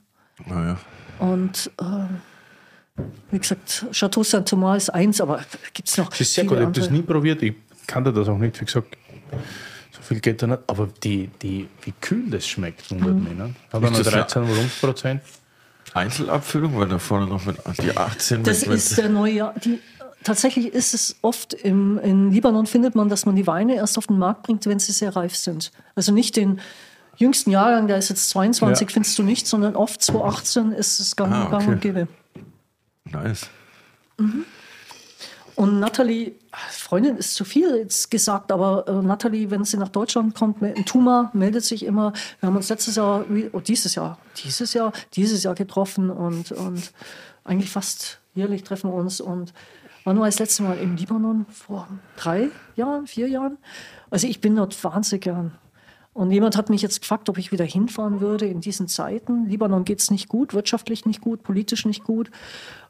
Naja. Und äh, wie gesagt, Chateau Saint-Thomas ist eins, aber gibt es noch. Das ist sehr viele gut, ich habe das nie probiert, ich kannte das auch nicht, wie gesagt. So viel geht da nicht. Aber die, die, wie kühl das schmeckt, wundert Mhm. mich. Ne? Er das ja- 13 Volumensprozent? Einzelabfüllung, weil da vorne noch mit die 18 Das mit, ist der neue Jahr. Die, tatsächlich ist es oft im, in Libanon findet man, dass man die Weine erst auf den Markt bringt, wenn sie sehr reif sind. Also nicht den jüngsten Jahrgang, der ist jetzt 22, Ja. findest du nicht, sondern oft 2018 ist es gang, Ah, gang okay. und gäbe. nice. Und Natalie, Freundin ist zu viel jetzt gesagt, aber äh, Natalie, wenn sie nach Deutschland kommt, einem Tuma, meldet sich immer. Wir haben uns letztes Jahr, oh, dieses Jahr, dieses Jahr, dieses Jahr getroffen und, und eigentlich fast jährlich treffen wir uns und waren nur das letzte Mal im Libanon vor drei Jahren, vier Jahren. Also ich bin dort wahnsinnig gern. Und jemand hat mich jetzt gefragt, ob ich wieder hinfahren würde in diesen Zeiten. Libanon geht es nicht gut, wirtschaftlich nicht gut, politisch nicht gut.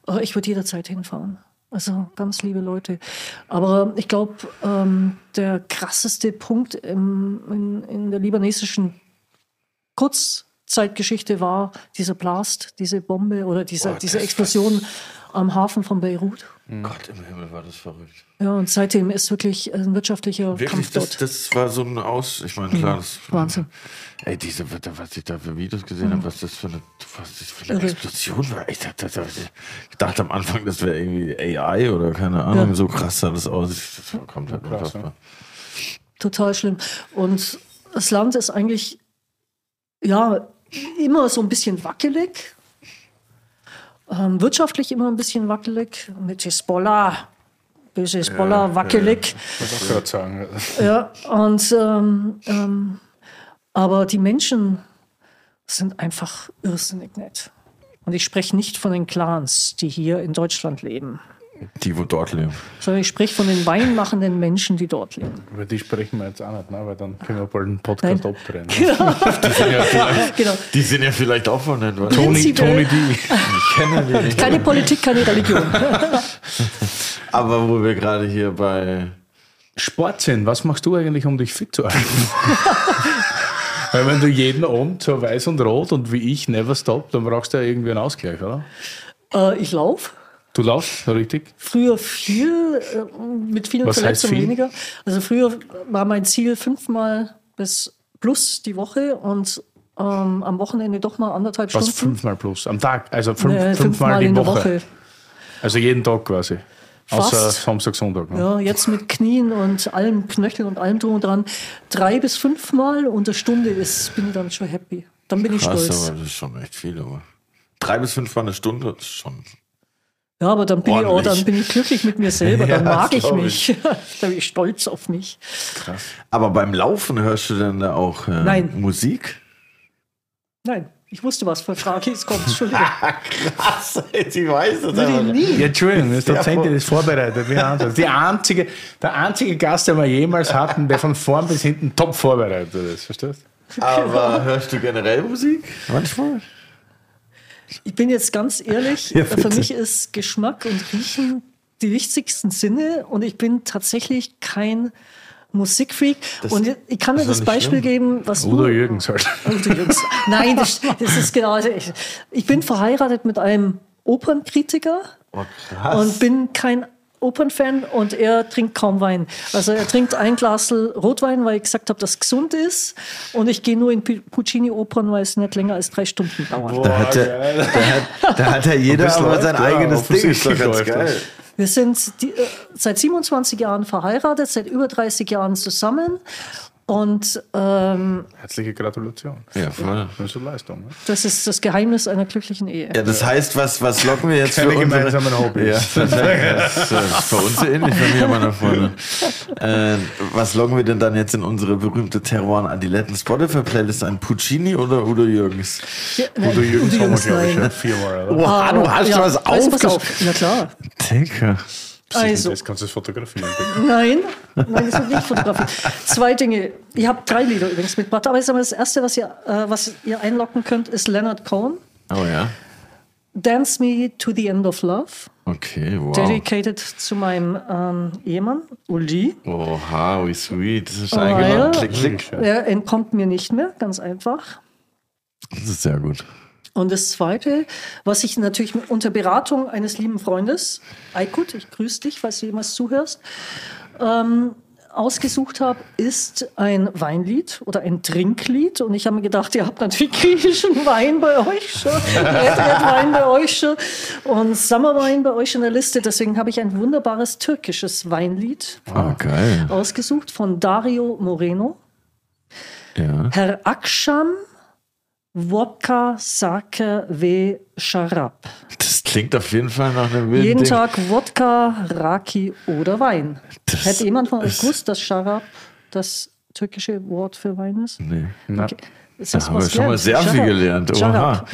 Äh, Ich würde jederzeit hinfahren. Also ganz liebe Leute. Aber ich glaube, ähm, der krasseste Punkt im, in, in der libanesischen Kurzzeitgeschichte war dieser Blast, diese Bombe oder diese, Boah, diese Explosion am Hafen von Beirut. Gott im Himmel war das verrückt. Ja, und seitdem ist wirklich ein wirtschaftlicher Wirklich, Kampf das, dort. das war so ein Aus. Ich meine, klar, das, Wahnsinn. Ey, diese, was ich da für Videos gesehen habe, was das für eine, was das für eine Irre. Explosion war. Ich dachte, das- ich dachte am Anfang, das wäre irgendwie AI oder keine Ahnung, Ja. so krass sah das aus. Das war komplett unfassbar. Total schlimm. Und das Land ist eigentlich ja immer so ein bisschen wackelig. Ähm, wirtschaftlich immer ein bisschen wackelig. Mit Hezbollah. Böse Hezbollah, wackelig. Ich wollte auch sagen. Ja, und ähm, ähm, aber die Menschen sind einfach irrsinnig nett. Und ich spreche nicht von den Clans, die hier in Deutschland leben, Die, wo dort leben. sondern ich spreche von den weinmachenden Menschen, die dort leben. Über die sprechen wir jetzt auch nicht, ne? weil dann können wir bald einen Podcast Nein. abdrehen. Ne? Genau. Die sind ja vielleicht auch von den Tony, Prinzipiell- Tony D. Ich kenne die nicht. Keine Politik, keine Religion. Aber wo wir gerade hier bei. Sportsinn, was machst du eigentlich, um dich fit zu halten? Weil wenn du jeden Abend so weiß und rot und wie ich never stop, dann brauchst du ja irgendwie einen Ausgleich, oder? äh, ich laufe. Du laufst, richtig? Früher viel, äh, mit vielen Was Verletzungen viel? weniger. Also früher war mein Ziel fünfmal bis plus die Woche und ähm, am Wochenende doch mal anderthalb Was Stunden. fünfmal plus? Am Tag? Also fünf, Äh, fünfmal die in der Woche. Woche. Also jeden Tag quasi. Fast. Außer Samstag, Sonntag. Ne? Ja, jetzt mit Knien und allem Knöcheln und allem drum und dran. Drei bis fünfmal und eine Stunde ist, bin ich dann schon happy. Dann bin ich Krass, stolz. aber das ist schon echt viel. Aber drei bis fünf Mal eine Stunde ist schon. Ja, aber dann bin, ich, oh, dann bin ich glücklich mit mir selber. Ja, Dann mag das ich mich. da bin ich stolz auf mich. Aber beim Laufen hörst du denn da auch äh, Nein. Musik? Nein, ich wusste, was für Frage jetzt kommt. Entschuldigung. Krass, ich weiß es Würde ich nie. Ja, Entschuldigung, das ist Ja, tatsächlich voll. das vorbereitet. Wie anders. Die einzige, der einzige Gast, den wir jemals hatten, der von vorn bis hinten top vorbereitet ist. Verstehst Aber hörst du generell Musik? Manchmal? Ich bin jetzt ganz ehrlich, Ja, für bitte. mich ist Geschmack und Riechen die wichtigsten Sinne und ich bin tatsächlich kein Musikfreak. und ich kann dir das Beispiel schlimm. geben, was Udo du, Jürgens halt. Udo Jürgens. Nein, das, das ist genau. also Ich, ich bin verheiratet mit einem Opernkritiker Oh, und bin kein Opernfan und er trinkt kaum Wein. Also er trinkt ein Glas Rotwein, weil ich gesagt habe, dass es gesund ist. Und ich gehe nur in Pu- Puccini-Opern, weil es nicht länger als drei Stunden dauert. da, hat der, da, hat, da hat ja jeder aber sein ja, eigenes Ding. Ist doch ganz geil. Wir sind die, äh, seit 27 Jahren verheiratet, seit über 30 Jahren zusammen. Und ähm, Herzliche Gratulation. Ja, voll. Das ist eine Leistung. Ne? das ist das Geheimnis einer glücklichen Ehe. Ja, das heißt, was, was locken wir jetzt Keine für unsere... gemeinsamen Hobbys. Ja, das ist, bei uns so ähnlich, bei mir meiner Freunde. Äh, was loggen wir denn dann jetzt in unsere berühmte Terroir Adiletten Spotify Playlist ein? Puccini oder Udo Jürgens? Ja, Udo nein, Jürgens haben wir, Jürgens, glaube ich, viermal. Oder? Wow, du hast Ja, was aufgeschrieben. auf. Na klar. Digga. Also, Das kannst du fotografieren. nein, nein, das wird nicht fotografiert. Zwei Dinge. Ich habe drei Lieder übrigens mitgebracht, aber das erste, was ihr, äh, was ihr einlocken könnt, ist Leonard Cohen. Oh ja. Dance Me to the End of Love. Okay, wow. Dedicated zu meinem ähm, Ehemann, Uli. Oha, wie sweet. Das ist Oh, eingeladen. ja. Klick, klick. Er entkommt mir nicht mehr, ganz einfach. Das ist sehr gut. Und das Zweite, was ich natürlich unter Beratung eines lieben Freundes, Aykut, ich grüße dich, falls du jemals zuhörst, ähm, ausgesucht habe, ist ein Weinlied oder ein Trinklied. Und ich habe mir gedacht, ihr habt natürlich griechischen Wein bei euch schon, Red, Red Wein bei euch schon und Summerwein bei euch in der Liste. Deswegen habe ich ein wunderbares türkisches Weinlied Ah, geil. ausgesucht von Dario Moreno. Ja. Herr Aksham Wodka Sake ve Sharab. Das klingt auf jeden Fall nach einem wilden Jeden Ding. Tag Wodka, Raki oder Wein. Das Hätte jemand von euch gewusst, dass Sharab das türkische Wort für Wein ist? Nee. Okay. Ist Da haben wir schon mal sehr viel gelernt. Oha.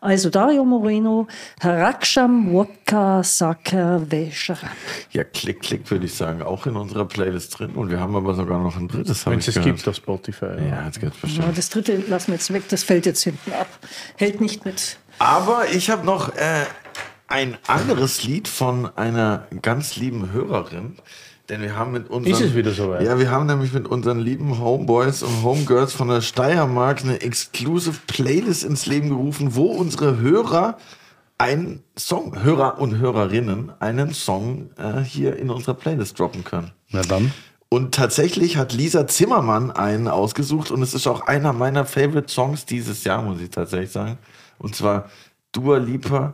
Also Dario Moreno, Haraksham Wodka Sake ve Sharab. Ja, klick, klick würde ich sagen. Auch in unserer Playlist drin. Und wir haben aber sogar noch ein drittes, habe Wenn ich es gehört. gibt auf Spotify. Ja, jetzt geht's Ja, bestimmt. das dritte lassen wir jetzt weg, das fällt jetzt hinten ab. Hält nicht mit. Aber ich habe noch äh, ein anderes Lied von einer ganz lieben Hörerin. Denn wir haben mit unseren. Ist es wieder soweit? Ja, wir haben nämlich mit unseren lieben Homeboys und Homegirls von der Steiermark eine Exclusive Playlist ins Leben gerufen, wo unsere Hörer einen Song, Hörer und Hörerinnen, einen Song äh, hier in unserer Playlist droppen können. Na dann. Und tatsächlich hat Lisa Zimmermann einen ausgesucht und es ist auch einer meiner Favorite Songs dieses Jahr, muss ich tatsächlich sagen. Und zwar Dua Lipa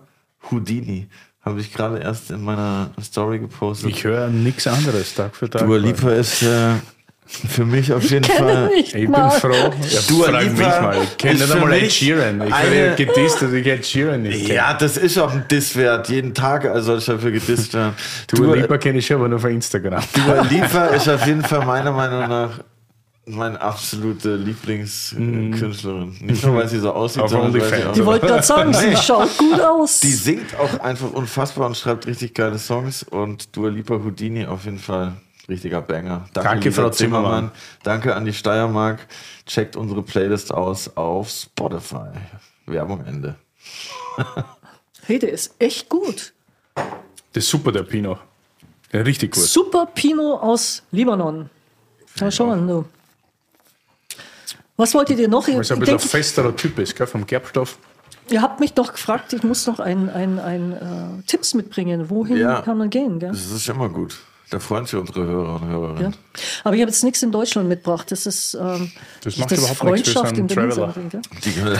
Houdini. Habe ich gerade erst in meiner Story gepostet. Ich höre nichts anderes Tag für Tag. Dua Lipa ist äh, für mich auf jeden Fall. Nicht Ich bin mal. froh. Ja, Dua frag Lipa mich mal. Ich kenne ist nicht für einmal Ed mich Sheeran. Ich werde gedisst, dass ich Ed Sheeran nicht kenne. Ja, das ist auch ein Diss wert. Jeden Tag soll ich dafür gedisst werden. Dua Lipa kenne ich aber nur von Instagram. Dua Lipa ist auf jeden Fall meiner Meinung nach meine absolute Lieblingskünstlerin. Nicht nur, weil sie so aussieht, Auf sondern weil sie auch Die wollte gerade sagen, sie schaut gut aus. Die singt auch einfach unfassbar und schreibt richtig geile Songs. Und Dua Lipa Houdini auf jeden Fall richtiger Banger. Danke, Lisa Frau Zimmermann. Danke an die Steiermark. Checkt unsere Playlist aus auf Spotify. Werbung Ende. Hey, der ist echt gut. Das ist super, der Pino. Ja, richtig gut. Super Pinot aus Libanon. Na, schau mal, du. Was wolltet ihr noch? Weil es ein Ich bisschen denk, ein festerer Typ ist, gell, vom Gerbstoff. ihr habt mich doch gefragt, ich muss noch ein, ein, ein äh, Tipps mitbringen. Wohin Ja. kann man gehen? Gell? Das ist immer gut. Da freuen sich unsere Hörer und Hörerinnen. Ja. Aber ich habe jetzt nichts in Deutschland mitgebracht. Das ist ähm, Das macht überhaupt nichts, wir sind in der Traveler. Die, Traveler.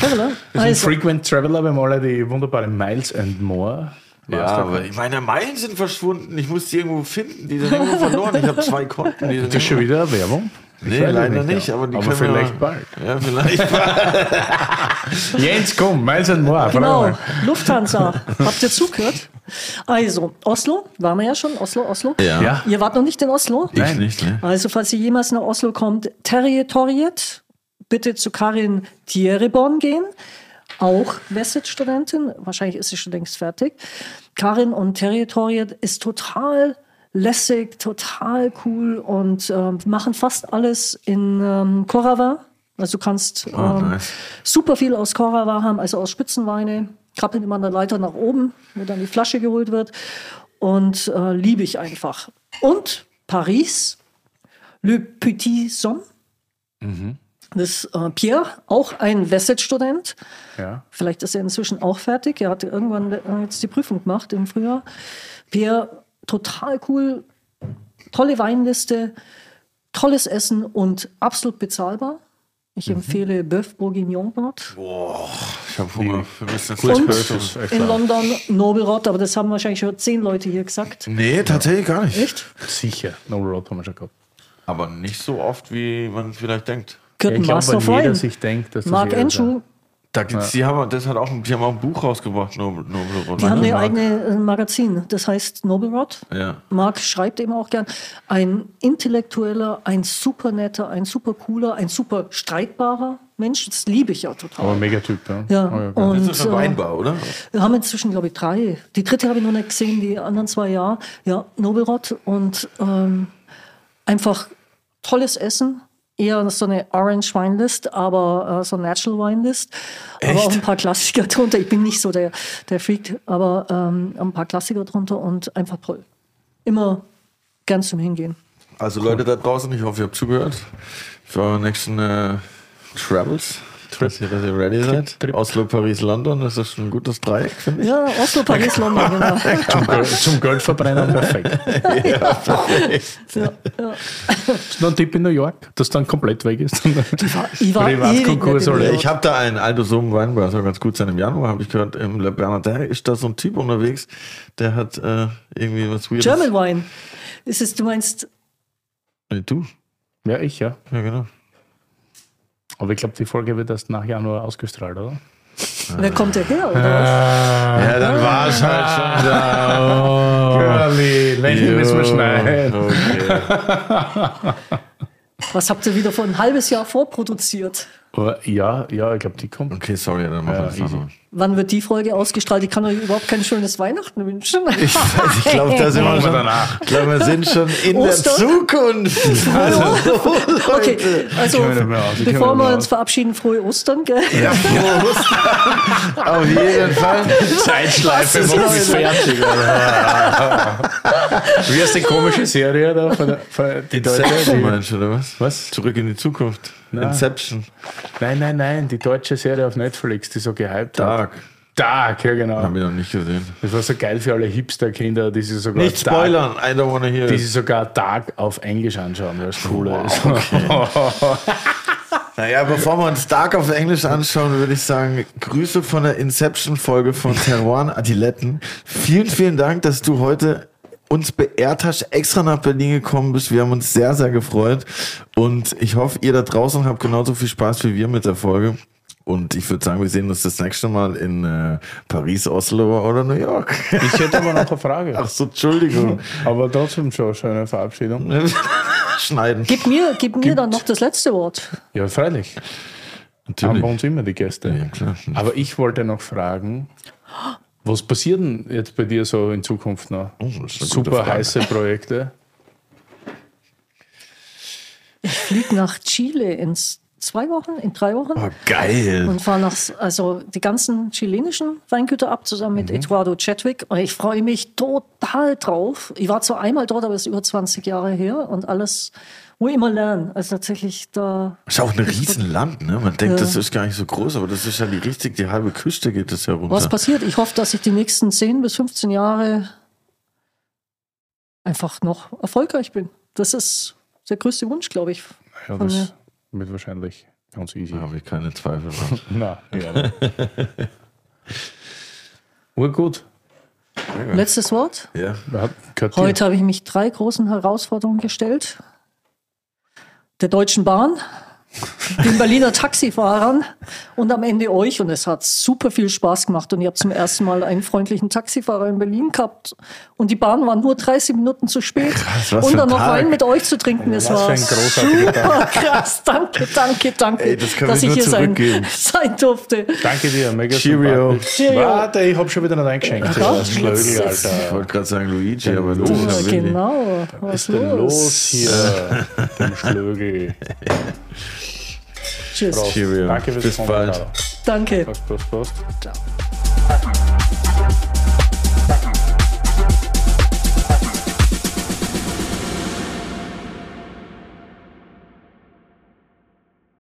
Wir sind Also, Frequent Traveler, wir haben alle die wunderbare Miles and More. ja, aber meine Meilen sind verschwunden. Ich muss die irgendwo finden. Die sind irgendwo verloren. Ich habe zwei Konten. Die sind Das ist schon wieder Werbung? Nee, leider nicht, nicht. Aber, die Aber können wir- vielleicht bald. Ja, vielleicht bald. Jens, komm, Miles and More. Genau, Lufthansa. Habt ihr zugehört? Also, Oslo, waren wir ja schon. Oslo, Oslo. Ja. Ja. Ihr wart noch nicht in Oslo? Ich nicht, ne? Also, falls ihr jemals nach Oslo kommt, Territoriet, bitte zu Karin Thiereborn gehen. Auch Wesset-Studentin. Wahrscheinlich ist sie schon längst fertig. Karin und Territoriet ist total lässig, total cool und ähm, machen fast alles in ähm, Korava. Also du kannst ähm, nice. super viel aus Korava haben, also aus Spitzenweine. Krabbeln immer an der Leiter nach oben, wo dann die Flasche geholt wird. Und äh, liebe ich einfach. Und Paris, Le Petit Somme. Das ist äh, Pierre, auch ein Wesset-Student. Ja. Vielleicht ist er inzwischen auch fertig. Er hat irgendwann äh, jetzt die Prüfung gemacht im Frühjahr. Pierre, total cool, tolle Weinliste, tolles Essen und absolut bezahlbar. Ich empfehle Bœuf Bourguignon dort. Ich habe Hunger. Jetzt Und in. London Nobelrot, aber das haben wahrscheinlich schon zehn Leute hier gesagt. Nee, tatsächlich gar nicht. Echt? Sicher. No Road haben wir schon gehabt. Aber nicht so oft, wie man vielleicht denkt. Gehört ich ein glaube, Master of jeder sich denkt, dass das Mark jeder Enschu, Da gibt's, die haben, das hat auch, die haben auch ein Buch rausgebracht, Nobel, Nobel die haben eine Mark. eigene äh, Magazin, das heißt Nobelrot. Ja. Mark schreibt eben auch gern. Ein intellektueller, ein super netter, ein super cooler, ein super streitbarer Mensch. Das liebe ich ja total. Aber mega Typ, ja. Ja, Oh, ja, und Das ist eine äh, Weinbar, oder? wir haben inzwischen, glaube ich, drei. Die dritte habe ich noch nicht gesehen, die anderen zwei ja. Ja, Nobelrot und ähm, einfach tolles Essen. Eher so eine Orange Winelist, aber äh, so Natural Winelist. Aber auch ein paar Klassiker drunter. Ich bin nicht so der, der Freak, aber ähm, ein paar Klassiker drunter und einfach toll. Immer gern zum Hingehen. Also Leute da draußen, ich hoffe, ihr habt zugehört. Für eure nächsten äh, Travels. Dass ihr, dass ihr ready seid. Trip. Oslo, Paris, London, das ist ein gutes Dreieck, finde ich. Ja, Oslo, Paris, London, genau. Zum, Geld, zum Geldverbrennen perfekt. Ja, ja. Ist noch ein Tipp in New York, das dann komplett weg ist. Ich war Privatkonkurs nicht oder- New Ja, York. ich habe da einen Aldo Sohm Weinbar, soll ganz gut sein. Im Januar habe ich gehört, im Le Bernardin ist da so ein Typ unterwegs, der hat äh, irgendwie was Weirdes. German Wine. Ist es, du meinst, Nee, du? ja, ich, ja. Ja, genau. Aber ich glaube, die Folge wird erst nach Januar ausgestrahlt, oder? wer kommt der her? Oder was? Ja, dann war es halt schon da. Curly, welche müssen wir schneiden? Okay. Was habt ihr wieder vor ein halbes Jahr vorproduziert? Ja, ja, ich glaube, die kommt. okay, sorry, dann machen wir das easy. noch. Wann wird die Folge ausgestrahlt? Ich kann euch überhaupt kein schönes Weihnachten wünschen. Ich, ich glaube, da sind wir Machen wir schon. danach. Ich glaube, wir sind schon in Ostern? der Zukunft. Also, Okay, also wir bevor wir wir uns verabschieden, frohe Ostern, gell? Ja, Prost. Auf jeden Fall. Zeitschleife, das? mich fertig. Wie heißt die komische Serie da? Von der, von die deutsche? Meinst du, oder was? Was? Zurück in die Zukunft. Nein. Inception. nein, nein, nein, die deutsche Serie auf Netflix, die so gehypt hat. Dark. Dark, ja genau. Haben wir noch nicht gesehen. Das war so geil für alle Hipster-Kinder, die sich sogar Nicht Dark, spoilern. I don't wanna hear die sich sogar Dark auf Englisch anschauen, weil es cooler ist. Naja, bevor wir uns Dark auf Englisch anschauen, würde ich sagen, Grüße von der Inception-Folge von Teruan Adiletten. Vielen, vielen Dank, dass du heute uns beehrt hast, extra nach Berlin gekommen bist. Wir haben uns sehr, sehr gefreut. Und ich hoffe, ihr da draußen habt genauso viel Spaß wie wir mit der Folge. Und ich würde sagen, wir sehen uns das nächste Mal in äh, Paris, Oslo oder New York. Ich hätte aber noch eine Frage. Ach so, Entschuldigung. Aber trotzdem schon schöne Verabschiedung. Schneiden. Gib mir, gib mir dann noch das letzte Wort. Ja, freilich. Haben Natürlich. bei uns immer die Gäste. Ja, klar. Aber ich wollte noch fragen, was passiert denn jetzt bei dir so in Zukunft noch? Oh, Super heiße Projekte. Ich fliege nach Chile in s- zwei Wochen, in drei Wochen. Oh, geil. und fahre nach, also die ganzen chilenischen Weingüter ab, zusammen mit Eduardo Chadwick. Und ich freue mich total drauf. Ich war zwar einmal dort, aber es ist über 20 Jahre her und alles, wo ich immer lernen. Also tatsächlich da. Ist auch ein Riesenland, ne? Man denkt, Ja. das ist gar nicht so groß, aber das ist ja die richtig, die halbe Küste geht das ja runter. Was passiert? Ich hoffe, dass ich die nächsten 10 bis 15 Jahre einfach noch erfolgreich bin. Das ist der größte Wunsch, glaube ich. Ja, Von das wird wahrscheinlich ganz easy. Da habe ich keine Zweifel dran. Na, ja. Urgut. Letztes Wort. ja. Heute habe ich mich drei großen Herausforderungen gestellt. Der Deutschen Bahn, den Berliner Taxifahrern und am Ende euch. Und es hat super viel Spaß gemacht. Und ich habe zum ersten Mal einen freundlichen Taxifahrer in Berlin gehabt. Und die Bahn war nur 30 Minuten zu spät. Krass, und dann noch Tag. Wein mit euch zu trinken. Es war super krass. Danke, danke, danke, Ey, das dass ich hier sein, sein durfte. Danke dir, mega Cheerio. Cheerio. Warte, ich habe schon wieder nicht eingeschenkt. Ja, Das Schlögel, jetzt- Ich Alter. wollte gerade sagen Luigi, aber los. Ja, genau. Was Was ist ist denn los los? hier? Dem Schlögel. Tschüss. Cheerio. Danke fürs Bis Kommen, bald. Caro. Danke. Prost, Prost, Prost. Ciao.